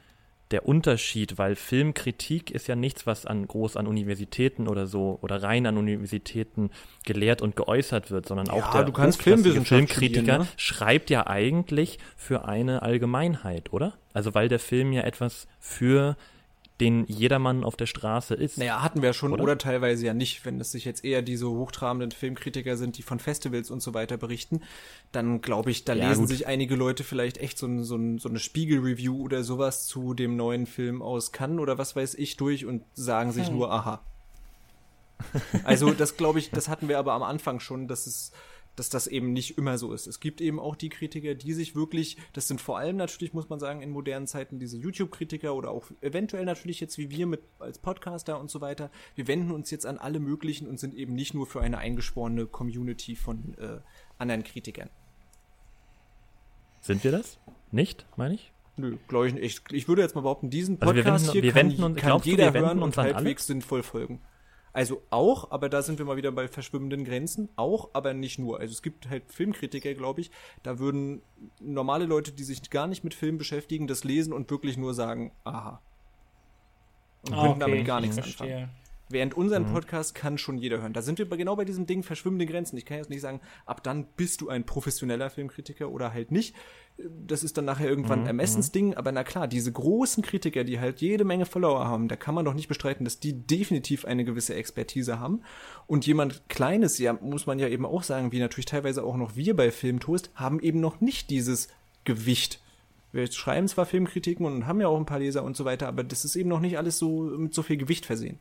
der Unterschied, weil Filmkritik ist ja nichts, was an groß an Universitäten oder so oder rein an Universitäten gelehrt und geäußert wird, sondern auch ja, der du kannst Filmkritiker ne? schreibt ja eigentlich für eine Allgemeinheit, oder? Also weil der Film ja etwas für den jedermann auf der Straße ist. Naja, hatten wir schon oder? oder teilweise ja nicht. Wenn es sich jetzt eher diese hochtrabenden Filmkritiker sind, die von Festivals und so weiter berichten, dann glaube ich, da ja, lesen gut. sich einige Leute vielleicht echt so, ein, so, ein, so eine Spiegel-Review oder sowas zu dem neuen Film aus Cannes oder was weiß ich durch und sagen sich hm. nur, aha. Also das glaube ich, das hatten wir aber am Anfang schon, dass es dass das eben nicht immer so ist. Es gibt eben auch die Kritiker, die sich wirklich, das sind vor allem natürlich, muss man sagen, in modernen Zeiten diese YouTube-Kritiker oder auch eventuell natürlich jetzt wie wir mit als Podcaster und so weiter. Wir wenden uns jetzt an alle möglichen und sind eben nicht nur für eine eingesporene Community von äh, anderen Kritikern. Sind wir das? Nicht, meine ich? Nö, glaube ich nicht. Ich, würde jetzt mal behaupten, diesen Podcast also wir wenden, hier wir kann, und, kann jeder du, hören und halbwegs sinnvoll folgen. Also auch, aber da sind wir mal wieder bei verschwimmenden Grenzen, auch, aber nicht nur. Also es gibt halt Filmkritiker, glaube ich, da würden normale Leute, die sich gar nicht mit Film beschäftigen, das lesen und wirklich nur sagen, aha. Und ah, könnten okay. damit gar nichts anfangen. Während unseren mhm. Podcast kann schon jeder hören. Da sind wir genau bei diesem Ding verschwimmende Grenzen. Ich kann jetzt nicht sagen, ab dann bist du ein professioneller Filmkritiker oder halt nicht. Das ist dann nachher irgendwann mhm. Ermessensding, mhm. aber na klar, diese großen Kritiker, die halt jede Menge Follower haben, da kann man doch nicht bestreiten, dass die definitiv eine gewisse Expertise haben. Und jemand Kleines, ja, muss man ja eben auch sagen, wie natürlich teilweise auch noch wir bei Filmtoast, haben eben noch nicht dieses Gewicht wir schreiben zwar Filmkritiken und haben ja auch ein paar Leser und so weiter, aber das ist eben noch nicht alles so mit so viel Gewicht versehen.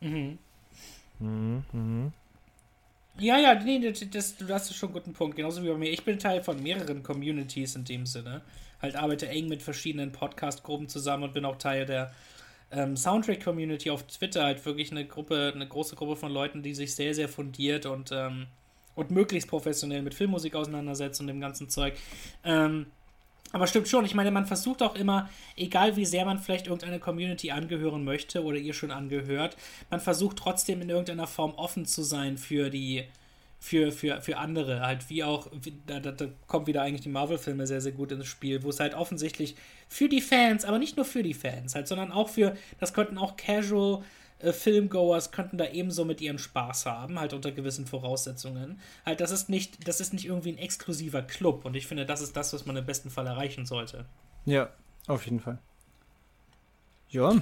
Mhm. Mhm, mhm. Ja, ja, nee, das, das, du hast schon einen guten Punkt. Genauso wie bei mir. Ich bin Teil von mehreren Communities in dem Sinne. Halt arbeite eng mit verschiedenen Podcast-Gruppen zusammen und bin auch Teil der ähm, Soundtrack-Community auf Twitter. Halt wirklich eine Gruppe, eine große Gruppe von Leuten, die sich sehr, sehr fundiert und, ähm, und möglichst professionell mit Filmmusik auseinandersetzen und dem ganzen Zeug. Ähm, aber stimmt schon, ich meine, man versucht auch immer, egal wie sehr man vielleicht irgendeine Community angehören möchte oder ihr schon angehört, man versucht trotzdem in irgendeiner Form offen zu sein für die, für, für, für andere. Halt wie auch, da, da kommt wieder eigentlich die Marvel-Filme sehr, sehr gut ins Spiel, wo es halt offensichtlich für die Fans, aber nicht nur für die Fans, halt, sondern auch für, das könnten auch Casual äh, Filmgoers könnten da ebenso mit ihren Spaß haben, halt unter gewissen Voraussetzungen. Halt, das ist nicht, das ist nicht irgendwie ein exklusiver Club und ich finde, das ist das, was man im besten Fall erreichen sollte. Ja, auf jeden Fall. Ja.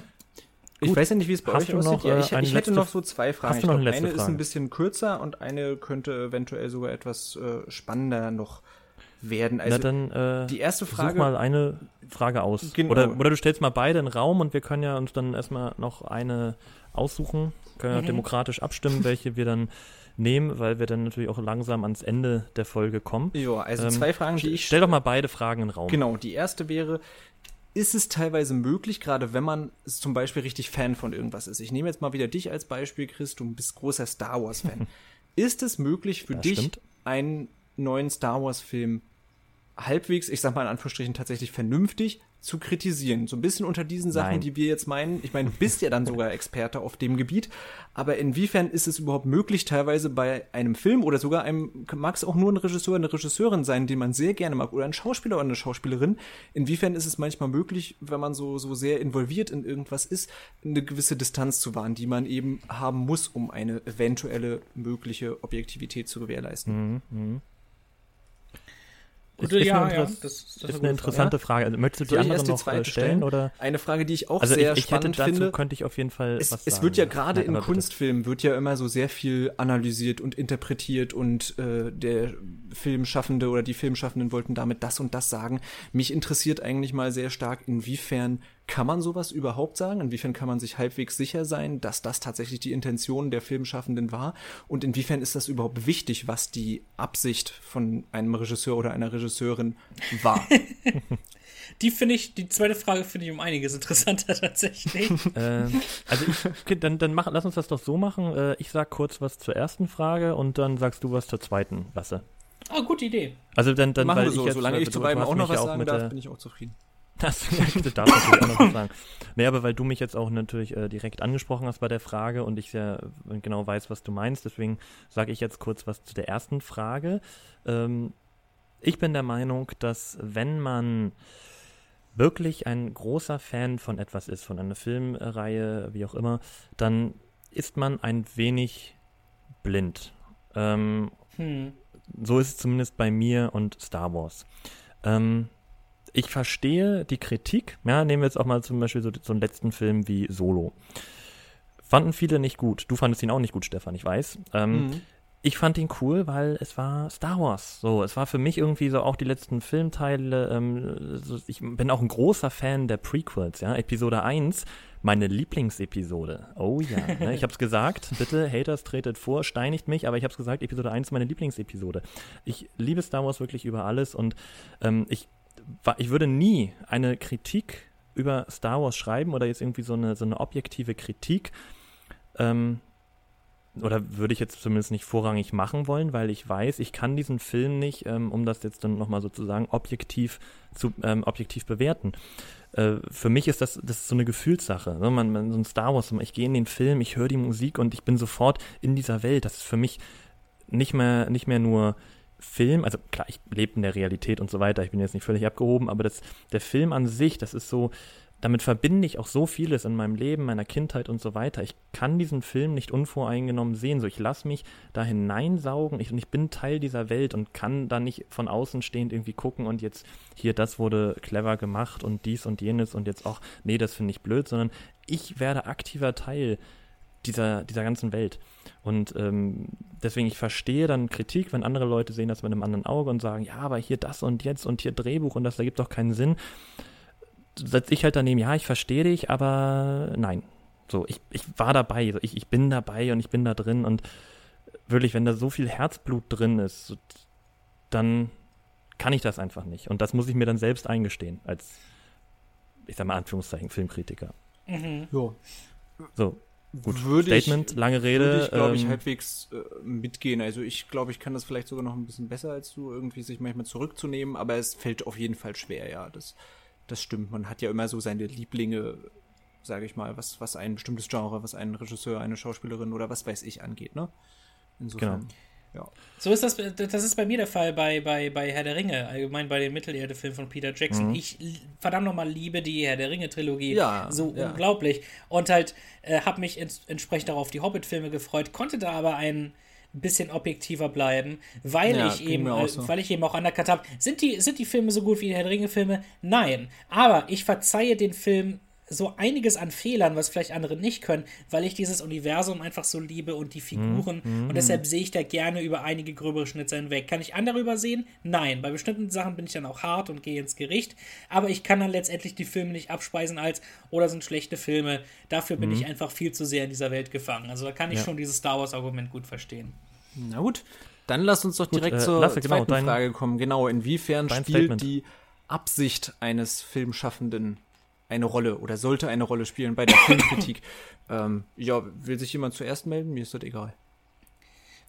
Ich weiß ja nicht, wie es bei Hast euch aussieht. Noch, ja, ich, äh, ich hätte noch so zwei Fragen. Glaub, eine Frage? ist ein bisschen kürzer und eine könnte eventuell sogar etwas äh, spannender noch werden. Also Na dann, äh, die erste Frage. Such mal eine Frage aus. Genau. Oder, oder du stellst mal beide in den Raum und wir können ja uns dann erstmal noch eine aussuchen, können ja mhm. demokratisch abstimmen, welche wir dann nehmen, weil wir dann natürlich auch langsam ans Ende der Folge kommen. Ja, also ähm, zwei Fragen, die ich. Stell doch mal beide Fragen in den Raum. Genau, die erste wäre, ist es teilweise möglich, gerade wenn man zum Beispiel richtig Fan von irgendwas ist. Ich nehme jetzt mal wieder dich als Beispiel, Chris, du bist großer Star Wars-Fan. ist es möglich für das dich, stimmt. einen neuen Star Wars-Film halbwegs, ich sag mal in Anführungsstrichen, tatsächlich vernünftig zu kritisieren. So ein bisschen unter diesen Sachen, Nein. die wir jetzt meinen. Ich meine, du bist ja dann sogar Experte auf dem Gebiet. Aber inwiefern ist es überhaupt möglich, teilweise bei einem Film oder sogar einem, mag es auch nur ein Regisseur, eine Regisseurin sein, den man sehr gerne mag, oder ein Schauspieler oder eine Schauspielerin. Inwiefern ist es manchmal möglich, wenn man so, so sehr involviert in irgendwas ist, eine gewisse Distanz zu wahren, die man eben haben muss, um eine eventuelle mögliche Objektivität zu gewährleisten? Mhm, mh. Gute, ist, ja, eine, ja, das, das ist eine interessante Frage. Also, möchtest du die andere noch äh, stellen, stellen, oder? Eine Frage, die ich auch also sehr ich, ich spannend hätte, dazu finde. könnte ich auf jeden Fall es, was sagen. Es wird ja gerade in Kunstfilmen wird ja immer so sehr viel analysiert und interpretiert und äh, der Filmschaffende oder die Filmschaffenden wollten damit das und das sagen. Mich interessiert eigentlich mal sehr stark, inwiefern kann man sowas überhaupt sagen? Inwiefern kann man sich halbwegs sicher sein, dass das tatsächlich die Intention der Filmschaffenden war? Und inwiefern ist das überhaupt wichtig, was die Absicht von einem Regisseur oder einer Regisseurin war? die finde ich, die zweite Frage finde ich um einiges interessanter tatsächlich. äh, also ich, okay, dann, dann mach, lass uns das doch so machen. Äh, ich sag kurz was zur ersten Frage und dann sagst du was zur zweiten, Lasse. Ah, gute Idee. Also dann, dann Machen weil wir so, ich jetzt, solange äh, ich zu beiden auch noch was sagen mit darf, bin ich auch zufrieden. Das, darfst natürlich auch noch sagen. Nee, aber weil du mich jetzt auch natürlich äh, direkt angesprochen hast bei der Frage und ich ja äh, genau weiß, was du meinst, deswegen sage ich jetzt kurz was zu der ersten Frage. Ähm, ich bin der Meinung, dass wenn man wirklich ein großer Fan von etwas ist, von einer Filmreihe, wie auch immer, dann ist man ein wenig blind. Ähm, Hm. so ist es zumindest bei mir und Star Wars. Ähm, ich verstehe die Kritik. Ja, nehmen wir jetzt auch mal zum Beispiel so, so einen letzten Film wie Solo. Fanden viele nicht gut. Du fandest ihn auch nicht gut, Stefan, ich weiß. Ähm, Mhm. Ich fand ihn cool, weil es war Star Wars. So, es war für mich irgendwie so auch die letzten Filmteile. Ähm, so, ich bin auch ein großer Fan der Prequels, ja. Episode 1, meine Lieblingsepisode. Oh ja, ne? ich hab's gesagt. Bitte, Haters tretet vor, steinigt mich, aber ich hab's gesagt, Episode 1 ist meine Lieblingsepisode. Ich liebe Star Wars wirklich über alles und ähm, ich, ich würde nie eine Kritik über Star Wars schreiben oder jetzt irgendwie so eine, so eine objektive Kritik. Ähm, oder würde ich jetzt zumindest nicht vorrangig machen wollen, weil ich weiß, ich kann diesen Film nicht, ähm, um das jetzt dann nochmal sozusagen objektiv zu ähm, objektiv bewerten. Äh, für mich ist das, das ist so eine Gefühlssache. Ne? Man, man, so ein Star Wars, ich gehe in den Film, ich höre die Musik und ich bin sofort in dieser Welt. Das ist für mich nicht mehr, nicht mehr nur Film, also klar, ich lebe in der Realität und so weiter, ich bin jetzt nicht völlig abgehoben, aber das, der Film an sich, das ist so, damit verbinde ich auch so vieles in meinem Leben, meiner Kindheit und so weiter. Ich kann diesen Film nicht unvoreingenommen sehen. So, ich lasse mich da hineinsaugen ich, und ich bin Teil dieser Welt und kann da nicht von außen stehend irgendwie gucken und jetzt hier, das wurde clever gemacht und dies und jenes und jetzt auch, nee, das finde ich blöd, sondern ich werde aktiver Teil dieser, dieser ganzen Welt. Und ähm, deswegen, ich verstehe dann Kritik, wenn andere Leute sehen das mit einem anderen Auge und sagen, ja, aber hier das und jetzt und hier Drehbuch und das ergibt doch keinen Sinn setze ich halt daneben, ja, ich verstehe dich, aber nein. So, ich, ich war dabei, so, ich, ich bin dabei und ich bin da drin und wirklich, wenn da so viel Herzblut drin ist, so, dann kann ich das einfach nicht. Und das muss ich mir dann selbst eingestehen, als, ich sag mal, Anführungszeichen, Filmkritiker. Mhm. Ja. So, gut. Würde Statement, ich, lange Rede. Würde ich, glaube ich, ähm, halbwegs äh, mitgehen. Also ich glaube, ich kann das vielleicht sogar noch ein bisschen besser als du, irgendwie sich manchmal zurückzunehmen, aber es fällt auf jeden Fall schwer, ja. Das, das stimmt. Man hat ja immer so seine Lieblinge, sage ich mal, was, was ein bestimmtes Genre, was einen Regisseur, eine Schauspielerin oder was weiß ich angeht, ne? Insofern. Ja. So ist das, das ist bei mir der Fall bei, bei, bei Herr der Ringe, allgemein bei den Mittelerde-Filmen von Peter Jackson. Mhm. Ich verdammt nochmal liebe die Herr der Ringe-Trilogie Ja, so ja. unglaublich. Und halt äh, habe mich ents entsprechend auch auf die Hobbit-Filme gefreut, konnte da aber ein bisschen objektiver bleiben, weil Ja, ich eben, so. weil ich eben auch anerkannt habe, sind die, sind die Filme so gut wie die Herr der Ringe-Filme? Nein. Aber ich verzeihe den Film so einiges an Fehlern, was vielleicht andere nicht können, weil ich dieses Universum einfach so liebe und die Figuren und deshalb sehe ich da gerne über einige gröbere Schnitzer hinweg. Kann ich andere übersehen? Nein. Bei bestimmten Sachen bin ich dann auch hart und gehe ins Gericht, aber ich kann dann letztendlich die Filme nicht abspeisen als, oder sind schlechte Filme. Dafür bin ich einfach viel zu sehr in dieser Welt gefangen. Also da kann ich Ja. schon dieses Star Wars-Argument gut verstehen. Na gut, dann lass uns doch direkt äh, zur Lasse, genau, zweiten dein- Frage kommen. Genau, inwiefern spielt Statement. die Absicht eines Filmschaffenden eine Rolle oder sollte eine Rolle spielen bei der Filmkritik? ähm, ja, will sich jemand zuerst melden? Mir ist das egal.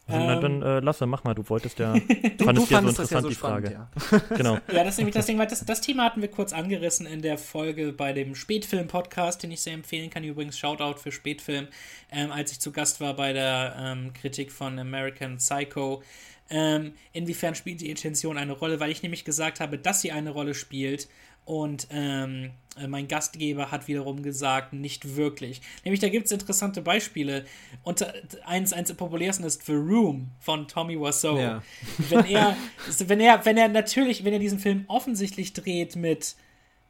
na, Ähm, dann äh, Lasse, mach mal, du wolltest ja, Du, fandest du ja so fandest das ja interessant so die spannend, Frage. ja. Genau. Ja, das ist nämlich das Ding, weil das, das Thema hatten wir kurz angerissen in der Folge bei dem Spätfilm-Podcast, den ich sehr empfehlen kann. Übrigens, Shoutout für Spätfilm, ähm, als ich zu Gast war bei der ähm, Kritik von American Psycho. Ähm, inwiefern spielt die Intention eine Rolle? Weil ich nämlich gesagt habe, dass sie eine Rolle spielt. Und ähm, äh, mein Gastgeber hat wiederum gesagt, nicht wirklich. Nämlich, da gibt es interessante Beispiele. Und eins, eins der populärsten ist The Room von Tommy Wiseau Ja. wenn er, wenn er, wenn er natürlich, wenn er diesen Film offensichtlich dreht mit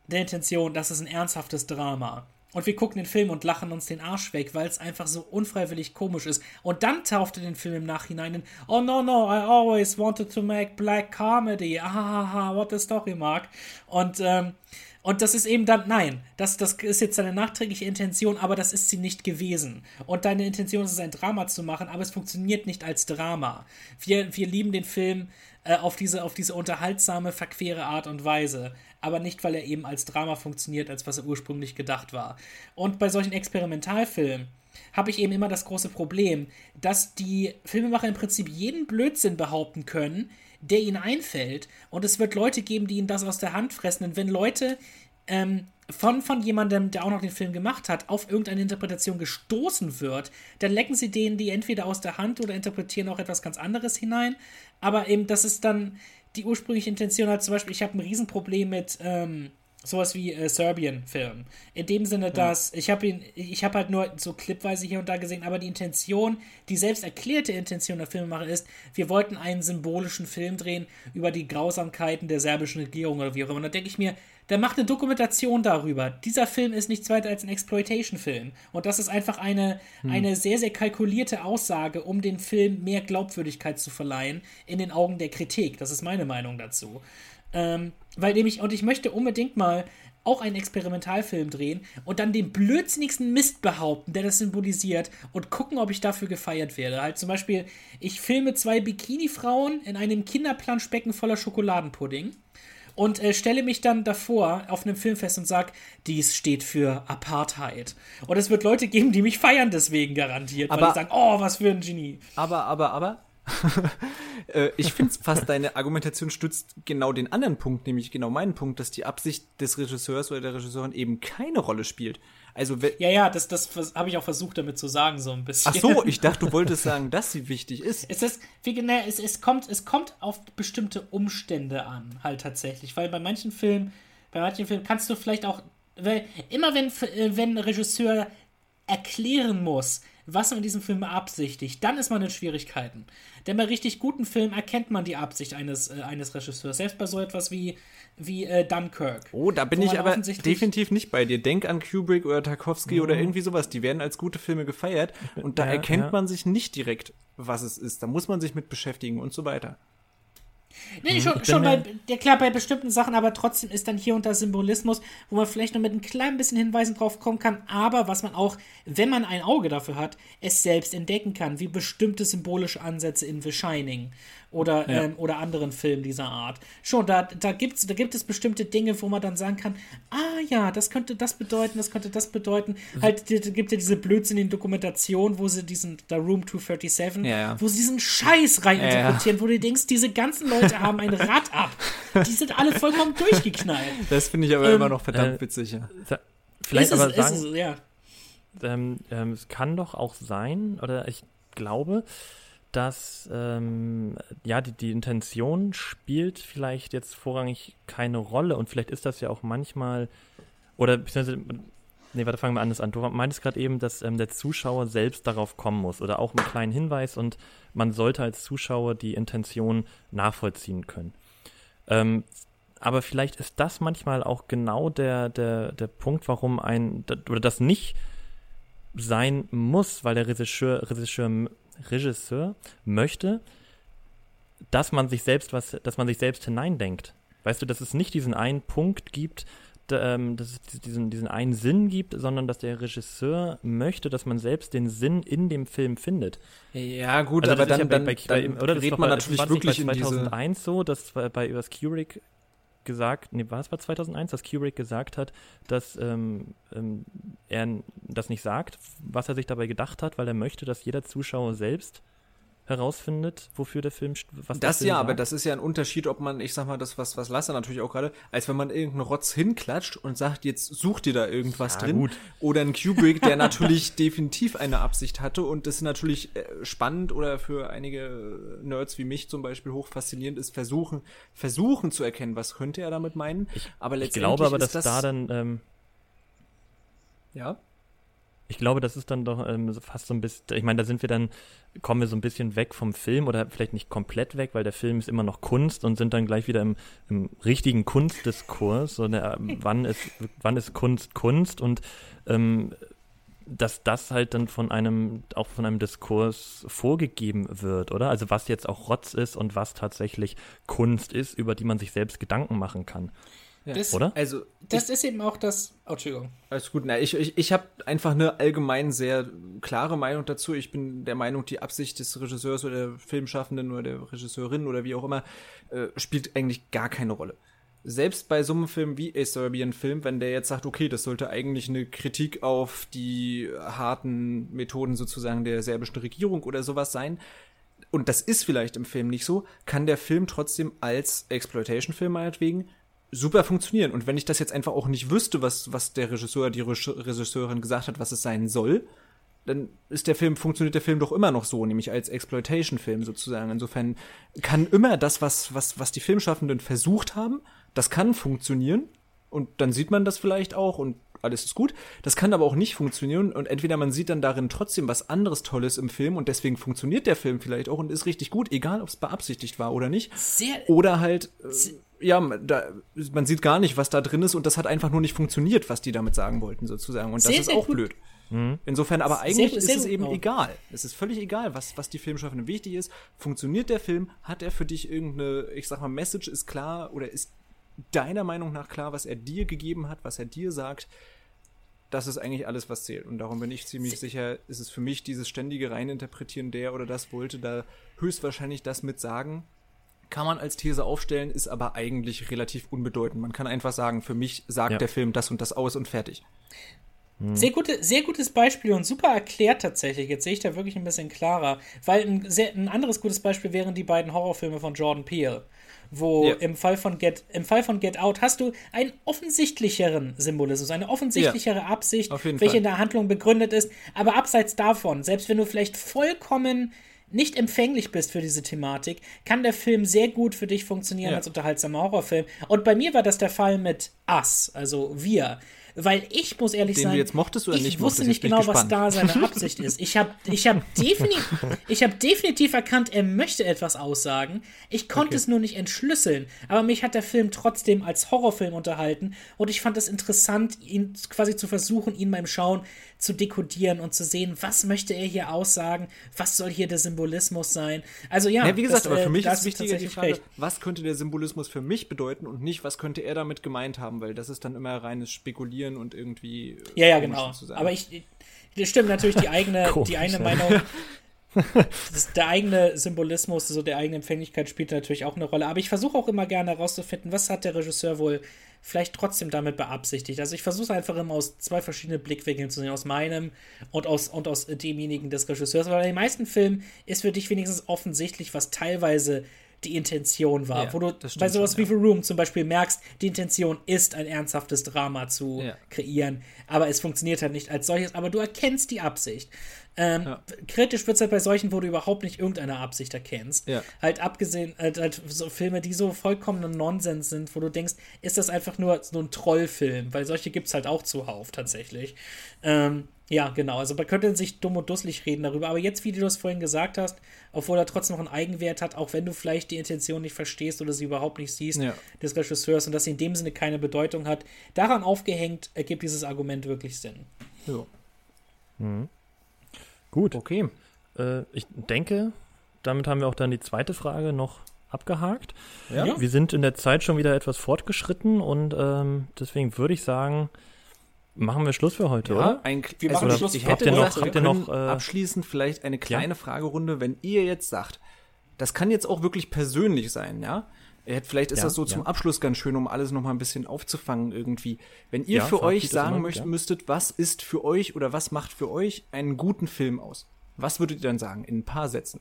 der Intention, das ist ein ernsthaftes Drama. Und wir gucken den Film und lachen uns den Arsch weg, weil es einfach so unfreiwillig komisch ist. Und dann tauft er den Film im Nachhinein in, oh no, no, I always wanted to make black comedy. Ahaha, what the story, Mark. Und, ähm, und das ist eben dann, nein, das, das ist jetzt deine nachträgliche Intention, aber das ist sie nicht gewesen. Und deine Intention ist es, ein Drama zu machen, aber es funktioniert nicht als Drama. Wir, wir lieben den Film äh, auf, diese, auf diese unterhaltsame, verquere Art und Weise. Aber nicht, weil er eben als Drama funktioniert, als was er ursprünglich gedacht war. Und bei solchen Experimentalfilmen habe ich eben immer das große Problem, dass die Filmemacher im Prinzip jeden Blödsinn behaupten können, der ihnen einfällt. Und es wird Leute geben, die ihnen das aus der Hand fressen. Und wenn Leute ähm, von, von jemandem, der auch noch den Film gemacht hat, auf irgendeine Interpretation gestoßen wird, dann lecken sie denen die entweder aus der Hand oder interpretieren auch etwas ganz anderes hinein. Aber eben, das ist dann die ursprüngliche Intention. Halt zum Beispiel, ich habe ein Riesenproblem mit ähm, sowas wie äh, Serbian-Film. In dem Sinne, dass ja. ich habe ihn, ich habe halt nur so clipweise hier und da gesehen, aber die Intention, die selbst erklärte Intention der Filmemacher ist, wir wollten einen symbolischen Film drehen über die Grausamkeiten der serbischen Regierung oder wie auch immer. Und da denke ich mir, der macht eine Dokumentation darüber. Dieser Film ist nichts weiter als ein Exploitation-Film. Und das ist einfach eine, hm. eine sehr, sehr kalkulierte Aussage, um den Film mehr Glaubwürdigkeit zu verleihen in den Augen der Kritik. Das ist meine Meinung dazu. Ähm, weil nämlich, und ich möchte unbedingt mal auch einen Experimentalfilm drehen und dann den blödsinnigsten Mist behaupten, der das symbolisiert und gucken, ob ich dafür gefeiert werde. Halt zum Beispiel, ich filme zwei Bikini-Frauen in einem Kinderplanschbecken voller Schokoladenpudding und äh, stelle mich dann davor auf einem Filmfest und sage, dies steht für Apartheid. Und es wird Leute geben, die mich feiern deswegen garantiert, aber, weil die sagen, oh, was für ein Genie. Aber, aber, aber, ich finde fast, deine Argumentation stützt genau den anderen Punkt, nämlich genau meinen Punkt, dass die Absicht des Regisseurs oder der Regisseurin eben keine Rolle spielt. Also ja, ja, das, das habe ich auch versucht damit zu sagen, so ein bisschen. Ach so, ich dachte, du wolltest sagen, dass sie wichtig ist. Es, ist, ne, es, es, kommt, es kommt auf bestimmte Umstände an, halt tatsächlich. Weil bei manchen Filmen, bei manchen Filmen kannst du vielleicht auch, weil immer wenn, äh, wenn ein Regisseur erklären muss, was man in diesem Film beabsichtigt, dann ist man in Schwierigkeiten. Denn bei richtig guten Filmen erkennt man die Absicht eines, äh, eines Regisseurs. Selbst bei so etwas wie, wie äh, Dunkirk. Oh, da bin ich aber definitiv nicht bei dir. Denk an Kubrick oder Tarkovsky mhm. oder irgendwie sowas. Die werden als gute Filme gefeiert und da ja, erkennt ja. man sich nicht direkt, was es ist. Da muss man sich mit beschäftigen und so weiter. Nee, schon, schon bei, ja klar, bei bestimmten Sachen, aber trotzdem ist dann hier unter Symbolismus, wo man vielleicht noch mit ein klein bisschen Hinweisen drauf kommen kann, aber was man auch, wenn man ein Auge dafür hat, es selbst entdecken kann, wie bestimmte symbolische Ansätze in The Shining oder, ja. ähm, oder anderen Filmen dieser Art. Schon, da, da, gibt's, da gibt es bestimmte Dinge, wo man dann sagen kann, ah ja, das könnte das bedeuten, das könnte das bedeuten. Mhm. Halt, da gibt ja diese blödsinnigen Dokumentationen, wo sie diesen, da Room 237, ja, ja. wo sie diesen Scheiß reininterpretieren, wo du denkst, diese ganzen Leute haben ein Rad ab. Die sind alle vollkommen durchgeknallt. Das finde ich aber ähm, immer noch verdammt äh, witzig. Ja. Vielleicht aber es, sagen, es, ja. Ähm, ähm, es kann doch auch sein, oder ich glaube, dass ähm, ja die, die Intention spielt vielleicht jetzt vorrangig keine Rolle und vielleicht ist das ja auch manchmal oder beziehungsweise nee, warte, fangen wir anders an. Du meintest gerade eben, dass ähm, der Zuschauer selbst darauf kommen muss oder auch einen kleinen Hinweis und man sollte als Zuschauer die Intention nachvollziehen können. Ähm, aber vielleicht ist das manchmal auch genau der, der, der Punkt, warum ein, oder das nicht sein muss, weil der Regisseur, Regisseur Regisseur möchte, dass man sich selbst was, dass man sich selbst hineindenkt. Weißt du, dass es nicht diesen einen Punkt gibt, ähm, dass es diesen, diesen einen Sinn gibt, sondern dass der Regisseur möchte, dass man selbst den Sinn in dem Film findet. Ja, gut, also aber dann, ja bei, dann, bei, dann, oder das man natürlich wirklich bei 2001 so, dass bei übers Kubrick gesagt, nee, war es bei 2001, dass Kubrick gesagt hat, dass ähm, ähm, er das nicht sagt, was er sich dabei gedacht hat, weil er möchte, dass jeder Zuschauer selbst herausfindet, wofür der Film, was Das Film ja, sagt. aber das ist ja ein Unterschied, ob man, ich sag mal, das, was, was Lasse natürlich auch gerade, als wenn man irgendeinen Rotz hinklatscht und sagt, jetzt such dir da irgendwas ja, drin. Gut. Oder ein Kubrick, der natürlich definitiv eine Absicht hatte und das natürlich äh, spannend oder für einige Nerds wie mich zum Beispiel hoch faszinierend ist, versuchen, versuchen zu erkennen, was könnte er damit meinen. Ich, aber letztendlich ich glaube aber, dass das da dann, ähm, ja. Ich glaube, das ist dann doch ähm, fast so ein bisschen, ich meine, da sind wir dann, kommen wir so ein bisschen weg vom Film oder vielleicht nicht komplett weg, weil der Film ist immer noch Kunst und sind dann gleich wieder im, im richtigen Kunstdiskurs. So der, ähm, wann, ist, wann ist Kunst Kunst und ähm, dass das halt dann von einem, auch von einem Diskurs vorgegeben wird, oder? Also was jetzt auch Rotz ist und was tatsächlich Kunst ist, über die man sich selbst Gedanken machen kann. Das, Oder? Also, das ist eben auch das. Oh, Entschuldigung. Alles gut. Na, ich ich, ich habe einfach eine allgemein sehr klare Meinung dazu. Ich bin der Meinung, die Absicht des Regisseurs oder der Filmschaffenden oder der Regisseurin oder wie auch immer äh, spielt eigentlich gar keine Rolle. Selbst bei so einem Film wie A Serbian Film, wenn der jetzt sagt, okay, das sollte eigentlich eine Kritik auf die harten Methoden sozusagen der serbischen Regierung oder sowas sein, und das ist vielleicht im Film nicht so, kann der Film trotzdem als Exploitation-Film meinetwegen super funktionieren. Und wenn ich das jetzt einfach auch nicht wüsste, was, was der Regisseur, die Regisseurin gesagt hat, was es sein soll, dann ist der Film, funktioniert der Film doch immer noch so, nämlich als Exploitation-Film sozusagen. Insofern kann immer das, was, was, was die Filmschaffenden versucht haben, das kann funktionieren. Und dann sieht man das vielleicht auch und alles ist gut. Das kann aber auch nicht funktionieren und entweder man sieht dann darin trotzdem was anderes Tolles im Film und deswegen funktioniert der Film vielleicht auch und ist richtig gut, egal ob es beabsichtigt war oder nicht. Sehr. Oder halt, äh, ja, da, man sieht gar nicht, was da drin ist und das hat einfach nur nicht funktioniert, was die damit sagen wollten sozusagen. Und das Sehr, ist sehr auch gut. blöd. Insofern, aber eigentlich Sehr- ist es eben auch. egal. Es ist völlig egal, was, was die Filmschaffenden wichtig ist. Funktioniert der Film? Hat er für dich irgendeine, ich sag mal, Message ist klar oder ist deiner Meinung nach klar, was er dir gegeben hat, was er dir sagt? Das ist eigentlich alles, was zählt. Und darum bin ich ziemlich sicher, ist es für mich dieses ständige Reininterpretieren, der oder das wollte da höchstwahrscheinlich das mit sagen. Kann man als These aufstellen, ist aber eigentlich relativ unbedeutend. Man kann einfach sagen, für mich sagt Ja. der Film das und das aus und fertig. Sehr, gute, sehr gutes Beispiel und super erklärt tatsächlich. Jetzt sehe ich da wirklich ein bisschen klarer. Weil ein, sehr, ein anderes gutes Beispiel wären die beiden Horrorfilme von Jordan Peele. Wo Ja. im, Fall von Get, im Fall von Get Out hast du einen offensichtlicheren Symbolismus, eine offensichtlichere Absicht, auf jeden welche Fall. in der Handlung begründet ist. Aber abseits davon, selbst wenn du vielleicht vollkommen nicht empfänglich bist für diese Thematik, kann der Film sehr gut für dich funktionieren Ja. als unterhaltsamer Horrorfilm. Und bei mir war das der Fall mit Us, also wir. Weil ich muss ehrlich Den sein, jetzt mochtest oder ich nicht wusste nicht genau, was da seine Absicht ist. Ich habe ich hab definitiv, ich hab definitiv erkannt, er möchte etwas aussagen. Ich konnte Okay. es nur nicht entschlüsseln. Aber mich hat der Film trotzdem als Horrorfilm unterhalten und ich fand es interessant, ihn quasi zu versuchen, ihn beim Schauen zu dekodieren und zu sehen, was möchte er hier aussagen, was soll hier der Symbolismus sein. Also ja, Ja, wie gesagt, das, aber äh, für mich da ist wichtiger die Frage, recht. was könnte der Symbolismus für mich bedeuten und nicht, was könnte er damit gemeint haben, weil das ist dann immer reines Spekulieren und irgendwie. äh, Ja, ja, genau. Aber ich, das stimmt natürlich die eigene, Komisch, die eigene ja. Meinung. Das, der eigene Symbolismus, so der eigene Empfänglichkeit spielt natürlich auch eine Rolle. Aber ich versuche auch immer gerne herauszufinden, was hat der Regisseur wohl vielleicht trotzdem damit beabsichtigt. Also ich versuche einfach immer aus zwei verschiedenen Blickwinkeln zu sehen, aus meinem und aus, und aus demjenigen des Regisseurs. Weil in den meisten Filmen ist für dich wenigstens offensichtlich, was teilweise die Intention war. Ja, wo du bei sowas schon, wie The Room zum Beispiel merkst, die Intention ist, ein ernsthaftes Drama zu Ja. kreieren, aber es funktioniert halt nicht als solches, aber du erkennst die Absicht. Ähm, Ja. Kritisch wird es halt bei solchen, wo du überhaupt nicht irgendeine Absicht erkennst. Ja. Halt abgesehen, halt, halt so Filme, die so vollkommener Nonsens sind, wo du denkst, ist das einfach nur so ein Trollfilm, weil solche gibt es halt auch zuhauf tatsächlich. Ähm, ja, genau, also man könnte sich dumm und dusselig reden darüber, aber jetzt, wie du das vorhin gesagt hast, obwohl er trotzdem noch einen Eigenwert hat, auch wenn du vielleicht die Intention nicht verstehst oder sie überhaupt nicht siehst, Ja. des Regisseurs und dass sie in dem Sinne keine Bedeutung hat, daran aufgehängt, ergibt dieses Argument wirklich Sinn. Ja. Gut. Okay. Äh, ich denke, damit haben wir auch dann die zweite Frage noch abgehakt. Ja. Ja. Wir sind in der Zeit schon wieder etwas fortgeschritten und ähm, deswegen würde ich sagen, machen wir Schluss für heute, Ja, oder? ein, Wir also machen Schluss ich hätte heute. gesagt, Habt ihr noch- noch, äh, abschließend vielleicht eine kleine Fragerunde, wenn ihr jetzt sagt, das kann jetzt auch wirklich persönlich sein, ja? Vielleicht ist Ja, das so zum ja. Abschluss ganz schön, um alles noch mal ein bisschen aufzufangen irgendwie. Wenn ihr Ja, für euch sagen möcht, müsstet, was ist für euch oder was macht für euch einen guten Film aus? Was würdet ihr dann sagen in ein paar Sätzen?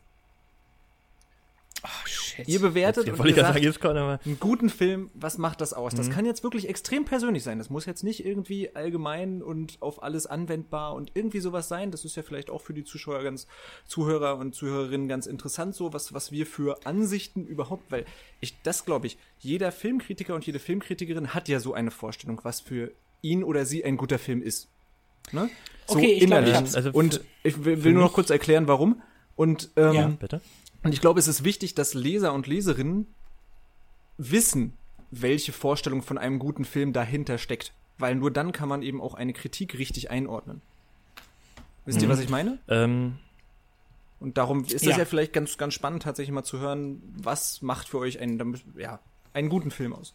Oh, shit. Ihr bewertet Jetzt und wollte ich ihr gerade sagt, sagen, jetzt kommt aber. einen guten Film, was macht das aus? Mhm. Das kann jetzt wirklich extrem persönlich sein. Das muss jetzt nicht irgendwie allgemein und auf alles anwendbar und irgendwie sowas sein. Das ist ja vielleicht auch für die Zuschauer ganz, Zuhörer und Zuhörerinnen ganz interessant, so was, was wir für Ansichten überhaupt, weil ich, das glaube ich, jeder Filmkritiker und jede Filmkritikerin hat ja so eine Vorstellung, was für ihn oder sie ein guter Film ist. Ne? So Okay, ich glaub, innerlich. ich hab's. Also und ich will, will nur noch kurz erklären, warum. Und ähm, Ja. Bitte? Und ich glaube, es ist wichtig, dass Leser und Leserinnen wissen, welche Vorstellung von einem guten Film dahinter steckt. Weil nur dann kann man eben auch eine Kritik richtig einordnen. Wisst ihr, Mhm. was ich meine? Ähm, Und darum ist das Ja. ja. vielleicht ganz, ganz spannend, tatsächlich mal zu hören, was macht für euch einen, ja, einen guten Film aus.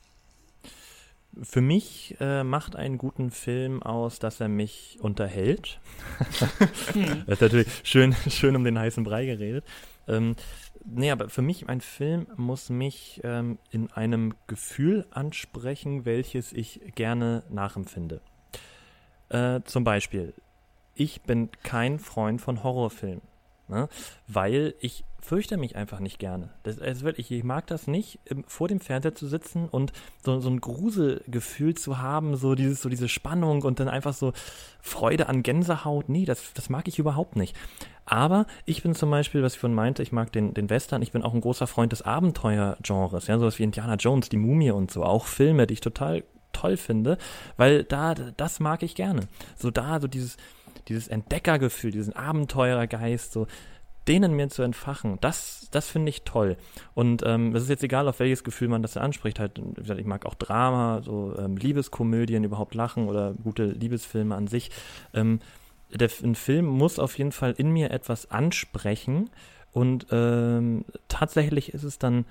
für mich äh, macht einen guten Film aus, dass er mich unterhält. Das ist natürlich schön, schön um den heißen Brei geredet. Ähm, nee, aber für mich, ein Film muss mich ähm, in einem Gefühl ansprechen, welches ich gerne nachempfinde. Äh, zum Beispiel, ich bin kein Freund von Horrorfilmen. Ne? Weil ich fürchte mich einfach nicht gerne. Das, also wirklich, ich mag das nicht, vor dem Fernseher zu sitzen und so, so ein Gruselgefühl zu haben, so dieses, so diese Spannung und dann einfach so Freude an Gänsehaut. Nee, das, das mag ich überhaupt nicht. Aber ich bin zum Beispiel, was ich vorhin meinte, ich mag den, den Western, ich bin auch ein großer Freund des Abenteuergenres, ja, sowas wie Indiana Jones, die Mumie und so, auch Filme, die ich total toll finde, weil da, das mag ich gerne. So da, so dieses, dieses Entdeckergefühl, diesen Abenteurergeist, so denen mir zu entfachen, das, das finde ich toll. Und ähm, es ist jetzt egal, auf welches Gefühl man das anspricht. Halt, wie gesagt, ich mag auch Drama, so ähm, Liebeskomödien, überhaupt Lachen oder gute Liebesfilme an sich. Ähm, der, ein Film muss auf jeden Fall in mir etwas ansprechen. Und ähm, tatsächlich ist es dann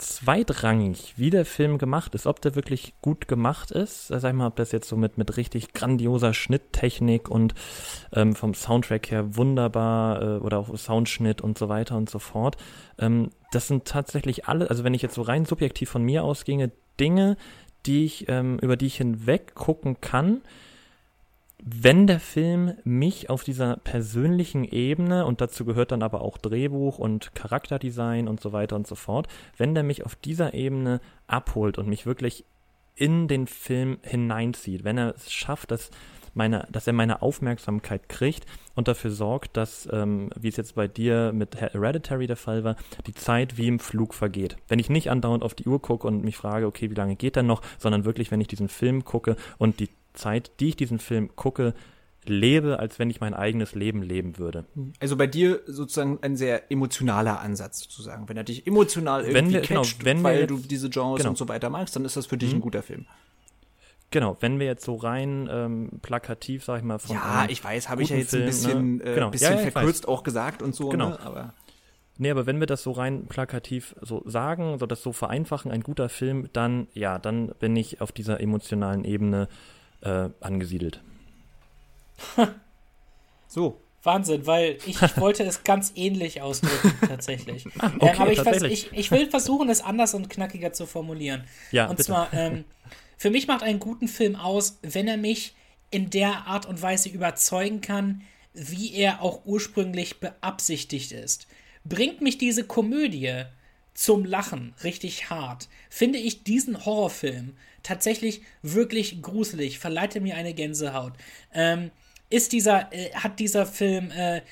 zweitrangig, wie der Film gemacht ist, ob der wirklich gut gemacht ist, sag ich mal, ob das jetzt so mit, mit richtig grandioser Schnitttechnik und ähm, vom Soundtrack her wunderbar äh, oder auch Soundschnitt und so weiter und so fort. Ähm, das sind tatsächlich alle, also wenn ich jetzt so rein subjektiv von mir ausginge, Dinge, die ich, ähm, über die ich hinweg gucken kann, wenn der Film mich auf dieser persönlichen Ebene, und dazu gehört dann aber auch Drehbuch und Charakterdesign und so weiter und so fort, wenn der mich auf dieser Ebene abholt und mich wirklich in den Film hineinzieht, wenn er es schafft, dass meine, dass er meine Aufmerksamkeit kriegt und dafür sorgt, dass, ähm, wie es jetzt bei dir mit Hereditary der Fall war, die Zeit wie im Flug vergeht. Wenn ich nicht andauernd auf die Uhr gucke und mich frage, okay, wie lange geht der noch, sondern wirklich, wenn ich diesen Film gucke und die Zeit, die ich diesen Film gucke, lebe, als wenn ich mein eigenes Leben leben würde. Also bei dir sozusagen ein sehr emotionaler Ansatz sozusagen. Wenn er dich emotional irgendwie wenn wir, genau, catcht, wenn weil jetzt, du diese Genres genau. und so weiter magst, dann ist das für dich mhm. ein guter Film. Genau, wenn wir jetzt so rein ähm, plakativ, sag ich mal, von Ja, ich weiß, habe ich ja jetzt Film, ein bisschen, ne? äh, genau. bisschen ja, ja, verkürzt auch gesagt und so, genau. Ne? aber Nee, aber wenn wir das so rein plakativ so sagen, so das so vereinfachen, ein guter Film, dann ja, dann bin ich auf dieser emotionalen Ebene äh, angesiedelt. so. Wahnsinn, weil ich, ich wollte es ganz ähnlich ausdrücken, tatsächlich. Ah, okay, ähm, aber ich, vers ich, ich, will versuchen, es anders und knackiger zu formulieren. Ja, und bitte. zwar, ähm, für mich macht einen guten Film aus, wenn er mich in der Art und Weise überzeugen kann, wie er auch ursprünglich beabsichtigt ist. Bringt mich diese Komödie zum Lachen richtig hart, finde ich diesen Horrorfilm tatsächlich wirklich gruselig, verleitet mir eine Gänsehaut. Ähm, ist dieser, äh, hat dieser Film äh,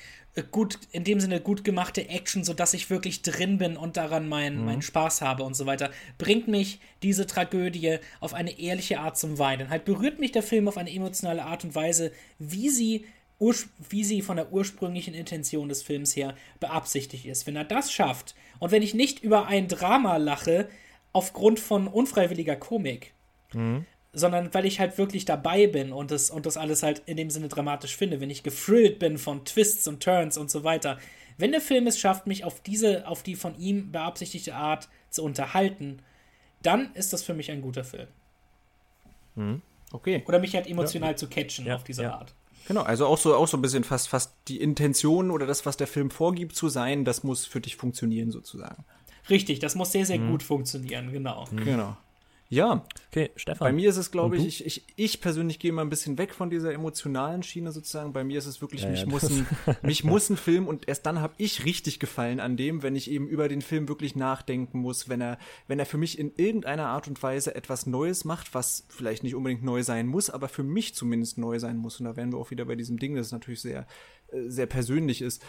gut, in dem Sinne gut gemachte Action, sodass ich wirklich drin bin und daran meinen mhm. meinen Spaß habe und so weiter. Bringt mich diese Tragödie auf eine ehrliche Art zum Weinen. Halt berührt mich der Film auf eine emotionale Art und Weise, wie sie, wie sie von der ursprünglichen Intention des Films her beabsichtigt ist. Wenn er das schafft und wenn ich nicht über ein Drama lache aufgrund von unfreiwilliger Komik, Mhm. Sondern weil ich halt wirklich dabei bin und das, und das alles halt in dem Sinne dramatisch finde, wenn ich gefrillt bin von Twists und Turns und so weiter. Wenn der Film es schafft, mich auf diese, auf die von ihm beabsichtigte Art zu unterhalten, dann ist das für mich ein guter Film. Mhm. Okay. Oder mich halt emotional ja. zu catchen ja, auf diese ja. Art. Genau, also auch so, auch so ein bisschen fast, fast die Intention oder das, was der Film vorgibt zu sein, das muss für dich funktionieren sozusagen. Richtig, das muss sehr, sehr mhm. gut funktionieren, genau. Mhm. Genau. Ja. Okay, Stefan. Bei mir ist es, glaube ich, ich, ich, ich persönlich gehe mal ein bisschen weg von dieser emotionalen Schiene sozusagen. Bei mir ist es wirklich, ja, mich, ja, muss ein, mich muss ein Film und erst dann habe ich richtig gefallen an dem, wenn ich eben über den Film wirklich nachdenken muss, wenn er, wenn er für mich in irgendeiner Art und Weise etwas Neues macht, was vielleicht nicht unbedingt neu sein muss, aber für mich zumindest neu sein muss. Und da wären wir auch wieder bei diesem Ding, das natürlich sehr, äh, sehr persönlich ist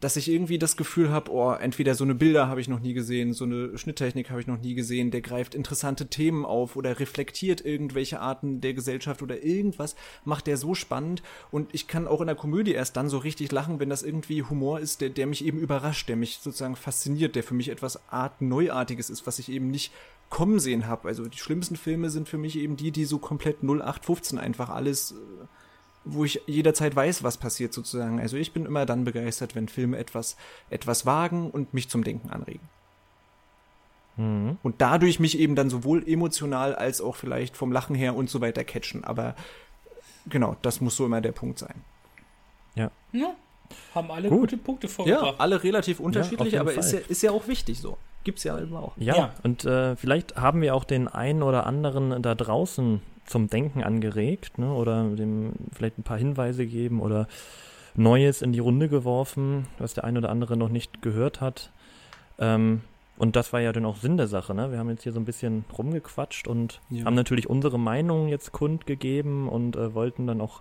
dass ich irgendwie das Gefühl habe, oh, entweder so eine Bilder habe ich noch nie gesehen, so eine Schnitttechnik habe ich noch nie gesehen, der greift interessante Themen auf oder reflektiert irgendwelche Arten der Gesellschaft oder irgendwas, macht der so spannend und ich kann auch in der Komödie erst dann so richtig lachen, wenn das irgendwie Humor ist, der, der mich eben überrascht, der mich sozusagen fasziniert, der für mich etwas Art Neuartiges ist, was ich eben nicht kommen sehen habe. Also die schlimmsten Filme sind für mich eben die, die so komplett 0815 einfach alles äh, wo ich jederzeit weiß, was passiert sozusagen. Also ich bin immer dann begeistert, wenn Filme etwas, etwas wagen und mich zum Denken anregen. Mhm. Und dadurch mich eben dann sowohl emotional als auch vielleicht vom Lachen her und so weiter catchen. Aber genau, das muss so immer der Punkt sein. Ja. ja haben alle Gut. gute Punkte vorgebracht. Ja, alle relativ unterschiedlich, ja, aber ist ja, ist ja auch wichtig so. Gibt es ja immer auch. Ja, ja. und äh, vielleicht haben wir auch den einen oder anderen da draußen zum Denken angeregt, ne? oder dem vielleicht ein paar Hinweise gegeben oder Neues in die Runde geworfen, was der ein oder andere noch nicht gehört hat. Ähm, und das war ja dann auch Sinn der Sache, ne? Wir haben jetzt hier so ein bisschen rumgequatscht und ja. haben natürlich unsere Meinung jetzt kundgegeben und äh, wollten dann auch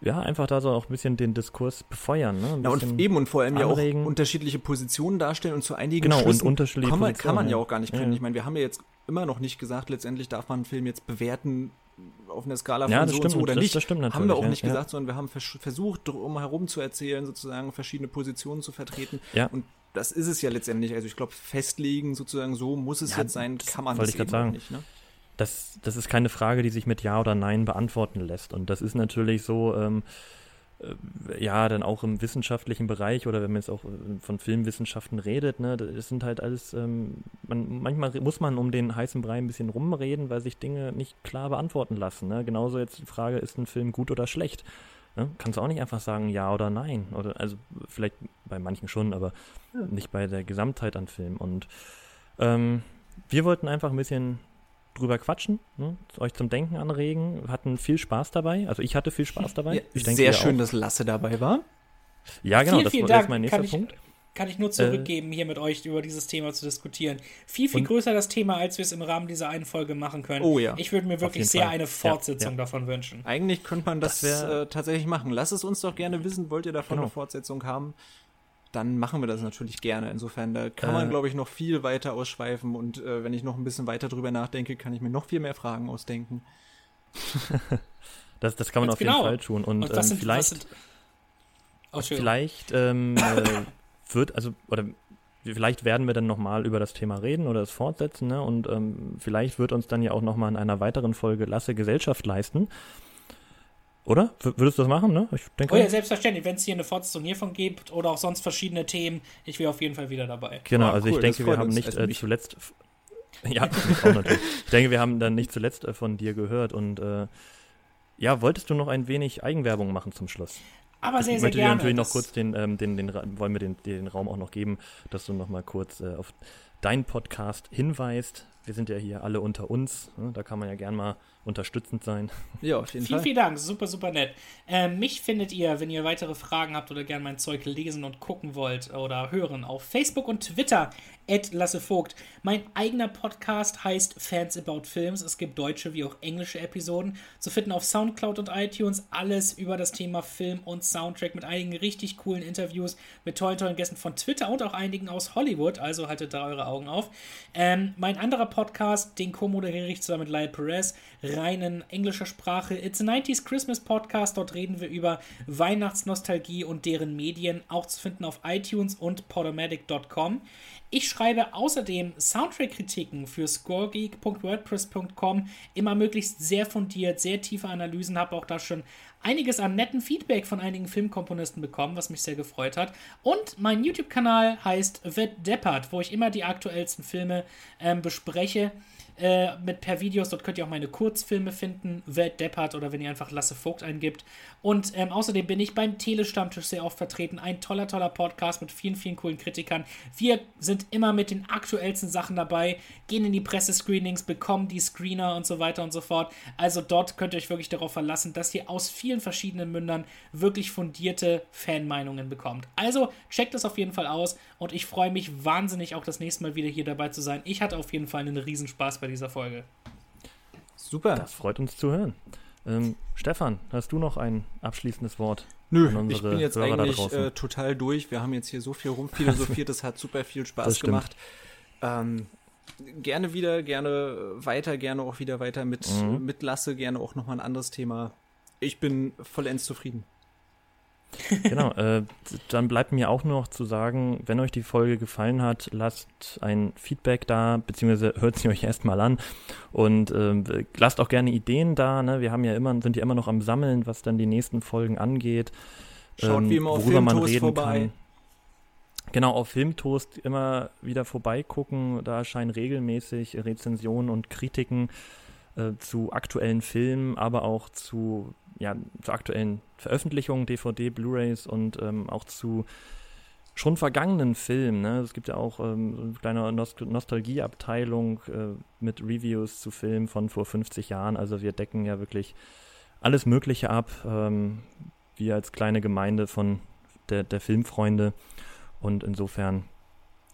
ja, einfach da so auch ein bisschen den Diskurs befeuern. Ne? Ja, und eben und vor allem anregen. ja auch unterschiedliche Positionen darstellen und zu einigen genau, Schlüssen und unterschiedliche kann man, kann man ja auch gar nicht können. Ja. Ich meine, wir haben ja jetzt immer noch nicht gesagt, letztendlich darf man einen Film jetzt bewerten auf einer Skala von ja, so stimmt, und so oder das, nicht. Das stimmt haben wir auch nicht gesagt, sondern wir haben vers versucht, drum herum zu erzählen, sozusagen verschiedene Positionen zu vertreten. Ja. Und das ist es ja letztendlich. Also ich glaube, festlegen sozusagen, so muss es jetzt sein, kann man das eben sagen. nicht. Ne? Das, das ist keine Frage, die sich mit Ja oder Nein beantworten lässt. Und das ist natürlich so, ähm, äh, ja, dann auch im wissenschaftlichen Bereich oder wenn man jetzt auch äh, von Filmwissenschaften redet, ne, das sind halt alles, ähm, man, manchmal muss man um den heißen Brei ein bisschen rumreden, weil sich Dinge nicht klar beantworten lassen. Ne? Genauso jetzt die Frage, ist ein Film gut oder schlecht? Ne? Kannst du auch nicht einfach sagen ja oder nein. Oder also vielleicht bei manchen schon, aber nicht bei der Gesamtheit an Filmen. Und ähm, wir wollten einfach ein bisschen drüber quatschen, ne? euch zum Denken anregen, hatten viel Spaß dabei. Also ich hatte viel Spaß dabei. Ja, ich denke, sehr schön, auch. dass Lasse dabei war. Ja, genau, vielen, das vielen war mein nächster kann Punkt. Ich, kann ich nur zurückgeben, äh, hier mit euch über dieses Thema zu diskutieren. Viel, viel größer das Thema, als wir es im Rahmen dieser einen Folge machen können. Oh ja. Ich würde mir wirklich sehr Fall. eine Fortsetzung ja, ja. davon wünschen. Eigentlich könnte man das, das äh, tatsächlich machen. Lasst es uns doch gerne wissen, wollt ihr davon genau. eine Fortsetzung haben? Dann machen wir das natürlich gerne. Insofern, da kann man, äh. glaube ich, noch viel weiter ausschweifen und äh, wenn ich noch ein bisschen weiter drüber nachdenke, kann ich mir noch viel mehr Fragen ausdenken. das, das kann man Ganz auf genau. jeden Fall tun. Und, und ähm, sind, vielleicht, sind, oh, vielleicht ähm, äh, wird, also, oder vielleicht werden wir dann nochmal über das Thema reden oder es fortsetzen, ne? Und ähm, vielleicht wird uns dann ja auch nochmal in einer weiteren Folge Lasse Gesellschaft leisten. Oder? Würdest du das machen, ne? Ich denke. Oh ja, selbstverständlich. Wenn es hier eine Fortsetzung hiervon gibt oder auch sonst verschiedene Themen, ich wäre auf jeden Fall wieder dabei. Genau, also cool, ich denke, wir haben nicht äh, zuletzt. ja, auch natürlich. Ich denke, wir haben dann nicht zuletzt äh, von dir gehört und äh, ja, wolltest du noch ein wenig Eigenwerbung machen zum Schluss? Aber sehr, sehr gerne. Ich natürlich noch kurz den, ähm, den, den, wollen wir den, den Raum auch noch geben, dass du noch mal kurz äh, auf deinen Podcast hinweist. Wir sind ja hier alle unter uns. Ne? Da kann man ja gern mal unterstützend sein. Ja, auf jeden vielen, Fall. Vielen Dank, super, super nett. Ähm, mich findet ihr, wenn ihr weitere Fragen habt oder gerne mein Zeug lesen und gucken wollt oder hören, auf Facebook und Twitter at Lasse Vogt. Mein eigener Podcast heißt Fans About Films. Es gibt deutsche wie auch englische Episoden zu finden auf Soundcloud und iTunes. Alles über das Thema Film und Soundtrack mit einigen richtig coolen Interviews mit tollen, tollen Gästen von Twitter und auch einigen aus Hollywood. Also haltet da eure Augen auf. Ähm, mein anderer Podcast, den co-moderiere ich zusammen mit Lyle Perez, rein in englischer Sprache. It's a 90s Christmas Podcast. Dort reden wir über Weihnachtsnostalgie und deren Medien, auch zu finden auf iTunes und podomatic.com. Ich schreibe außerdem Soundtrack-Kritiken für scoregeek.wordpress.com, immer möglichst sehr fundiert, sehr tiefe Analysen, habe auch da schon einiges an netten Feedback von einigen Filmkomponisten bekommen, was mich sehr gefreut hat. Und mein YouTube-Kanal heißt The Deppert, wo ich immer die aktuellsten Filme ähm, bespreche äh, mit per Videos. Dort könnt ihr auch meine Kurzfilme finden, Welt Deppert oder wenn ihr einfach Lasse Vogt eingibt. Und ähm, außerdem bin ich beim Telestammtisch sehr oft vertreten. Ein toller, toller Podcast mit vielen, vielen coolen Kritikern. Wir sind immer mit den aktuellsten Sachen dabei, gehen in die Pressescreenings, bekommen die Screener und so weiter und so fort. Also dort könnt ihr euch wirklich darauf verlassen, dass ihr aus vielen verschiedenen Mündern wirklich fundierte Fanmeinungen bekommt. Also checkt es auf jeden Fall aus und ich freue mich wahnsinnig auch das nächste Mal wieder hier dabei zu sein. Ich hatte auf jeden Fall einen Riesenspaß bei dieser Folge. Super. Das freut uns zu hören. Ähm, Stefan, hast du noch ein abschließendes Wort? Nö, ich bin jetzt Hörer eigentlich äh, total durch. Wir haben jetzt hier so viel rumphilosophiert, es hat super viel Spaß gemacht. Ähm, gerne wieder, gerne weiter, gerne auch wieder weiter mit, mhm. mit Lasse, gerne auch nochmal ein anderes Thema. Ich bin vollends zufrieden. Genau, äh, dann bleibt mir auch nur noch zu sagen, wenn euch die Folge gefallen hat, lasst ein Feedback da, beziehungsweise hört sie euch erstmal an und äh, lasst auch gerne Ideen da. Ne? Wir haben ja immer, sind ja immer noch am Sammeln, was dann die nächsten Folgen angeht. Schaut ähm, wie immer auf worüber man reden vorbei. kann. Genau, auf Filmtoast immer wieder vorbeigucken. Da erscheinen regelmäßig Rezensionen und Kritiken äh, zu aktuellen Filmen, aber auch zu, ja, zu aktuellen Veröffentlichungen, DVD, Blu-rays und ähm, auch zu schon vergangenen Filmen. Ne? Es gibt ja auch ähm, eine kleine Nost Nostalgieabteilung äh, mit Reviews zu Filmen von vor 50 Jahren. Also wir decken ja wirklich alles Mögliche ab. Ähm, wir als kleine Gemeinde von der, der Filmfreunde. Und insofern,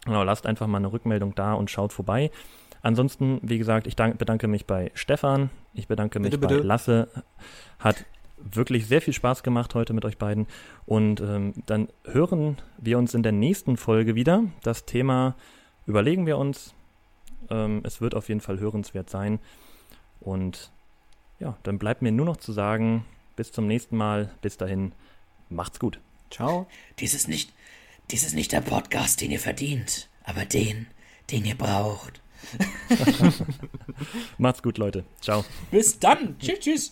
genau, lasst einfach mal eine Rückmeldung da und schaut vorbei. Ansonsten, wie gesagt, ich dank, bedanke mich bei Stefan, ich bedanke mich bitte, bei bitte. Lasse. Hat wirklich sehr viel Spaß gemacht heute mit euch beiden. Und ähm, dann hören wir uns in der nächsten Folge wieder. Das Thema überlegen wir uns. Ähm, es wird auf jeden Fall hörenswert sein. Und ja, dann bleibt mir nur noch zu sagen, bis zum nächsten Mal. Bis dahin, macht's gut. Ciao. Dies ist nicht, dies ist nicht der Podcast, den ihr verdient, aber den, den ihr braucht. Macht's gut, Leute. Ciao. Bis dann. tschüss, tschüss.